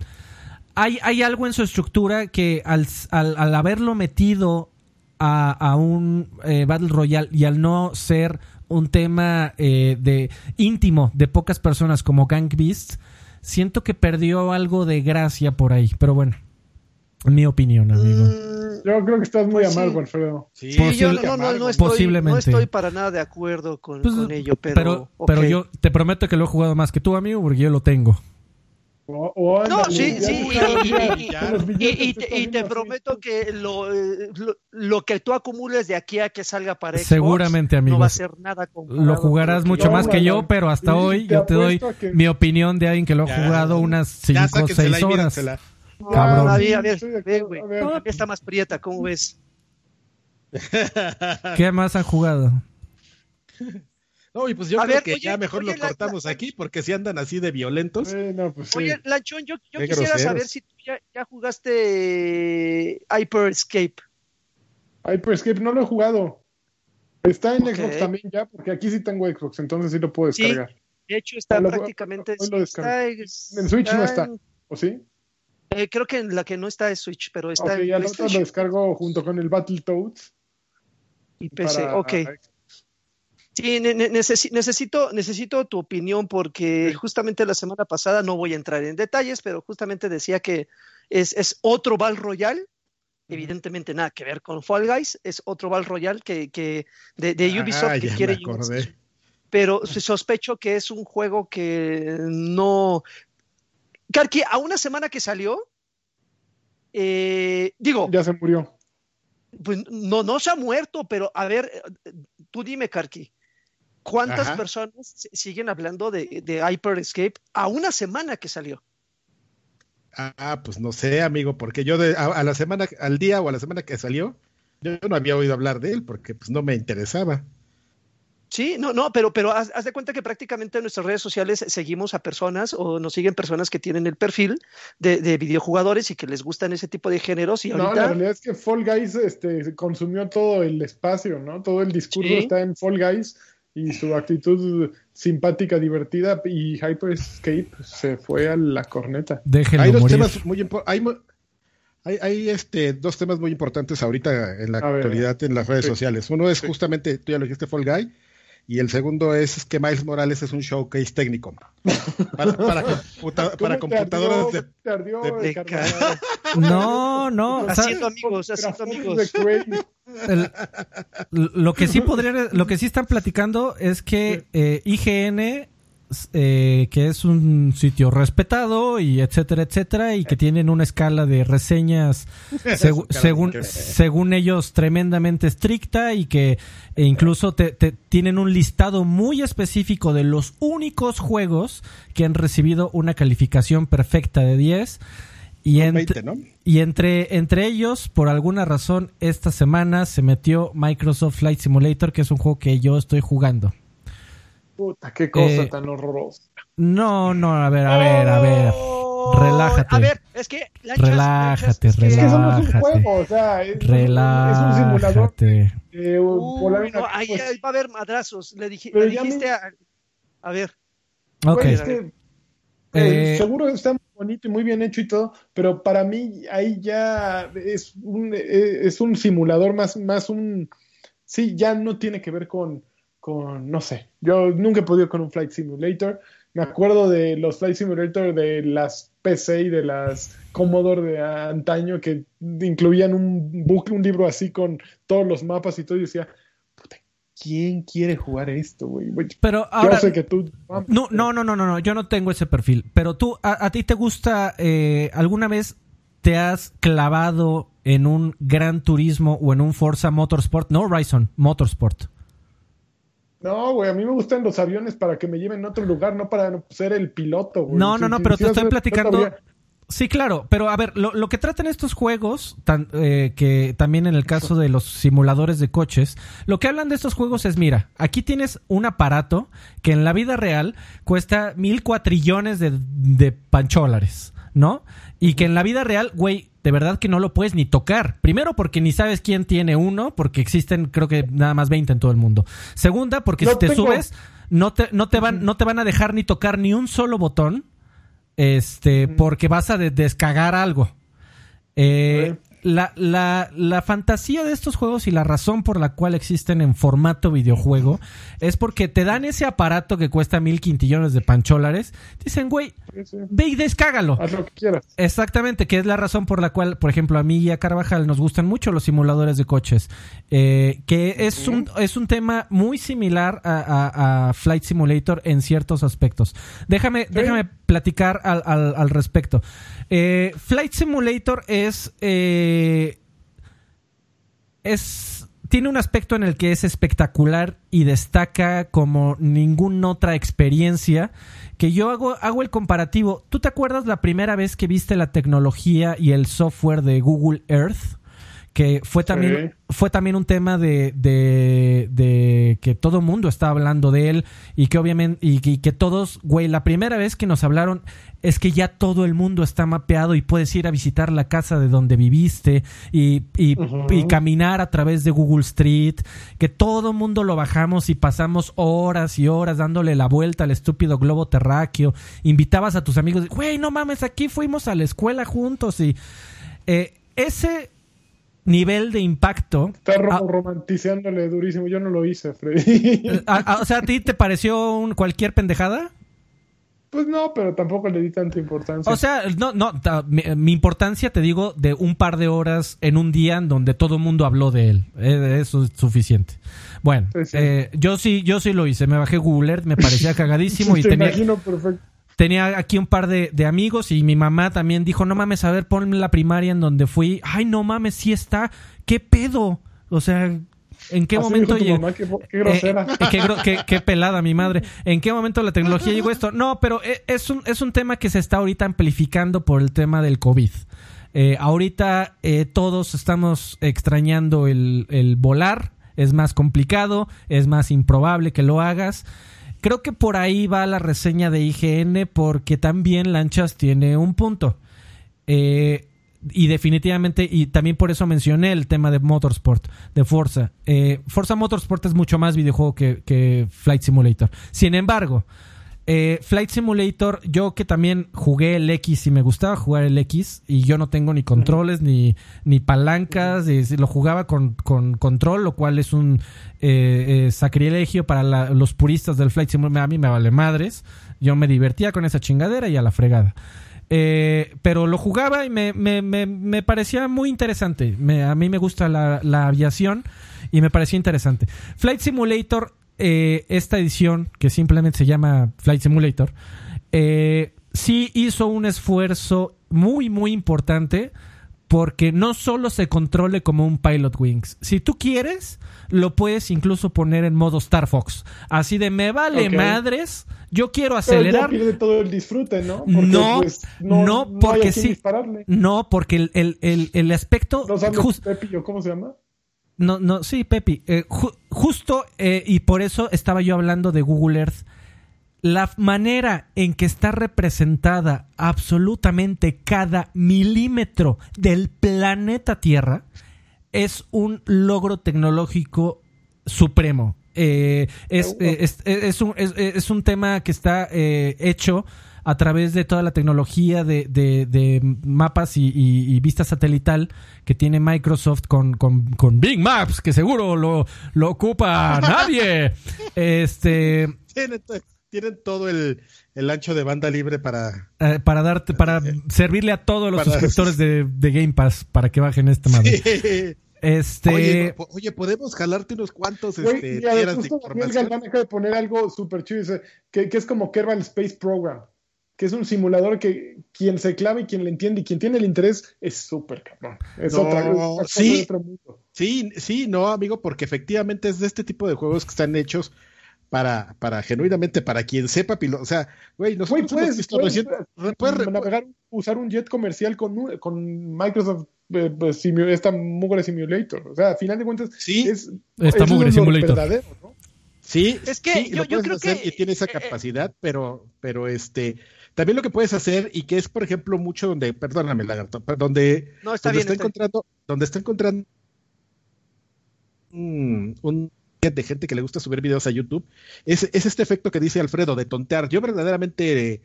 hay, hay algo en su estructura que al, al, haberlo metido a, un eh, Battle Royale y al no ser un tema eh, de íntimo de pocas personas como Gang Beasts, siento que perdió algo de gracia por ahí. Pero bueno, Mi opinión, amigo. Mm, Yo creo que estás muy Pues sí. amargo, Alfredo. Sí, sí, yo Posible- no, no, no estoy, Posiblemente. no estoy para nada de acuerdo con, Pues, con ello, pero, pero yo te prometo que lo he jugado más que tú, amigo, porque yo lo tengo. O, o No, sí, sí, y- te, prometo que lo, lo, lo que tú acumules de aquí a que salga para Xbox Seguramente, amigo. no va a ser nada comparado Lo jugarás mucho más que yo, pero hasta hoy te yo te doy que- mi opinión de alguien que lo ha Ya. jugado unas Ya 5 o sáquensela 6 y horas. Cabrón. A ver, a ver. A ver, está más prieta, ¿cómo ves? ¿Qué más han jugado? No, y pues yo A creo ver, que oye, ya mejor oye, lo la- cortamos la- aquí porque si andan así de violentos. eh, no, pues sí. Oye, Lanchón, yo, yo quisiera groseros. saber si tú ya, ya jugaste Hyper Escape. Hyperscape no lo he jugado. Está en. Xbox también ya, porque aquí sí tengo Xbox, entonces sí lo puedo Sí. descargar. De hecho, está Lo- prácticamente. hoy lo está- En Switch no está. ¿O sí? eh, creo que en la que no está es Switch, pero está Ok, en ya lo, descargo junto con el Battletoads. y PC. para- Ok. Sí, ne- ne- necesi- necesito, necesito tu opinión porque justamente la semana pasada, no voy a entrar en detalles, pero justamente decía que es, es otro Val Royale. Evidentemente nada que ver con Fall Guys, es otro Val Royale que, que de, de Ubisoft Ah, que quiere acordé. pero sospecho que es un juego que no. Karki, a una semana que salió, eh, digo, Ya se murió. pues no, no se ha muerto, pero a ver, eh, tú dime, Karki, ¿cuántas Ajá. personas siguen hablando de, de Hyper Escape a una semana que salió? Ah, pues no sé, amigo, porque yo de, a, a la semana, al día o a la semana que salió, yo no había oído hablar de él porque pues no me interesaba. Sí, no, no, pero, pero haz, haz de cuenta que prácticamente en nuestras redes sociales seguimos a personas o nos siguen personas que tienen el perfil de, de videojugadores y que les gustan ese tipo de géneros y No, la ahorita... realidad es que Fall Guys este, consumió todo el espacio, ¿no? Todo el discurso Sí. está en Fall Guys y su actitud simpática, divertida y Hyperscape se fue a la corneta. Déjenlo Hay dos morir. temas muy hay, hay, hay, este, dos temas muy importantes ahorita en la A ver. actualidad en las redes Sí. sociales. Uno es Sí. justamente, tú ya lo dijiste, Fall Guy, y el segundo es que Miles Morales es un showcase técnico. Para, para, computa- para ¿Cómo te computadoras de... ¿Te ardió, de- de carnal? No, no. Haciendo amigos, haciendo amigos. el- lo que sí podría, lo que sí están platicando es que eh, IGN, eh, que es un sitio respetado y etcétera, etcétera, y que tienen una escala de reseñas según, según ellos tremendamente estricta y que e incluso te, te- tienen un listado muy específico de los únicos juegos que han recibido una calificación perfecta de 10. Y, Son entre- 20, ¿no? y entre, entre ellos, por alguna razón, esta semana se metió Microsoft Flight Simulator, que es un juego que yo estoy jugando. Puta, qué cosa Eh, tan horrorosa. No, no, a ver, a ver, a ver. Oh, Relájate. A ver, es que. Lanchas, Relájate, Lanchas, es que- Es que eso no es un relájate. juego, o sea, es, es un simulador. Relájate. eh, Uh, Polar- no, ahí, pues, ahí va a haber madrazos. Le, dije, Pero le dijiste me- a. A ver, Ok. Güey, es que, eh, Eh, seguro está muy bonito y muy bien hecho y todo, pero para mí ahí ya es un, es un simulador más, más un... Sí, ya no tiene que ver con, con, no sé, yo nunca he podido con un Flight Simulator. Me acuerdo de los Flight Simulator de las PC y de las Commodore de antaño que incluían un book, un libro así con todos los mapas y todo, y decía, puta, ¿quién quiere jugar esto, güey? Pero ahora. yo sé que tú... No, no, no, no, no, no, yo no tengo ese perfil. Pero tú, ¿a, a ti te gusta, eh, alguna vez te has clavado en un Gran Turismo o en un Forza Motorsport? No Horizon, Motorsport. No, güey, a mí me gustan los aviones para que me lleven a otro lugar, no para ser el piloto, güey. No, no, no, pero te estoy platicando. Sí, claro, pero a ver, lo, lo que tratan estos juegos, tan- eh, que también en el caso de los simuladores de coches, lo que hablan de estos juegos es, mira, aquí tienes un aparato que en la vida real cuesta mil cuatrillones de, de pancholares, ¿no? Y que en la vida real, güey, de verdad que no lo puedes ni tocar. Primero porque ni sabes quién tiene uno, porque existen creo que nada más 20 en todo el mundo. Segunda, porque si te tengo. subes, no te, no te van, no te van a dejar ni tocar ni un solo botón este, porque vas a de- descagar algo. Eh, la, la, la, fantasía de estos juegos y la razón por la cual existen en formato videojuego es porque te dan ese aparato que cuesta mil quintillones de pancholares. Dicen, güey, ve y descágalo. Haz lo que quieras. Exactamente, que es la razón por la cual, por ejemplo, a mí y a Carvajal nos gustan mucho los simuladores de coches. Eh, que es, un, es un tema muy similar a, Flight Simulator en ciertos aspectos. Déjame, déjame platicar al, al, al respecto. Eh, Flight Simulator es, eh, es. Tiene un aspecto en el que es espectacular y destaca como ninguna otra experiencia. Que yo hago, hago el comparativo. ¿Tú te acuerdas la primera vez que viste la tecnología y el software de Google Earth? Que fue también, fue también un tema de, de, que todo el mundo está hablando de él y que obviamente, y, que todos, güey, la primera vez que nos hablaron es que ya todo el mundo está mapeado y puedes ir a visitar la casa de donde viviste y, y, y caminar a través de Google Street, que todo el mundo lo bajamos y pasamos horas y horas dándole la vuelta al estúpido globo terráqueo, invitabas a tus amigos, güey, no mames, aquí fuimos a la escuela juntos y... Eh, ese nivel de impacto. Está romantizándole durísimo. Yo no lo hice, Freddy. o sea, ¿a ti te pareció un, cualquier pendejada? Pues no, pero tampoco le di tanta importancia. O sea, no, no, mi, importancia te digo de un par de horas en un día en donde todo el mundo habló de él. Eh, eso es suficiente. Bueno, eh, yo sí, yo sí lo hice. Me bajé Google Earth, me parecía cagadísimo y tenía. Imagino perfecto tenía aquí un par de, amigos y mi mamá también dijo, no mames, a ver, ponme la primaria en donde fui. Ay, no mames, sí está. ¿Qué pedo? O sea, ¿En qué momento llegó? Qué, grosera. Eh, qué, pelada mi madre. ¿En qué momento la tecnología llegó esto? No, pero eh, es un, es un tema que se está ahorita amplificando por el tema del COVID. Eh, ahorita todos estamos extrañando el, el volar. Es más complicado, es más improbable que lo hagas. Creo que por ahí va la reseña de IGN porque también Lanchas tiene un punto. Eh, y definitivamente, y también por eso mencioné el tema de Motorsport, de Forza. Eh, Forza Motorsport es mucho más videojuego que, que Flight Simulator. Sin embargo, eh, Flight Simulator, yo que también jugué el X y me gustaba jugar el X, y yo no tengo ni controles ni, ni palancas, lo jugaba con, control, lo cual es un eh, eh, sacrilegio para los puristas del Flight Simulator. A mí me vale madres, yo me divertía con esa chingadera y a la fregada. pero lo jugaba y me, me, me, parecía muy interesante. a mí me gusta la, la aviación y me parecía interesante. Flight Simulator eh, esta edición, que simplemente se llama Flight Simulator, eh, sí hizo un esfuerzo muy, muy importante porque no solo se controle como un Pilot Wings. Si tú quieres, lo puedes incluso poner en modo Star Fox. Así de me vale madres, yo quiero acelerar. Pero pierde todo el disfrute, ¿no? no, pues, no, porque sí. No, porque el, el, el, aspecto. ¿cómo se llama? No, no, sí, Pepi. Eh, justo, eh, y por eso estaba yo hablando de Google Earth. La manera en que está representada absolutamente cada milímetro del planeta Tierra es un logro tecnológico supremo. Eh, es, es, un, es, un, tema que está hecho a través de toda la tecnología de, de, mapas y, vista satelital que tiene Microsoft con, con, Big Maps, que seguro lo, lo ocupa nadie. este tienen, todo el, ancho de banda libre para eh, para darte para eh, servirle a todos los suscriptores de, Game Pass para que bajen esta madre. Este... Oye, podemos jalarte unos cuantos este, de información. de poner algo súper chido, que, que, es como Kerbal Space Program que es un simulador que quien se clava y quien le entiende y quien tiene el interés es súper cabrón. Es otra, sí, Sí, sí, no, amigo, porque efectivamente es de este tipo de juegos que están hechos para, para genuinamente, para quien sepa pilotar. O sea, güey, nosotros puedes, visto puedes, navegar, usar un jet comercial con, con Microsoft eh, pues, esta mugre simulator. O sea, a final de cuentas, sí, es, esta mugre simulator. Verdadero, ¿no? Sí, es que yo, creo que y tiene esa eh, eh, capacidad, pero, pero este, también lo que puedes hacer, y que es, por ejemplo, mucho donde, perdóname, lagarto, donde, no, está, está encontrando, donde está encontrando un, un de gente que le gusta subir videos a YouTube, es, es, este efecto que dice Alfredo de tontear. Yo verdaderamente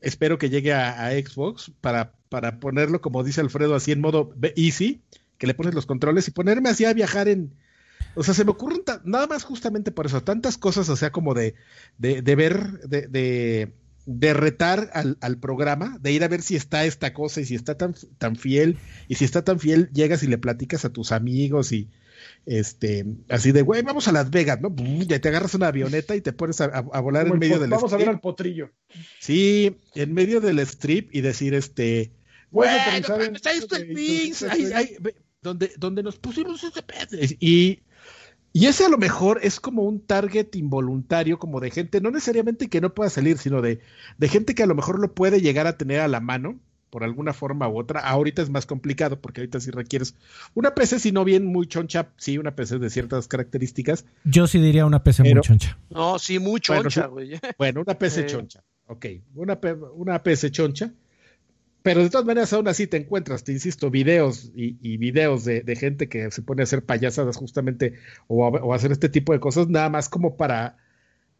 espero que llegue a, Xbox para, para ponerlo, como dice Alfredo, así en modo easy, que le pones los controles y ponerme así a viajar en... O sea, se me ocurren nada más justamente por eso, tantas cosas, o sea, como de, de, de ver, de, de, de retar al, al, programa, de ir a ver si está esta cosa y si está tan, tan fiel, y si está tan fiel, llegas y le platicas a tus amigos y, este, así de, güey, vamos a Las Vegas, ¿no? Ya te agarras una avioneta y te pones a, volar en medio del Vamos a ver al potrillo. Sí, en medio del strip y decir, este, güey, donde, donde nos pusimos ese y y ese a lo mejor es como un target involuntario, como de gente, no necesariamente que no pueda salir, sino de, de gente que a lo mejor lo puede llegar a tener a la mano por alguna forma u otra. Ahorita es más complicado porque ahorita sí requieres una PC, si no bien muy choncha, sí, una PC de ciertas características. Yo sí diría una PC muy choncha. No, sí, muy choncha, güey. Bueno, una PC choncha, ok. Una, una PC choncha. Pero de todas maneras, aún así te encuentras, te insisto, videos y, videos de, gente que se pone a hacer payasadas justamente o o a hacer este tipo de cosas, nada más como para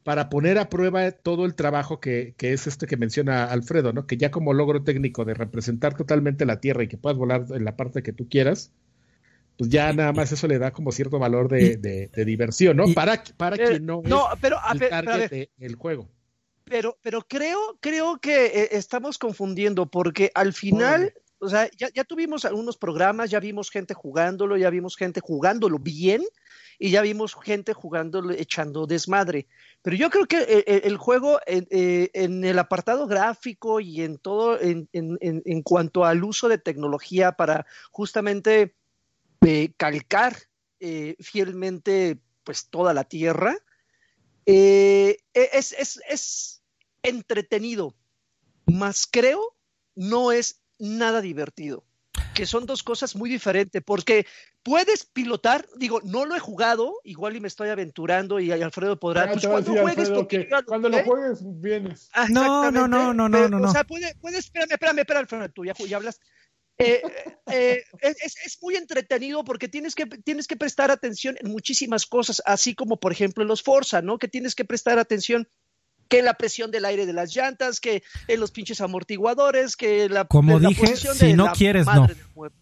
para poner a prueba todo el trabajo que, es este que menciona Alfredo, ¿no? Que ya como logro técnico de representar totalmente la Tierra y que puedas volar en la parte que tú quieras, pues ya nada más eso le da como cierto valor de, diversión, ¿no? para para eh, quien no, no pero, el el juego. Pero, pero creo, creo que eh, estamos confundiendo porque al final, o sea, ya, ya tuvimos algunos programas, ya vimos gente jugándolo, ya vimos gente jugándolo bien y ya vimos gente jugando, echando desmadre. Pero yo creo que eh, eh, el, juego eh, en, el apartado gráfico y en todo, en, en, cuanto al uso de tecnología para justamente calcar fielmente pues toda la tierra, e, es, es, es entretenido, más creo no es nada divertido que son dos cosas muy diferentes, porque puedes pilotar, digo, no lo he jugado, igual y me estoy aventurando y Alfredo podrá. pues cuando juegues, cuando lo juegues, vienes. Ah, no, no, no, no, no, no, O sea, puedes, espérame, espérame, espérame, Alfredo, tú ya, hablas. Eh, eh, es, es, muy entretenido porque tienes que, tienes que prestar atención en muchísimas cosas, así como por ejemplo en los Forza, ¿no? Que tienes que prestar atención que la presión del aire de las llantas, que en los pinches amortiguadores, que la Como dije, si no quieres no. Bueno,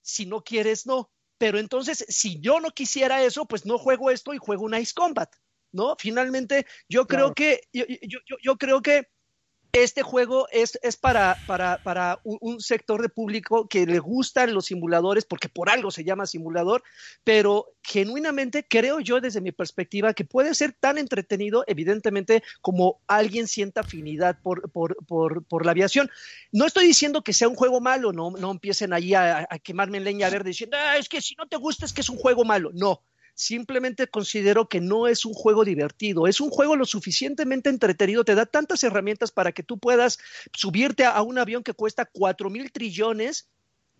si no quieres no, pero entonces si yo no quisiera eso, pues no juego esto y juego un Ice Combat, ¿no? Finalmente yo creo que yo, yo, yo creo que este juego es, es para, para, para un, sector de público que le gustan los simuladores, porque por algo se llama simulador, pero genuinamente creo yo desde mi perspectiva que puede ser tan entretenido, evidentemente, como alguien sienta afinidad por, por, por, por la aviación. No estoy diciendo que sea un juego malo, no, no empiecen ahí a, quemarme en leña verde diciendo, ah, es que si no te gusta es que es un juego malo. No, simplemente considero que no es un juego divertido, es un juego lo suficientemente entretenido, te da tantas herramientas para que tú puedas subirte a, un avión que cuesta cuatro mil trillones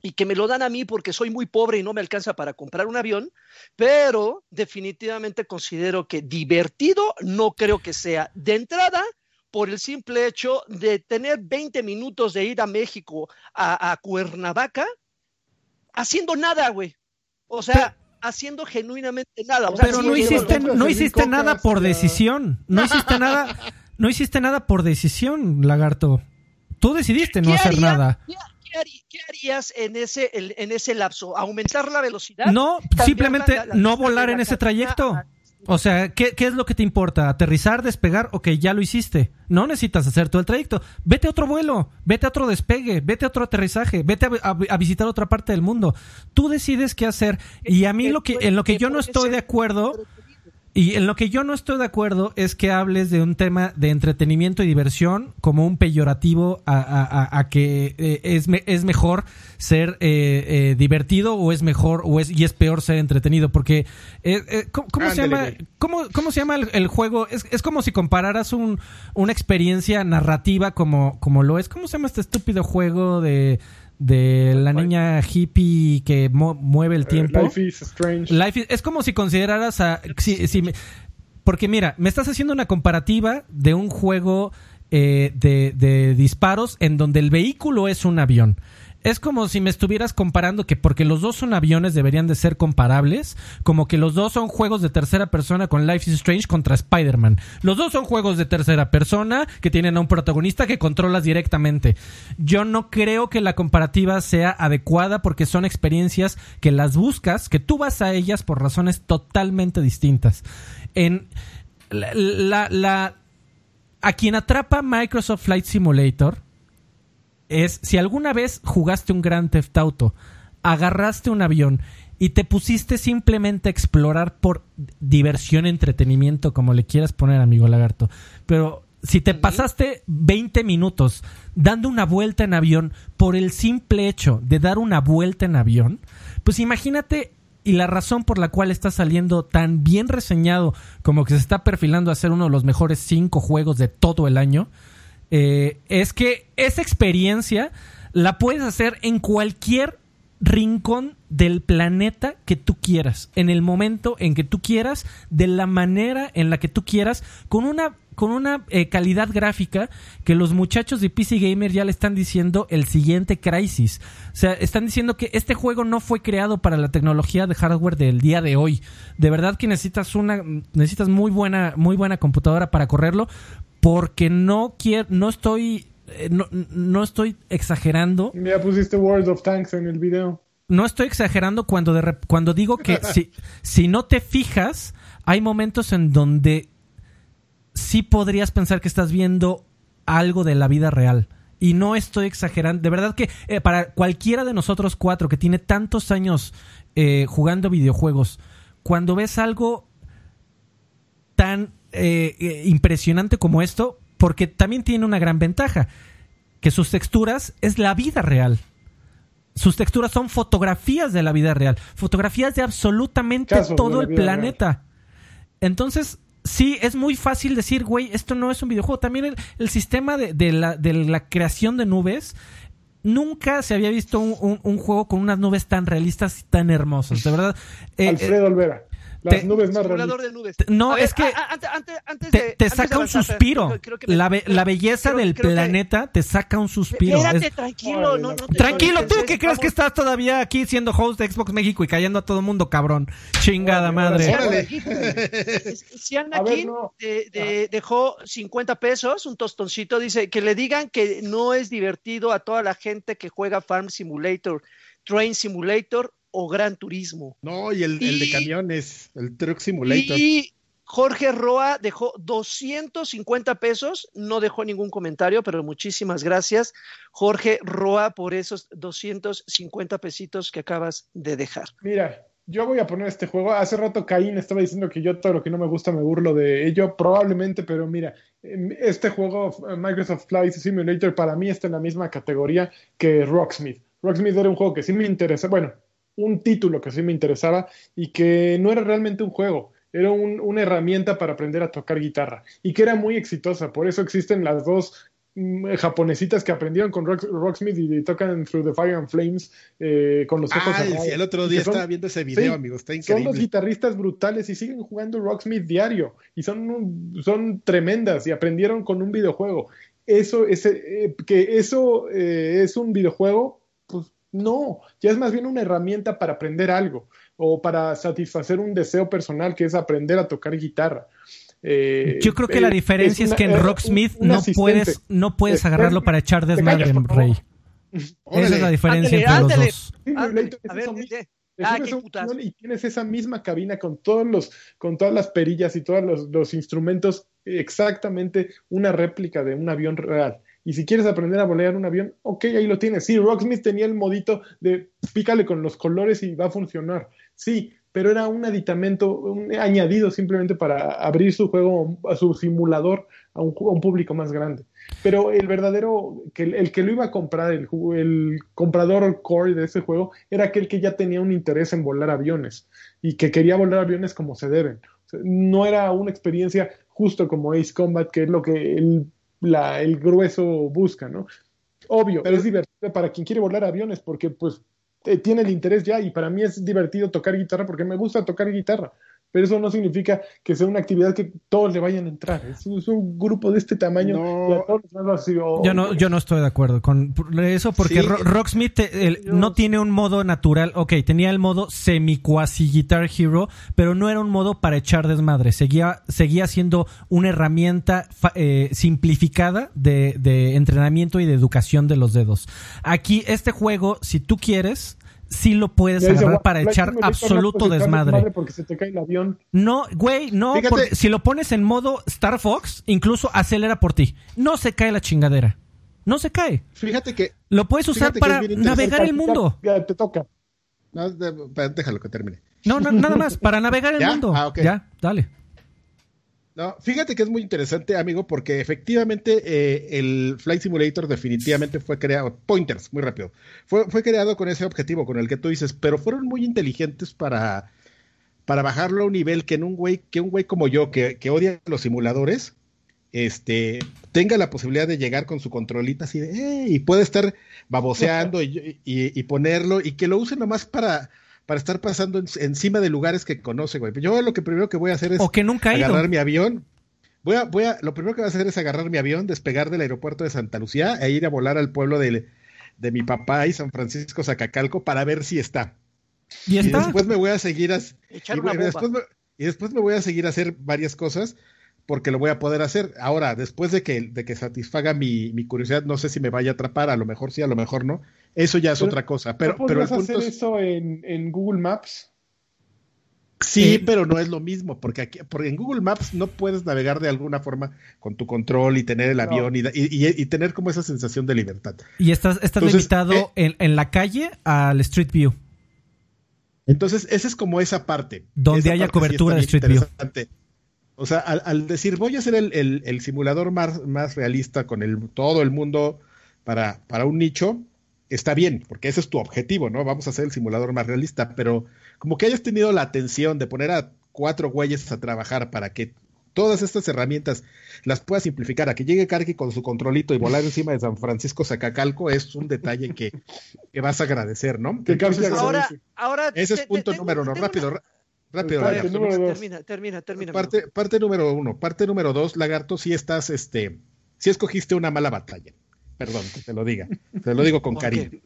y que me lo dan a mí porque soy muy pobre y no me alcanza para comprar un avión, pero definitivamente considero que divertido no creo que sea. De entrada, por el simple hecho de tener 20 minutos de ir a México, a, a Cuernavaca, haciendo nada, güey. O sea, haciendo genuinamente nada. Pero no hiciste, no hiciste nada por decisión. No hiciste nada, no hiciste nada por decisión, lagarto. Tú decidiste no hacer nada. ¿qué, harías en ese, en ese lapso? ¿Aumentar la velocidad? No, simplemente no volar en ese trayecto. O sea, ¿qué, es lo que te importa? ¿Aterrizar, despegar? Ok, ya lo hiciste. No necesitas hacer todo el trayecto. Vete a otro vuelo, vete a otro despegue, vete a otro aterrizaje, vete a, visitar otra parte del mundo. Tú decides qué hacer. Y a mí lo que, en lo que yo no estoy de acuerdo y en lo que yo no estoy de acuerdo es que hables de un tema de entretenimiento y diversión como un peyorativo a, que eh, es, es mejor ser eh, eh, divertido o es mejor o es y es peor ser entretenido porque ¿cómo, se llama cómo, cómo se llama el, juego es, es, como si compararas un, una experiencia narrativa como como lo es. Cómo se llama este estúpido juego de de la niña hippie que mueve el eh, tiempo. life is strange. es como si consideraras a... porque mira, me estás haciendo una comparativa de un juego eh, de, de, disparos en donde el vehículo es un avión. Es como si me estuvieras comparando que porque los dos son aviones deberían de ser comparables, como que los dos son juegos de tercera persona con Life is Strange contra Spider-Man. Los dos son juegos de tercera persona que tienen a un protagonista que controlas directamente. Yo no creo que la comparativa sea adecuada porque son experiencias que las buscas, que tú vas a ellas por razones totalmente distintas. En la, la a quien atrapa Microsoft Flight Simulator es si alguna vez jugaste un Grand Theft Auto, agarraste un avión y te pusiste simplemente a explorar por diversión, entretenimiento, como le quieras poner, amigo lagarto. Pero si te pasaste 20 minutos dando una vuelta en avión por el simple hecho de dar una vuelta en avión, pues imagínate y la razón por la cual está saliendo tan bien reseñado como que se está perfilando a ser uno de los mejores cinco juegos de todo el año, eh, es que esa experiencia la puedes hacer en cualquier rincón del planeta que tú quieras, en el momento en que tú quieras, de la manera en la que tú quieras, con una con una eh, calidad gráfica que los muchachos de PC Gamer ya le están diciendo el siguiente Crisis. O sea, están diciendo que este juego no fue creado para la tecnología de hardware del día de hoy. De verdad que necesitas una necesitas muy buena muy buena computadora para correrlo porque no quiero, no estoy, eh, no, estoy exagerando. Ya pusiste World of Tanks en el video. No estoy exagerando cuando, de, cuando digo que si, si no te fijas, hay momentos en donde sí podrías pensar que estás viendo algo de la vida real. Y no estoy exagerando. De verdad que eh, para cualquiera de nosotros cuatro que tiene tantos años eh, jugando videojuegos, cuando ves algo tan eh, eh, impresionante como esto, porque también tiene una gran ventaja, que sus texturas es la vida real. Sus texturas son fotografías de la vida real, fotografías de absolutamente todo el planeta. Entonces, sí, es muy fácil decir, güey, esto no es un videojuego. También el, sistema de, la, de, la, creación de nubes nunca se había visto un, juego con unas nubes tan realistas y tan hermosas, de verdad. Eh, Alfredo Olvera. Las nubes más de nubes. No, es que te, saca un suspiro. la, belleza del planeta te saca un suspiro. Espérate, tranquilo. tranquilo, tú que crees que estás todavía aquí siendo host de Xbox México y callando a todo el mundo, cabrón. Chingada madre. Si aquí dejó 50 pesos, un tostoncito, dice que le digan que no es divertido a toda la gente que juega Farm Simulator, Train Simulator o Gran Turismo. No, y el, de camiones, el Truck Simulator. Y Jorge Roa dejó 250 pesos, no dejó ningún comentario, pero muchísimas gracias, Jorge Roa, por esos 250 pesitos que acabas de dejar. Mira, yo voy a poner este juego. Hace rato Caín estaba diciendo que yo todo lo que no me gusta me burlo de ello, probablemente, pero mira, em, este juego, Microsoft Flight Simulator, para mí está en la misma categoría que Rocksmith. Rocksmith era un juego que sí me interesa, bueno, un título que sí me interesaba y que no era realmente un juego, era una herramienta para aprender a tocar guitarra y que era muy exitosa. Por eso existen las dos mm, japonesitas que aprendieron con Rocksmith y tocan Through the Fire and Flames eh, con los ojos ah, el otro día estaba viendo ese video, amigo, está increíble. Son los guitarristas brutales y siguen jugando Rocksmith diario y son, son tremendas y aprendieron con un videojuego. Eso, ese, eh, que eso eh, es un videojuego, no, ya es más bien una herramienta para aprender algo o para satisfacer un deseo personal que es aprender a tocar guitarra. Eh, Yo creo que la diferencia es, que en Rocksmith no puedes, no puedes agarrarlo para echar desmadre, Rey. Esa es la diferencia entre los dos. a ver, Ah, y tienes esa misma cabina con todos los, con todas las perillas y todos los, los, instrumentos, exactamente una réplica de un avión real. Y si quieres aprender a volar un avión, ok, ahí lo tienes. Sí, Rocksmith tenía el modito de pícale con los colores y va a funcionar. Sí, pero era un aditamento, un añadido simplemente para abrir su juego, a su simulador a un, público más grande. Pero el verdadero, que el, que lo iba a comprar, el, el comprador core de ese juego, era aquel que ya tenía un interés en volar aviones y que quería volar aviones como se deben. no era una experiencia justo como Ace Combat, que es lo que el la, el grueso busca, ¿no? Obvio, pero es divertido para quien quiere volar aviones porque pues tiene el interés ya y para mí es divertido tocar guitarra porque me gusta tocar guitarra. Pero eso no significa que sea una actividad que todos le vayan a entrar. Es, un- es un grupo de este tamaño No. y a todos les va a decir, Yo no, yo no estoy de acuerdo con eso porque Sí. Ro- Rocksmith eh, el- no tiene un modo natural. Ok, tenía el modo semi-quasi Guitar Hero, pero no era un modo para echar desmadre. Seguía, seguía siendo una herramienta fa- eh, simplificada de, de entrenamiento y de educación de los dedos. Aquí, este juego, si tú quieres, sí lo puedes dice, agarrar "Guau, para echar absoluto echar desmadre. Porque se te cae el avión. No, güey, no, porque si lo pones en modo Star Fox, incluso acelera por ti. No se cae la chingadera. No se cae. Fíjate que. Lo puedes usar para navegar el mundo. Ya, ya te toca. no, déjalo que termine. No, no, nada más, para navegar el ¿Ya? mundo. Ah. Ya, dale. No, fíjate que es muy interesante, amigo, porque efectivamente eh, el Flight Simulator definitivamente fue creado, pointers, muy rápido, fue, fue creado con ese objetivo, con el que tú dices, pero fueron muy inteligentes para, para bajarlo a un nivel que en un güey, que un güey como yo, que, que odia los simuladores, este, tenga la posibilidad de llegar con su controlita así de, "Eh", y puede estar baboseando y, y- y ponerlo, y que lo use nomás para, para estar pasando en- encima de lugares que conoce, güey. Yo lo que primero que voy a hacer es O que nunca ido. agarrar mi avión. Voy a, voy a, lo primero que voy a hacer es agarrar mi avión, despegar del aeropuerto de Santa Lucía e ir a volar al pueblo de, de mi papá y San Francisco Zacacalco para ver si está. Y Y está. después me voy a seguir a, Echar y, una voy- bomba. después me, y después me voy a seguir a hacer varias cosas porque lo voy a poder hacer. Ahora, después de que, de que satisfaga mi, mi curiosidad, no sé si me vaya a atrapar, a lo mejor sí, a lo mejor no. Eso ya es Pero- otra cosa. Pero, ¿No pero el punto hacer es, eso en, en Google Maps? Sí, Eh, pero no es lo mismo, porque aquí, porque en Google Maps no puedes navegar de alguna forma con tu control y tener el No. avión y, y- y- tener como esa sensación de libertad. Y estás, estás Entonces, limitado eh, en, en la calle al Street View. Entonces, esa es como esa parte. Donde Esa haya parte cobertura de Street View. O sea, al, al decir voy a hacer el, el- el simulador más, más realista con el, todo el mundo para, para un nicho, está bien, porque ese es tu objetivo, ¿no? Vamos a hacer el simulador más realista, pero como que hayas tenido la atención de poner a cuatro güeyes a trabajar para que todas estas herramientas las puedas simplificar, a que llegue Karki con su controlito y volar encima de San Francisco Zacacalco, es un detalle que, que vas a agradecer, ¿no? Que Entonces, agradece. Ahora, ahora. ese es te- te- punto tengo- número uno, rápido, una- rápido. Espérate, Lagarto. número dos. Termina, termina, termina. Parte, parte número uno. Parte número dos, Lagarto, si estás, este, si escogiste una mala batalla. Perdón, que te lo diga. Te lo digo con ¿Por cariño. qué?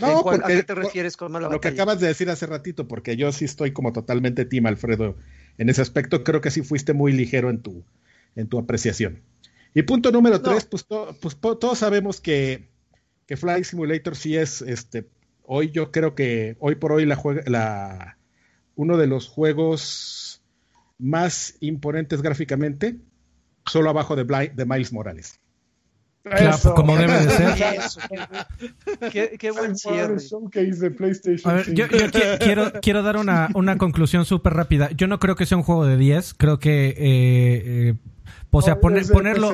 No, ¿En cuál- ¿A porque- qué te refieres con mala Lo que acabas de decir hace ratito, porque yo sí estoy como totalmente team Alfredo en ese aspecto. Creo que sí fuiste muy ligero en tu, en tu apreciación. Y punto número No. tres, pues, to- pues po- todos sabemos que, que Flight Simulator sí es, este, hoy yo creo que hoy por hoy la juega, la, uno de los juegos más imponentes gráficamente, solo abajo de, Bli- de Miles Morales. Claro, Eso. como debe de ser. Eso, qué, qué- qué buen cierre. showcase de PlayStation A ver, yo, 5. yo qui- quiero, quiero dar una, una conclusión súper rápida. Yo no creo que sea un juego de 10. Creo que, eh, eh, o sea, de ponerlo,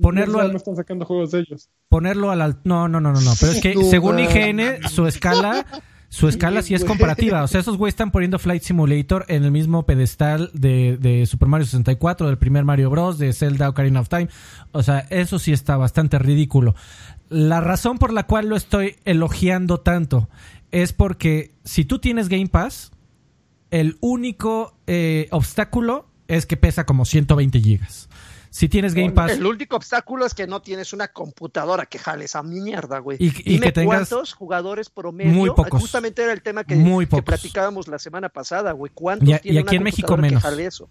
ponerlo al- no están sacando juegos de ellos. ponerlo al no no no no no pero es que según. IGN su escala su escala sí es comparativa. O sea esos güeyes están poniendo Flight Simulator en el mismo pedestal de, de Super Mario 64 del primer Mario Bros de Zelda Ocarina of Time. O sea eso sí está bastante ridículo. La razón por la cual lo estoy elogiando tanto es porque si tú tienes Game Pass el único eh, obstáculo es que pesa como 120 gigas si tienes Game Pass El único obstáculo es que no tienes una computadora que jale esa mierda, güey. Y- y Dime que tengas- cuántos jugadores promedio. Muy pocos. Justamente era el tema que, Muy que platicábamos la semana pasada, güey. ¿Cuántos Y a- y aquí una en México computadora menos. que jale eso?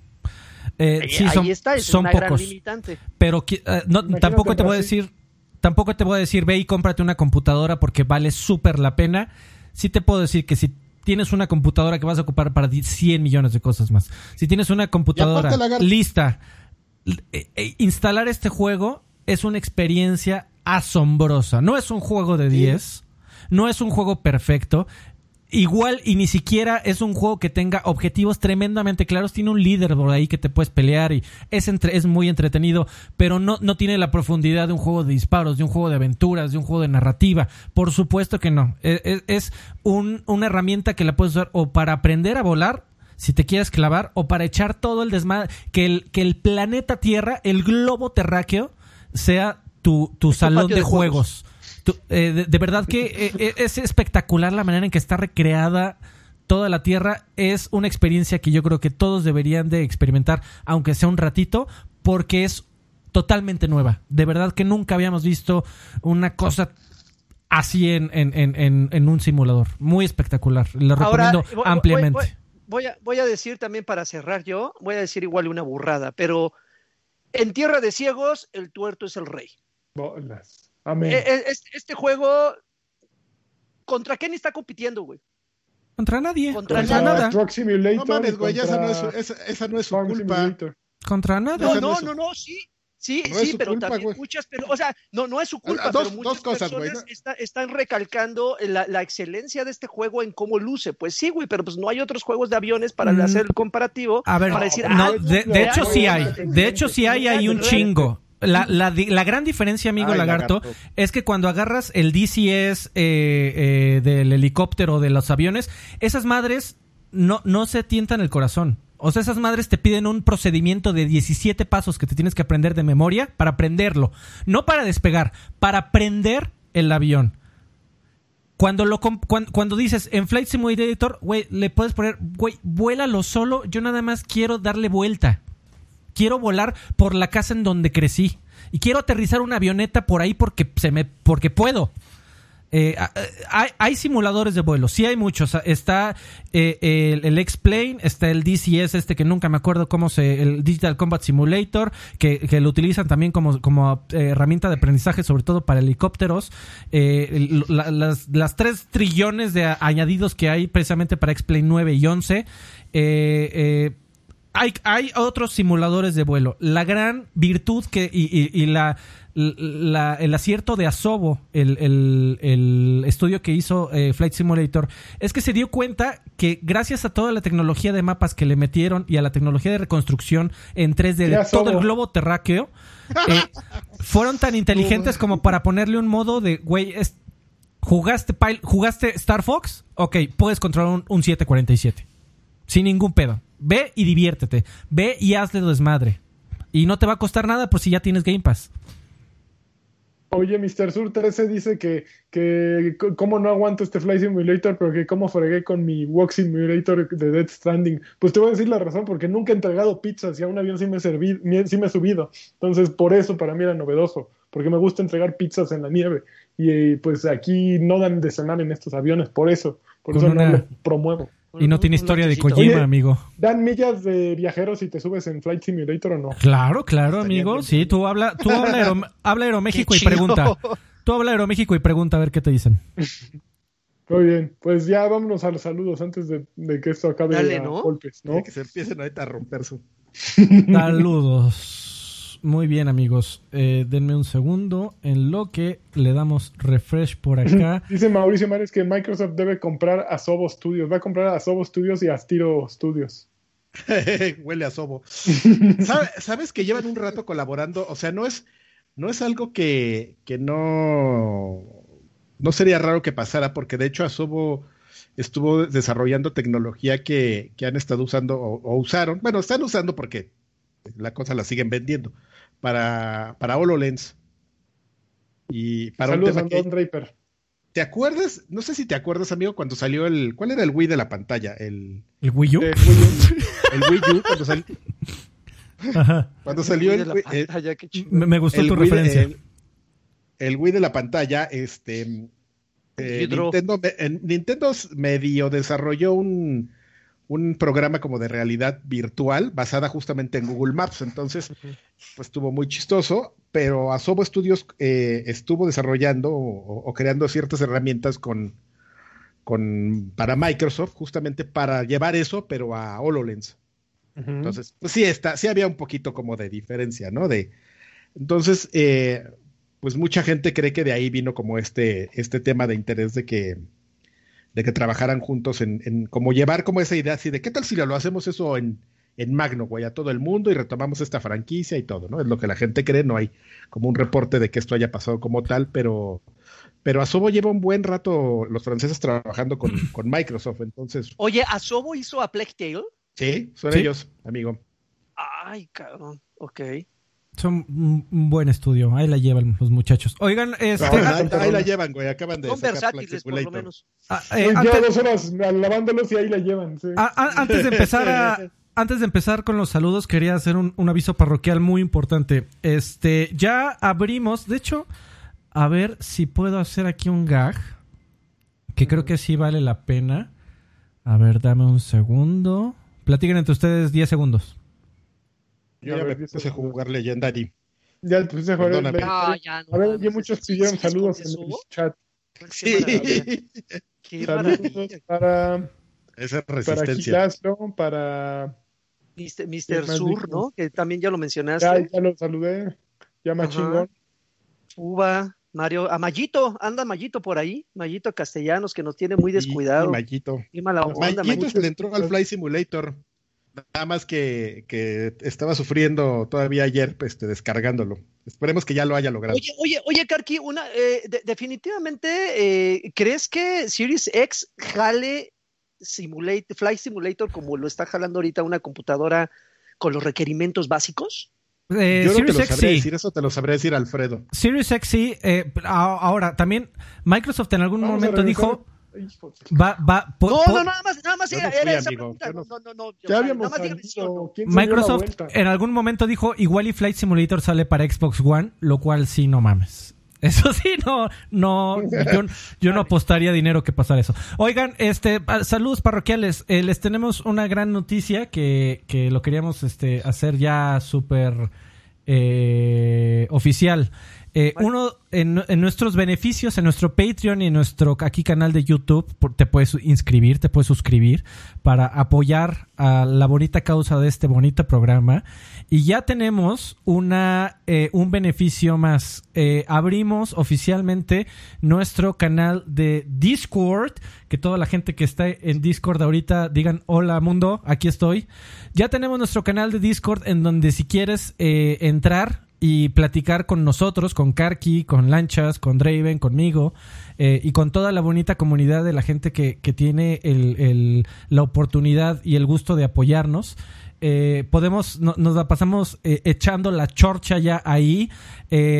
eh, Ahí, sí, ahí son, está, es son una gran limitante. Pero eh, no, tampoco te voy a decir, tampoco te voy a decir, ve y cómprate una computadora porque vale súper la pena. Sí te puedo decir que si tienes una computadora que vas a ocupar para 100 millones de cosas más. Si tienes una computadora lista, eh, eh, instalar este juego es una experiencia asombrosa. No es un juego de 10, no es un juego perfecto. Igual y ni siquiera es un juego que tenga objetivos tremendamente claros. Tiene un líder por ahí que te puedes pelear y es, entre, es muy entretenido, pero no, no tiene la profundidad de un juego de disparos, de un juego de aventuras, de un juego de narrativa. Por supuesto que no. Es, es- es un- una herramienta que la puedes usar o para aprender a volar, si te quieres clavar, o para echar todo el desmadre. Que el, que el planeta Tierra, el globo terráqueo, sea tu, tu salón de de juegos. Tu- eh, de, de verdad que eh, eh, es espectacular la manera en que está recreada toda la Tierra es una experiencia que yo creo que todos deberían de experimentar, aunque sea un ratito, porque es totalmente nueva. De verdad que nunca habíamos visto una cosa así en, en, en, en un simulador. Muy espectacular. Lo recomiendo voy- ampliamente. Voy, voy- voy a, voy a decir también para cerrar yo, voy a decir igual una burrada, pero en Tierra de Ciegos el tuerto es el rey. Bolas. Amén. Eh, eh, Este, este juego, ¿contra quién está compitiendo, güey? Contra nadie. Contra Contra, nada. nada. Truck Simulator. No mames, güey, esa no, es, contra esa, esa no es su Farm culpa. Simulator. Contra nada. No, no no, no, sí. Sí, No sí, pero culpa, también güey. muchas, pero, o sea, no, no es su culpa, Ah, dos- pero muchas dos cosas, güey, personas ¿no? está- están recalcando la, la excelencia de este juego en cómo luce. Pues sí, güey, pero pues no hay otros juegos de aviones para Mm. hacer el comparativo. A ver, para decir, no, ah, de, de hecho sí hay. De hecho sí hay, hay un chingo. La, la, la gran diferencia, amigo Ay, lagarto, lagarto. es que cuando agarras el DCS eh, eh, del helicóptero, de los aviones, esas madres no, no se tientan el corazón. O sea, esas madres te piden un procedimiento de 17 pasos que te tienes que aprender de memoria para aprenderlo. No para despegar, para prender el avión. Cuando, lo, cuando, dices en Flight Simulator, güey, le puedes poner, güey, vuélalo solo, yo nada más quiero darle vuelta. Quiero volar por la casa en donde crecí. Y quiero aterrizar una avioneta por ahí porque, se me, porque puedo. Eh, a- hay, simuladores de vuelo, sí hay muchos. Está eh, el, el X-Plane, está el DCS, este que nunca me acuerdo cómo se. El Digital Combat Simulator, que, lo utilizan también como, como eh, herramienta de aprendizaje, sobre todo para helicópteros. Eh, el- la- las, las 3 trillones de añadidos que hay precisamente para X-Plane 9 y 11. eh, eh, hay, hay otros simuladores de vuelo. La gran virtud que y, y- y la, la- el acierto de Asobo, el, el- el estudio que hizo eh, Flight Simulator, es que se dio cuenta que gracias a toda la tecnología de mapas que le metieron y a la tecnología de reconstrucción en 3D de todo el globo terráqueo, eh, fueron tan inteligentes como para ponerle un modo de, güey, es- ¿jugaste, Pil- ¿jugaste Star Fox? Ok, puedes controlar un, un 747. Sin ningún pedo. Ve y diviértete. Ve y hazle desmadre. Y no te va a costar nada pues si ya tienes Game Pass. Oye, Mr. Sur 13 dice que, que cómo no aguanto este Flight Simulator, pero que cómo fregué con mi Walk Simulator de Dead Stranding. Pues te voy a decir la razón, porque nunca he entregado pizzas y a un avión sí me, mi- sí me he subido. Entonces, por eso para mí era novedoso, porque me gusta entregar pizzas en la nieve. Y pues aquí no dan de cenar en estos aviones, por eso. Por eso una- no lo promuevo. Y no tiene historia de. Kojima, Oye. amigo. ¿Dan millas de viajeros si te subes en Flight Simulator o no? Claro, claro, amigo. Sí, tú habla, tú habla, Aero- habla Aeroméxico y pregunta. Tú habla Aeroméxico y pregunta a ver qué te dicen. Muy bien, pues ya vámonos a los saludos antes de, de que esto acabe Dale, a ¿no? golpes, ¿no? Que se empiecen ahorita a romper su. Saludos. Muy bien, amigos. Eh, denme un segundo en lo que le damos refresh por acá. Dice Mauricio Mares que Microsoft debe comprar a Sobo Studios. Va a comprar a Sobo Studios y a Astiro Studios. Huele a sobo. ¿Sabe- ¿Sabes que llevan un rato colaborando? O sea, no es, no es algo que, que no, no sería raro que pasara, porque de hecho Asobo estuvo desarrollando tecnología que, que han estado usando o, o usaron. Bueno, están usando porque la cosa la siguen vendiendo para, para HoloLens. Y para un Saludos a tema que- Don Draper. ¿Te acuerdas? No sé si te acuerdas, amigo, cuando salió el. ¿Cuál era el Wii de la pantalla? El, ¿El Wii U? Eh, el Wii U, cuando, sal- Ajá. cuando salió el, Wii- el- pantalla, qué chido. Me, me gustó el tu Wii referencia. el, el Wii de la pantalla, este. eh. Nintendo, en- Nintendo medio desarrolló un, un programa como de realidad virtual basada justamente en Google Maps. Entonces, pues estuvo muy chistoso, pero Asobo Studios eh, estuvo desarrollando o, o creando ciertas herramientas con, con para Microsoft, justamente para llevar eso, pero a HoloLens. Entonces, pues sí está, sí había un poquito como de diferencia, ¿no? De, entonces, eh, pues mucha gente cree que de ahí vino como este, este tema de interés de que, de que trabajaran juntos en, en como llevar como esa idea así de qué tal si lo hacemos eso en, en Magno, güey, a todo el mundo y retomamos esta franquicia y todo, ¿no? Es lo que la gente cree, no hay como un reporte de que esto haya pasado como tal, pero, pero Asobo lleva un buen rato los franceses trabajando con, con Microsoft, entonces, Oye, ¿Asobo hizo a Plague Tale? sí, son Sí. ellos, amigo. Ay, cabrón. Ok. Son un, buen estudio. Ahí la llevan los muchachos. Oigan, este. Ahí, ah, ahí- ahí la llevan, güey. Acaban de Son versátiles, por lo menos. ah, eh, antes, dos horas lavándolos y ahí la llevan. sí. a- a- antes de empezar a. Antes de empezar con los saludos, quería hacer un, un aviso parroquial muy importante. Este, ya abrimos, de hecho, a ver si puedo hacer aquí un gag, que creo que sí vale la pena. A ver, dame un segundo. Platiquen entre ustedes 10 segundos. Yo ya ver, me puse a jugar Legendary. Ya te puse a jugar. Perdóname. Ah, ya, no A ver, ya muchos ¿sí pidieron saludos en el chat. Maravilla. Qué Saludos para, Esa para resistencia. Gilaslo, para. Mr. ¿Qué Mr. más Sur, dijo? ¿no? Que también ya lo mencionaste. Ya, ya lo saludé. Ya más Ajá. chingón. Uva, Mario, a Mayito, anda Mayito por ahí, Mayito Castellanos, que nos tiene muy descuidado. Y Mayito. Qué mala onda, Mayito Mayito. se le entró al Flight Simulator. Nada más que, que estaba sufriendo todavía ayer este, descargándolo. Esperemos que ya lo haya logrado. Oye, oye, oye, Karki, una, eh, de- definitivamente, eh, ¿crees que Series X jale Simulate, Flight Simulator como lo está jalando ahorita una computadora con los requerimientos básicos? Eh, Yo no te lo X sí. decir, eso te lo sabría decir Alfredo. Series X sí. eh, ahora, también Microsoft en algún Vamos momento dijo, va, va, po- No, po- no, nada más, nada más era, no fui, era esa amigo. pregunta. No, no- no, no, no, o Ya sea, habíamos nada más dígame sí o no. salido. ¿Quién se dio la Microsoft en algún momento dijo, igual y Flight Simulator sale para Xbox One, lo cual sí, no mames. Eso sí, no, no, yo, yo no apostaría dinero que pasara eso. Oigan, este, saludos parroquiales. Eh, les tenemos una gran noticia que, que lo queríamos este, hacer ya súper eh, oficial. Eh, uno, en, en nuestros beneficios, en nuestro Patreon y en nuestro aquí canal de YouTube, por- te puedes inscribir, te puedes suscribir para apoyar a la bonita causa de este bonito programa. Y ya tenemos una, eh, un beneficio más. Eh, abrimos oficialmente nuestro canal de Discord. Que toda la gente que está en Discord ahorita digan, hola mundo, aquí estoy. Ya tenemos nuestro canal de Discord en donde si quieres entrar y platicar con nosotros, con Karki, con Lanchas, con Draven, conmigo eh, y con toda la bonita comunidad de la gente que, que tiene la oportunidad y el gusto de apoyarnos. Eh, podemos, no- nos la pasamos eh, echando la chorcha ya ahí.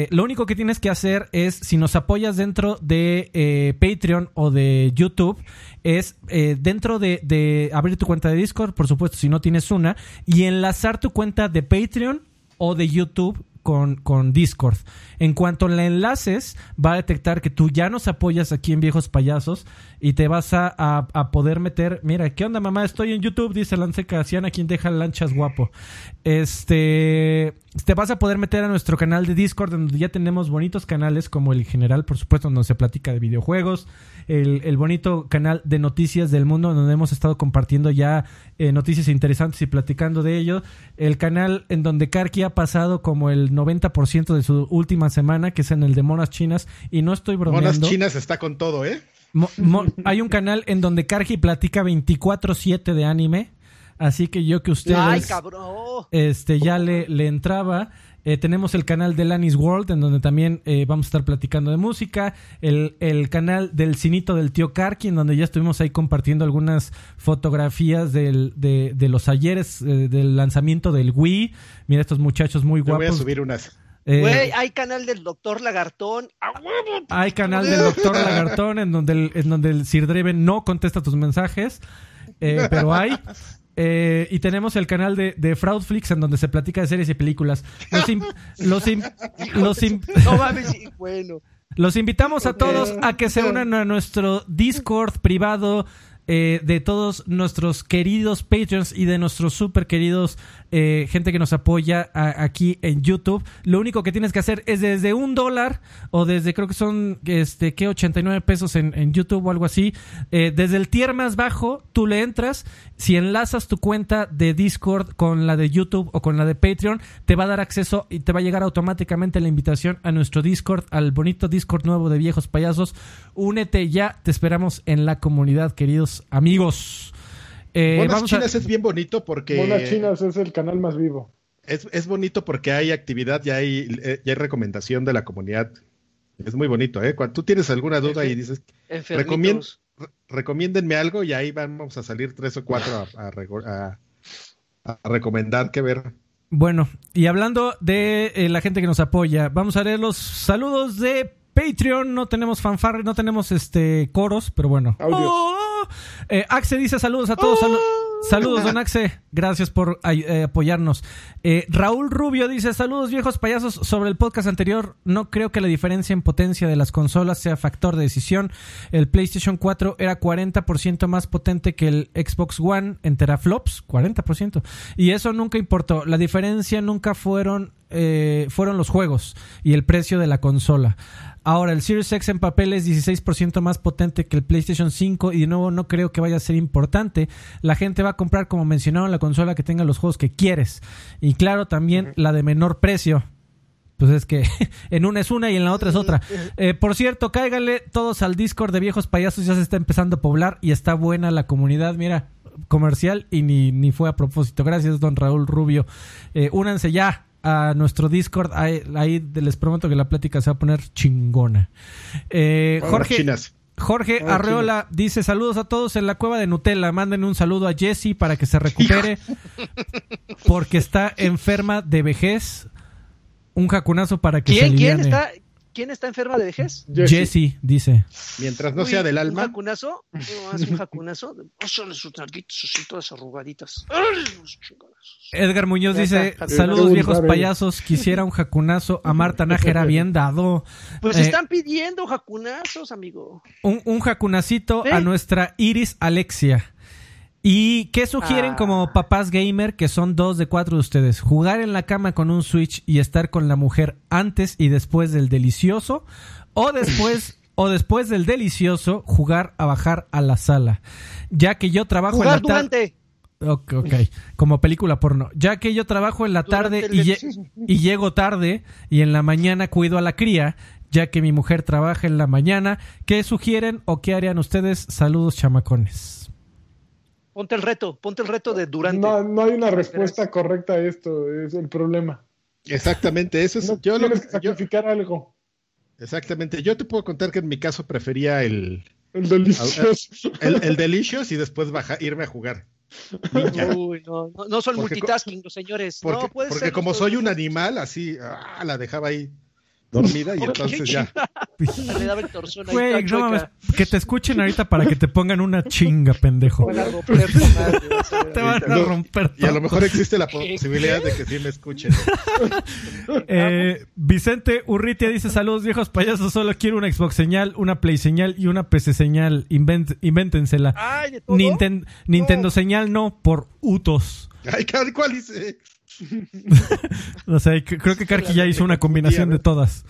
Lo único que tienes que hacer es, si nos apoyas dentro de Patreon o de YouTube, es dentro de, de abrir tu cuenta de Discord, por supuesto, si no tienes una, y enlazar tu cuenta de Patreon o de YouTube con, con Discord. En cuanto la enlaces, va a detectar que tú ya nos apoyas aquí en Viejos Payasos y te vas a, a- a poder meter. Mira, ¿qué onda, mamá? Estoy en YouTube, dice Lance Casiana, quien deja lanchas guapo. Este. Te vas a poder meter a nuestro canal de Discord, donde ya tenemos bonitos canales, como el general, por supuesto, donde se platica de videojuegos. El, el bonito canal de noticias del mundo, donde hemos estado compartiendo ya eh, noticias interesantes y platicando de ello. El canal en donde Karki ha pasado como el 90% de su última semana, que es en el de Monas Chinas. Y no estoy bromeando. Monas Chinas está con todo, ¿eh? Mo- mo- hay un canal en donde Karki platica 24-7 de anime. Así que yo que ustedes Ay, cabrón. este ya le, le entraba. Eh, tenemos el canal de Lanis World, en donde también eh, vamos a estar platicando de música. El, el canal del Cinito del Tío Karki, en donde ya estuvimos ahí compartiendo algunas fotografías del, de, de los ayeres eh, del lanzamiento del Wii. Mira estos muchachos muy Yo voy a guapos. subir unas. Eh, Güey, hay canal del doctor Lagartón. ¡A huevo! hay canal del Doctor Lagartón, en donde el, en donde el Sir Dreven no contesta tus mensajes. eh, pero hay. Eh, y tenemos el canal de, de Fraudflix en donde se platica de series y películas. Los, in- los, in- los, in- No mames, sí, bueno. los invitamos a todos a que se unan a nuestro Discord privado eh, de todos nuestros queridos Patreons y de nuestros super queridos eh, gente que nos apoya aquí en YouTube. Lo único que tienes que hacer es desde un dólar o desde creo que son este que 89 pesos en, en YouTube o algo así. eh, desde el tier más bajo tú le entras. Si enlazas tu cuenta de Discord con la de YouTube o con la de Patreon, te va a dar acceso y te va a llegar automáticamente la invitación a nuestro Discord, al bonito Discord nuevo de viejos payasos. Únete ya, te esperamos en la comunidad, queridos amigos. Eh, Monas vamos a- Chinas es bien bonito porque Monas Chinas es el canal más vivo. es, es bonito porque hay actividad y hay, eh, y hay recomendación de la comunidad. Es muy bonito, ¿eh? Cuando tú tienes alguna duda y dices, Enfermitos. re- recomiéndenme algo y ahí vamos a salir tres o cuatro a, a a- a recomendar qué ver. Bueno, y hablando de eh, la gente que nos apoya, vamos a leer los saludos de Patreon. No tenemos fanfarre, no tenemos este coros, pero bueno. Audios. Oh, eh, Axe dice saludos a todos. salu- saludos, don Axe. Gracias por eh, apoyarnos. Eh, Raúl Rubio dice saludos viejos payasos. Sobre el podcast anterior, no creo que la diferencia en potencia de las consolas sea factor de decisión. El PlayStation 4 era 40% más potente que el Xbox One en teraflops. 40%. Y eso nunca importó. La diferencia nunca fueron, eh, fueron los juegos y el precio de la consola. Ahora, el Series X en papel es 16% más potente que el PlayStation 5 y de nuevo no creo que vaya a ser importante. La gente va a comprar, como mencionaron, la consola que tenga los juegos que quieres. Y claro, también la de menor precio. Pues es que en una es una y en la otra es otra. Eh, por cierto, cáiganle todos al Discord de viejos payasos, ya se está empezando a poblar y está buena la comunidad, mira, comercial y ni, ni fue a propósito. Gracias, don Raúl Rubio. Eh, únanse ya a nuestro Discord, ahí, ahí les prometo que la plática se va a poner chingona. Eh, Jorge, Chinas. Jorge Arreola dice saludos a todos en la cueva de Nutella. Manden un saludo a Jessie para que se recupere porque está enferma de vejez. Un jacunazo para que se ¿Quién, quién aliviane. está, ¿Quién está enferma de vejez? Jesse. Jessie dice. Mientras no Uy, sea del ¿Un alma. jacunazo? No, hace un jacunazo. Pásale sus narguitos así, todas arrugaditas. Edgar Muñoz dice saludos viejos payasos. Quisiera un jacunazo a Marta Nájera bien dado. Pues Eh, están pidiendo jacunazos, amigo. un, un jacunacito a nuestra Iris Alexia. ¿Y qué sugieren Ah. como papás gamer, que son dos de cuatro de ustedes? ¿Jugar en la cama con un Switch y estar con la mujer antes y después del delicioso? ¿O después, o después del delicioso, jugar a bajar a la sala? Ya que yo trabajo Jugar en la tarde... durante. Ok, ok. como película porno. Ya que yo trabajo en la Durante tarde y, lle- y llego tarde y en la mañana cuido a la cría, ya que mi mujer trabaja en la mañana, ¿qué sugieren o qué harían ustedes? Saludos chamacones. Ponte el reto, ponte el reto de durante. No, no hay una respuesta correcta a esto, es el problema. Exactamente, eso es. No yo lo- tienes que yo- sacrificar algo. exactamente. Yo te puedo contar que en mi caso prefería el, El delicioso. el, el Delicious y después baja, irme a jugar. Ninja. Uy, no, no, no son Porque multitasking los señores. Porque, no, puede porque ser como soy un animal, así ah, la dejaba ahí dormida y entonces ya. Le daba el torzón ahí, Güey, toda no mames, que te escuchen ahorita para que te pongan una chinga, pendejo. Van a romper tu madre, vas a ver. Te van a No, romper Y a todo. lo mejor existe la posibilidad de que sí me escuchen. Eh, Vicente Urritia dice saludos viejos payasos, solo quiero una Xbox señal, una Play señal y una PC señal. Invent- invéntensela. Ay, de todo. Ninten- Nintendo señal no, por utos. Ay, ¿cuál hice? O sea, c- creo que Karki ya hizo una combinación de todas.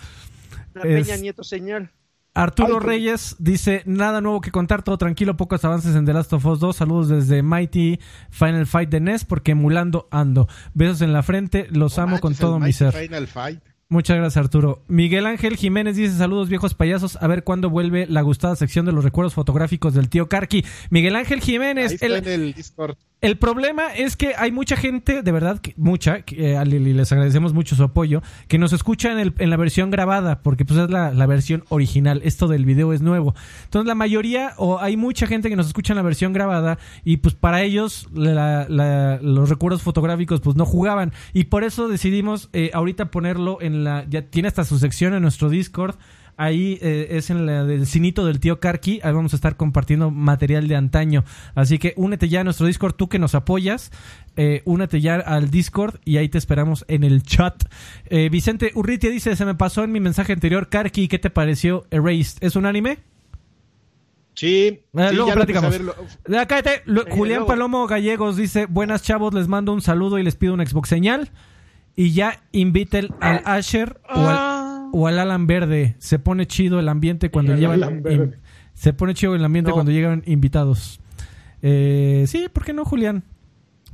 La Peña Nieto señal. Arturo Ay, Reyes dice, nada nuevo que contar, todo tranquilo, pocos avances en The Last of Us 2, saludos desde Mighty Final Fight de NES, porque emulando ando. Besos en la frente, los No amo con todo mi ser. Final Fight. Muchas gracias, Arturo. Miguel Ángel Jiménez dice saludos viejos payasos. A ver cuándo vuelve la gustada sección de los recuerdos fotográficos del tío Karki. Miguel Ángel Ahí Jiménez, está el, en el Discord. El problema es que hay mucha gente, de verdad, mucha, eh, y les agradecemos mucho su apoyo, que nos escucha en, el- en la versión grabada, porque pues es la, versión original. Esto del video es nuevo. Entonces la mayoría, o hay mucha gente que nos escucha en la versión grabada, y pues para ellos los recuerdos fotográficos pues no jugaban. Y por eso decidimos eh, ahorita ponerlo en la... Ya tiene hasta su sección en nuestro Discord. Ahí eh, es en la del cinito del tío Karki. Ahí vamos a estar compartiendo material de antaño. Así que únete ya a nuestro Discord, tú que nos apoyas. Eh, únete ya al Discord y ahí te esperamos en el chat. Eh, Vicente Urritia dice: Se me pasó en mi mensaje anterior. Karki, ¿qué te pareció Erased? ¿Es un anime? Sí, Eh, sí, luego platicamos. verlo. Cállate. Eh, Julián luego. Palomo Gallegos dice: Buenas chavos, les mando un saludo y les pido una Xbox señal. Y ya inviten al Asher o al, o al Alan Verde. Se pone chido el ambiente cuando El llevan. Alan Verde. in- se pone chido el ambiente No. cuando llegan invitados. Eh, sí, ¿por qué no, Julián?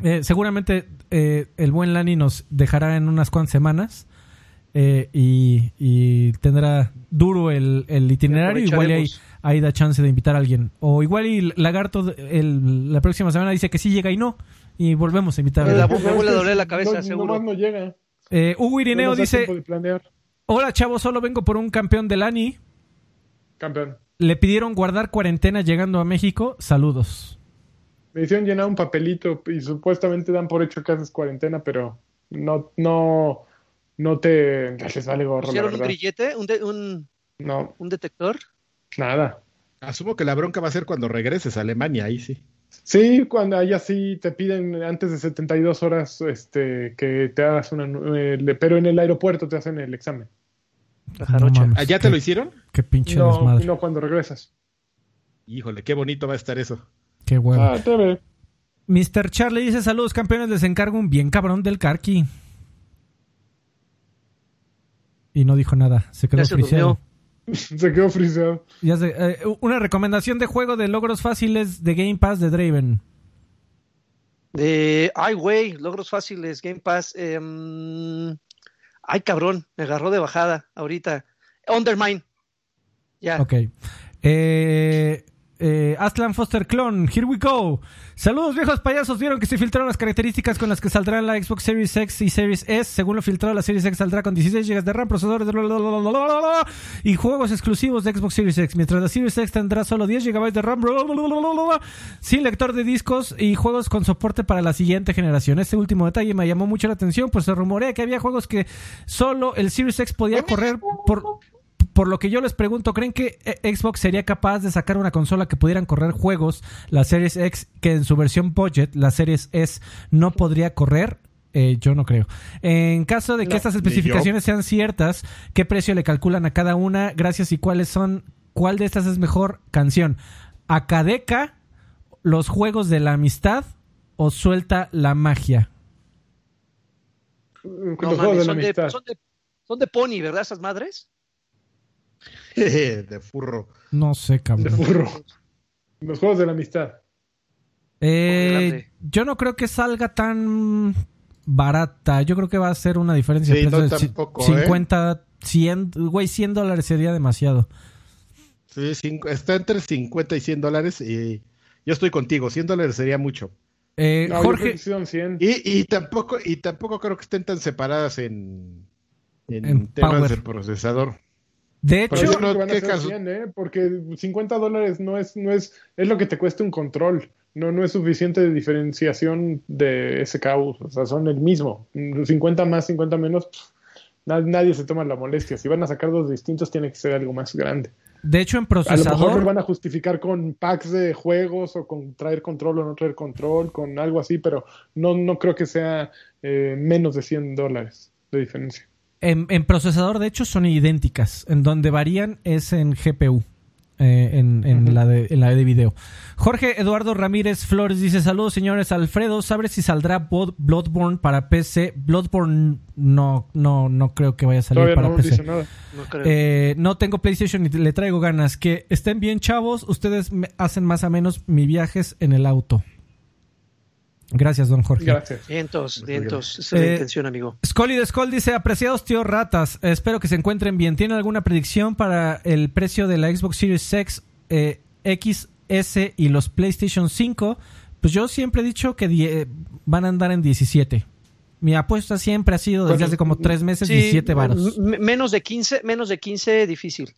Eh, seguramente eh, el buen Lani nos dejará en unas cuantas semanas. eh, y, y tendrá duro el, el itinerario. Igual y ahí, ahí da chance de invitar a alguien. O igual y Lagarto el- la próxima semana dice que sí llega y no. Y volvemos a invitar a La alguien. me vuelve a es que doler la cabeza, no, seguro. no llega. Eh, Hugo Irineo dice. Hola chavos, solo vengo por un campeón de Lani. Campeón. Le pidieron guardar cuarentena llegando a México. Saludos. Me hicieron llenar un papelito y supuestamente dan por hecho que haces cuarentena, pero no, no, no te les vale gorro. ¿Pusieron un grillete? ¿Un, un, no. ¿Un detector? Nada. Asumo que la bronca va a ser cuando regreses a Alemania, ahí sí. Sí, cuando allá sí te piden antes de 72 horas este, que te hagas una... Eh, pero en el aeropuerto te hacen el examen. ¿Allá te lo hicieron? Qué pinche no, desmadre. No, cuando regresas. Híjole, qué bonito va a estar eso. Qué huevo. Ah, te ve. Mr. Charlie dice: Saludos, campeones. Les encargo un bien cabrón del Karki. Y no dijo nada. Se quedó se friseado. Se quedó friseado. Ya eh, una recomendación de juego de logros fáciles de Game Pass de Draven. De. Ay, güey, logros fáciles, Game Pass. em, ay, cabrón, me agarró de bajada ahorita. Undermine. Ya. Ok. Eh, eh, Aslan Foster Clone, here we go. Saludos viejos payasos, vieron que se filtraron las características con las que saldrán la Xbox Series X y Series S. Según lo filtrado, la Series X saldrá con 16 GB de RAM, procesadores blablabla, y juegos exclusivos de Xbox Series X, mientras la Series X tendrá solo 10 GB de RAM, blablabla, sin lector de discos y juegos con soporte para la siguiente generación. Este último detalle me llamó mucho la atención, pues se rumorea que había juegos que solo el Series X podía correr por por lo que yo les pregunto, ¿creen que Xbox sería capaz de sacar una consola que pudieran correr juegos, la Series X, que en su versión budget, la Series S, no podría correr? Eh, yo no creo. En caso de que No, estas especificaciones sean ciertas, ¿qué precio le calculan a cada una? Gracias y cuáles son, cuál de estas es mejor canción. ¿Acadeca, los juegos de la amistad o suelta la magia? Los No, juegos mames, de la son, de, amistad. son, de, son de Pony, ¿verdad? Esas madres. de furro. No sé, De cabrón. furro. Los juegos de la amistad. Eh, yo no creo que salga tan barata. Yo creo que va a ser una diferencia de Sí, no, de tampoco, 50, 100, güey, 100 dólares sería demasiado. Sí, cinco- está entre 50 y 100 dólares y yo estoy contigo, 100 dólares sería mucho. Eh, No, yo creo Jorge, que sí son 100. Y, y tampoco y tampoco creo que estén tan separadas en, en, En temas power. de procesador. De hecho, yo creo no- que van a ¿qué ser caso? 100, ¿eh? Porque 50 dólares no es, no es, es lo que te cuesta un control. No, no es suficiente de diferenciación de SKU. O sea, son el mismo. 50 más, 50 menos. pff, na- nadie se toma la molestia. Si van a sacar dos distintos, tiene que ser algo más grande. de hecho en A lo mejor lo procesador, van a justificar con packs de juegos o con traer control o no traer control, con algo así, pero no, no creo que sea eh, menos de 100 dólares de diferencia. En, en procesador de hecho son idénticas. En donde varían es en GPU. eh, en, la de, en la de video. Jorge Eduardo Ramírez Flores dice: Saludos, señores. Alfredo, ¿sabes si saldrá Blood- Bloodborne para PC? Bloodborne no, no, no creo que vaya a salir Todavía para no PC. dice nada. No creo. Eh, no tengo PlayStation y le traigo ganas. Que estén bien, chavos. Ustedes me hacen más o menos mis viajes en el auto. Gracias, don Jorge. Gracias. Vientos, vientos. Esa es Eh, la intención, amigo. Scully de Skull dice, apreciados tío ratas, eh, espero que se encuentren bien. ¿Tienen alguna predicción para el precio de la Xbox Series X, eh, X, S y los PlayStation 5? Pues yo siempre he dicho que die- van a andar en 17. Mi apuesta siempre ha sido desde Bueno, hace como tres meses Sí, 17 varos. menos de 15, menos de 15, difícil.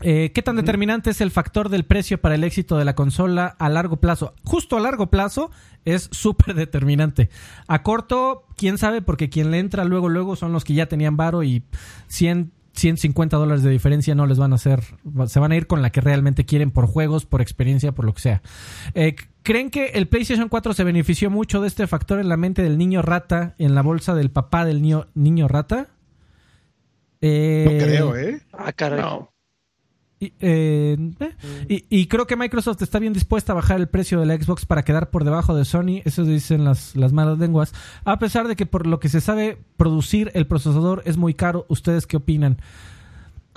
Eh, ¿Qué tan determinante es el factor del precio para el éxito de la consola a largo plazo? Justo a largo plazo es súper determinante. A corto, quién sabe, porque quien le entra luego, luego son los que ya tenían varo y 100, 150 dólares de diferencia no les van a hacer, se van a ir con la que realmente quieren por juegos, por experiencia, por lo que sea. Eh, ¿Creen que el PlayStation 4 se benefició mucho de este factor en la mente del niño rata, en la bolsa del papá del niño, niño rata? Eh, No creo, ¿eh? Ah, caray. No. Y, eh, eh, y- y creo que Microsoft está bien dispuesta a bajar el precio de la Xbox para quedar por debajo de Sony, eso dicen las, las malas lenguas, a pesar de que por lo que se sabe producir el procesador es muy caro. ¿Ustedes qué opinan?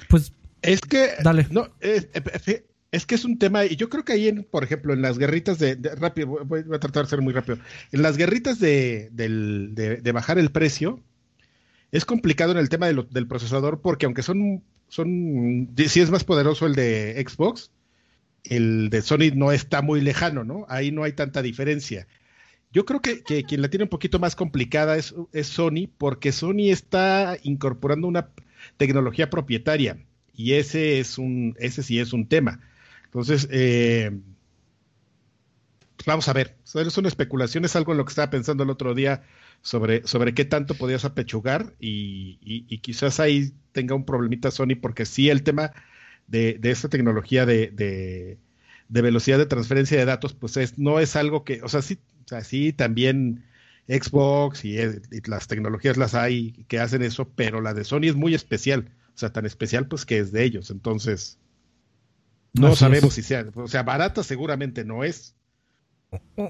Pues Es que Dale. no es, es- es que es un tema y yo creo que ahí en, por ejemplo, en las guerritas de, de- rápido, voy, voy a tratar de ser muy rápido. En las guerritas de, de- de bajar el precio es complicado en el tema lo- del procesador porque aunque son son si es más poderoso el de Xbox, el de Sony no está muy lejano, ¿no? Ahí no hay tanta diferencia. Yo creo que, que quien la tiene un poquito más complicada es, es Sony, porque Sony está incorporando una tecnología propietaria y ese es un, ese sí es un tema. Entonces, eh, pues vamos a ver. Es una especulación, es algo en lo que estaba pensando el otro día sobre, sobre qué tanto podías apechugar y, y, quizás ahí tenga un problemita Sony porque sí el tema de, de esta tecnología de, de, velocidad de transferencia de datos pues es, no es algo que, o sea, sí, o sea, sí también Xbox y, las tecnologías las hay que hacen eso, pero la de Sony es muy especial, o sea, tan especial pues que es de ellos, entonces no sabemos si sea, o sea, barata seguramente no es,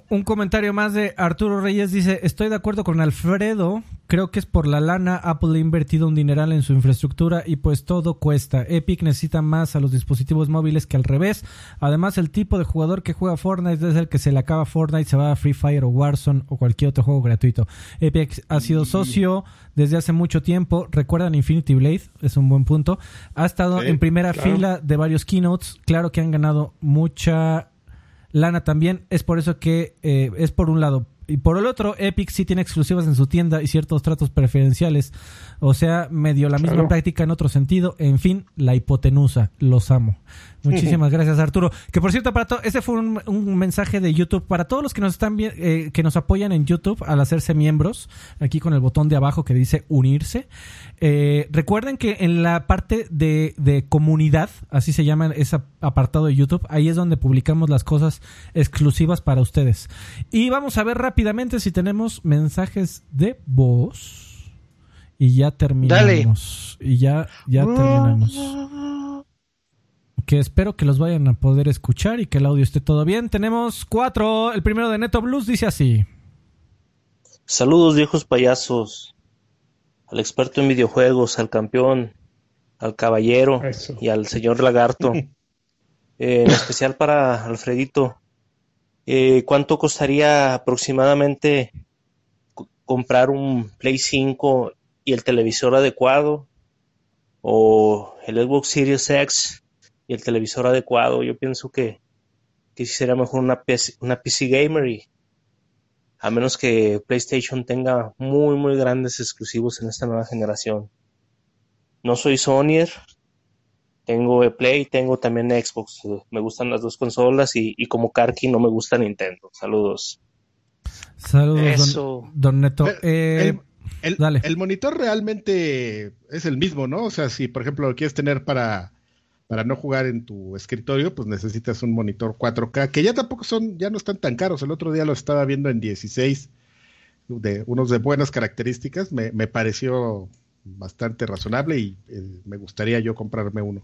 un comentario más de Arturo Reyes dice, estoy de acuerdo con Alfredo, creo que es por la lana, Apple ha invertido un dineral en su infraestructura y pues todo cuesta. Epic necesita más a los dispositivos móviles que al revés. Además, el tipo de jugador que juega Fortnite es el que se le acaba Fortnite, se va a Free Fire o Warzone o cualquier otro juego gratuito. Epic ha sido socio desde hace mucho tiempo. Recuerdan Infinity Blade, es un buen punto. Ha estado en primera fila de varios keynotes. Claro que han ganado mucha lana también. Es por eso que eh, es por un lado. Y por el otro, Epic sí tiene exclusivas en su tienda y ciertos tratos preferenciales. O sea, medio la misma práctica en otro sentido. En fin, la hipotenusa. Los amo. Muchísimas gracias, Arturo. Que por cierto, para todo, ese fue un, mensaje de YouTube para todos los que nos están eh, que nos apoyan en YouTube al hacerse miembros, aquí con el botón de abajo que dice unirse. Eh, recuerden que en la parte de, de, comunidad, así se llama ese apartado de YouTube, ahí es donde publicamos las cosas exclusivas para ustedes. Y vamos a ver rápidamente si tenemos mensajes de voz. Y ya terminamos. Y ya, ya terminamos que espero que los vayan a poder escuchar y que el audio esté todo bien. Tenemos cuatro. El primero de Neto Blues dice así. Saludos viejos payasos. Al experto en videojuegos, al campeón, al caballero y al señor lagarto. Eh, en especial para Alfredito. Eh, ¿Cuánto costaría aproximadamente comprar un Play 5 y el televisor adecuado? O el Xbox Series X y el televisor adecuado. Yo pienso que, que sí sería mejor una PC, una PC gamer y a menos que PlayStation tenga muy muy grandes exclusivos en esta nueva generación. No soy Sonyer, tengo Play, tengo también Xbox. Me gustan las dos consolas y, como Karki no me gusta Nintendo. Saludos. Saludos, don, Neto. Eh, el, el, monitor realmente es el mismo, ¿no? O sea, si por ejemplo lo quieres tener para para no jugar en tu escritorio, pues necesitas un monitor 4K, que ya tampoco son, ya no están tan caros. El otro día lo estaba viendo en 16, de unos de buenas características, me, pareció bastante razonable y eh, me gustaría yo comprarme uno.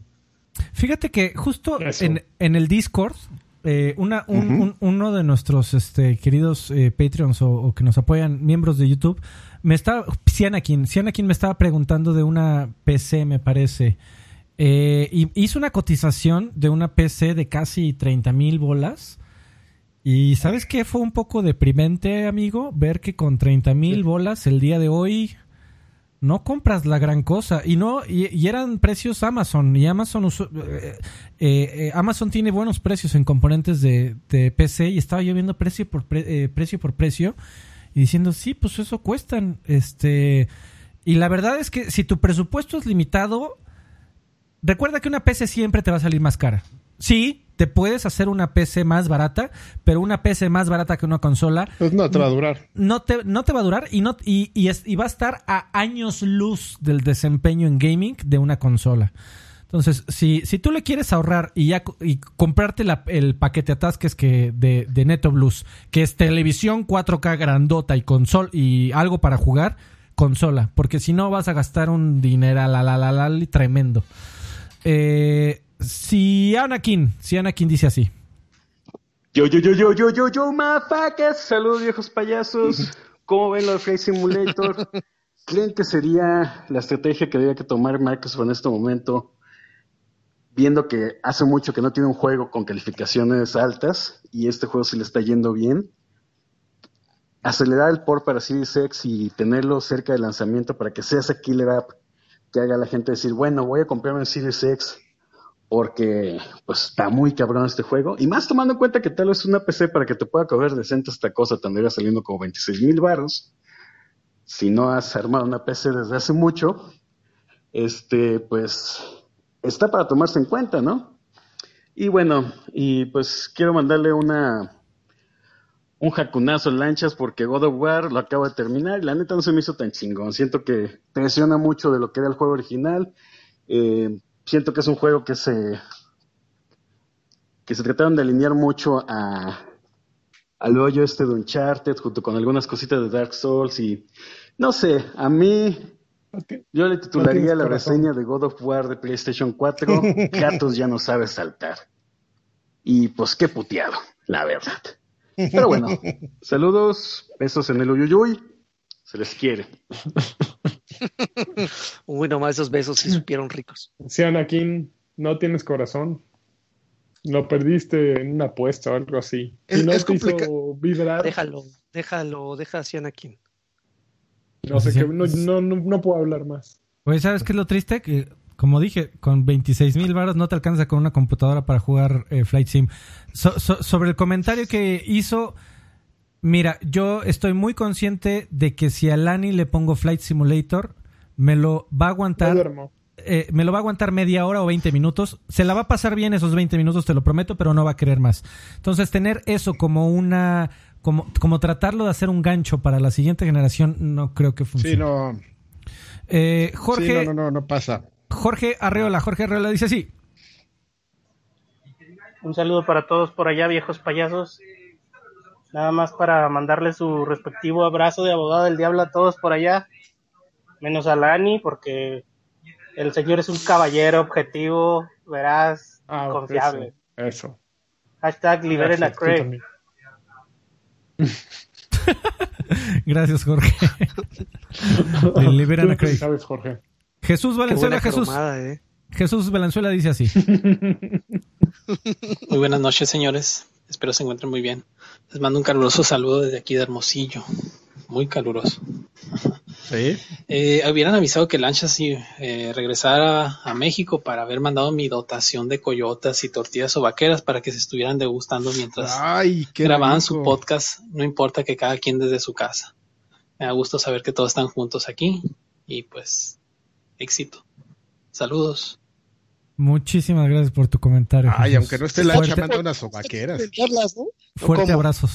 Fíjate que justo en, en, el Discord, eh, una, uno de nuestros este, queridos eh, Patreons o, que nos apoyan, miembros de YouTube, me estaba, Cianakin, Cianakin me estaba preguntando de una PC, me parece. Eh, y hizo una cotización de una PC de casi 30 mil bolas. Y ¿sabes qué? Fue un poco deprimente, amigo, ver que con 30 mil bolas el día de hoy no compras la gran cosa. Y no y, eran precios Amazon. Y Amazon, eh, eh, Amazon tiene buenos precios en componentes de, PC. Y estaba yo viendo precio por, precio por precio. Y diciendo, sí, pues eso cuestan. Este... Y la verdad es que si tu presupuesto es limitado, recuerda que una PC siempre te va a salir más cara. Sí, te puedes hacer una PC más barata, pero una PC más barata que una consola. Pues no te va a durar. No te, no te va a durar y, no, y, y, va a estar a años luz del desempeño en gaming de una consola. Entonces, si, si tú le quieres ahorrar y ya y comprarte el paquete atasques que de, de Neto Blues, que es televisión 4K grandota y console y algo para jugar, consola, porque si no vas a gastar un dinero la la la la tremendo. Eh, si Anakin, si Anakin dice así. Yo, yo, yo, yo, yo, yo, yo, mafacas. Saludos, viejos payasos. ¿Cómo ven los Flight Simulator? ¿Creen que sería la estrategia que debería que tomar Microsoft en este momento? Viendo que hace mucho que no tiene un juego con calificaciones altas y este juego se le está yendo bien. Acelerar el port para Series X y tenerlo cerca del lanzamiento para que sea esa killer app que haga la gente decir, bueno, voy a comprarme un Series X porque pues está muy cabrón este juego. Y más tomando en cuenta que tal vez una PC para que te pueda correr decente esta cosa tendría saliendo como 26 mil baros. Si no has armado una PC desde hace mucho, este, pues está para tomarse en cuenta, ¿no? Y bueno, y pues quiero mandarle una un jacunazo en lanchas porque God of War lo acabo de terminar y la neta no se me hizo tan chingón. Siento que presiona mucho de lo que era el juego original. Eh, siento que es un juego que se que se trataron de alinear mucho a al hoyo este de Uncharted junto con algunas cositas de Dark Souls y no sé, a mí yo le titularía la reseña de God of War de PlayStation 4 Gatos ya no sabe saltar. Y pues qué puteado, la verdad. Pero bueno, saludos, besos en el uyuyuy, se les quiere. Uy, nomás esos besos sí supieron ricos. Si Anakin, no tienes corazón. Lo perdiste en una apuesta o algo así. Es, no es vibrar. Déjalo, déjalo, deja a Anakin. No sé, que no, no, no, puedo hablar más. Pues, ¿sabes qué es lo triste? Que, como dije, con 26 mil baros no te alcanza con una computadora para jugar eh, Flight Sim. sobre el comentario que hizo, mira, yo estoy muy consciente de que si a Lani le pongo Flight Simulator, me lo va a aguantar. Eh, me lo va a aguantar media hora o 20 minutos. Se la va a pasar bien esos 20 minutos, te lo prometo, pero no va a querer más. Entonces, tener eso como una como, como tratarlo de hacer un gancho para la siguiente generación, no creo que funcione. Sí, no. Eh, Jorge. no, no, no, pasa. Jorge Arreola, Jorge Arreola dice así. Un saludo para todos por allá, viejos payasos. Nada más para mandarle su respectivo abrazo de abogado del diablo a todos por allá, menos a Lani, porque el señor es un caballero objetivo, veraz, ah, confiable. Eso. Hashtag liberen a Craig. Gracias, Jorge. liberan a Craig. Sabes, Jorge. Jesús Valenzuela, Jesús. eh. Jesús Valenzuela dice así. Muy buenas noches, señores. Espero se encuentren muy bien. Les mando un caluroso saludo desde aquí de Hermosillo. Muy caluroso. Sí. Eh, hubieran avisado que Lancha sí eh, regresara a México para haber mandado mi dotación de coyotas y tortillas o vaqueras para que se estuvieran degustando mientras grababan su podcast. No importa que cada quien desde su casa. Me da gusto saber que todos están juntos aquí y pues éxito. Saludos. Muchísimas gracias por tu comentario. Ay, aunque no esté Lancha, manda unas vaqueras. Fuerte abrazo.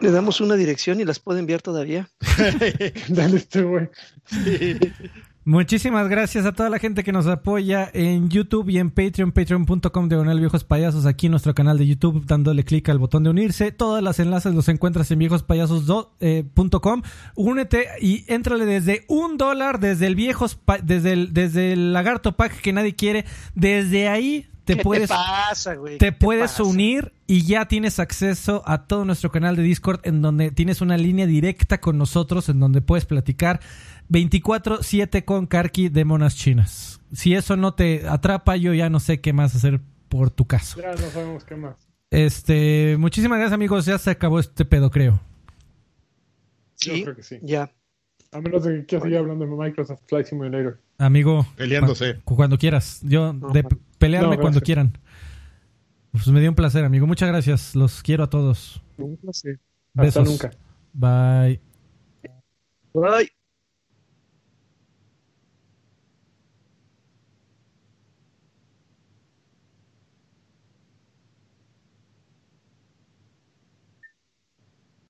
Le damos una dirección y las puede enviar todavía. Dale este güey. Muchísimas gracias a toda la gente que nos apoya en YouTube y en Patreon, patreon.com diagonal viejos payasos, aquí en nuestro canal de YouTube, dándole clic al botón de unirse. Todas las enlaces los encuentras en viejospayasos.com. Eh, Únete y éntrale desde un dólar, desde el viejos, desde el, desde el lagarto pack que nadie quiere. Desde ahí te puedes, te, puedes unir y ya tienes acceso a todo nuestro canal de Discord en donde tienes una línea directa con nosotros en donde puedes platicar 24/7 con Karki de monas chinas. Si eso no te atrapa, yo ya no sé qué más hacer por tu caso. Ya no sabemos qué más. Este, muchísimas gracias amigos, ya se acabó este pedo, creo. Sí, creo que sí. Ya. A menos de que siga hablando de Microsoft Flight Simulator. Amigo. Peleándose. Cuando quieras. Yo, de pelearme cuando quieran. Pues me dio un placer, amigo. Muchas gracias. Los quiero a todos. Un placer. Besos. Hasta nunca. Bye. Bye.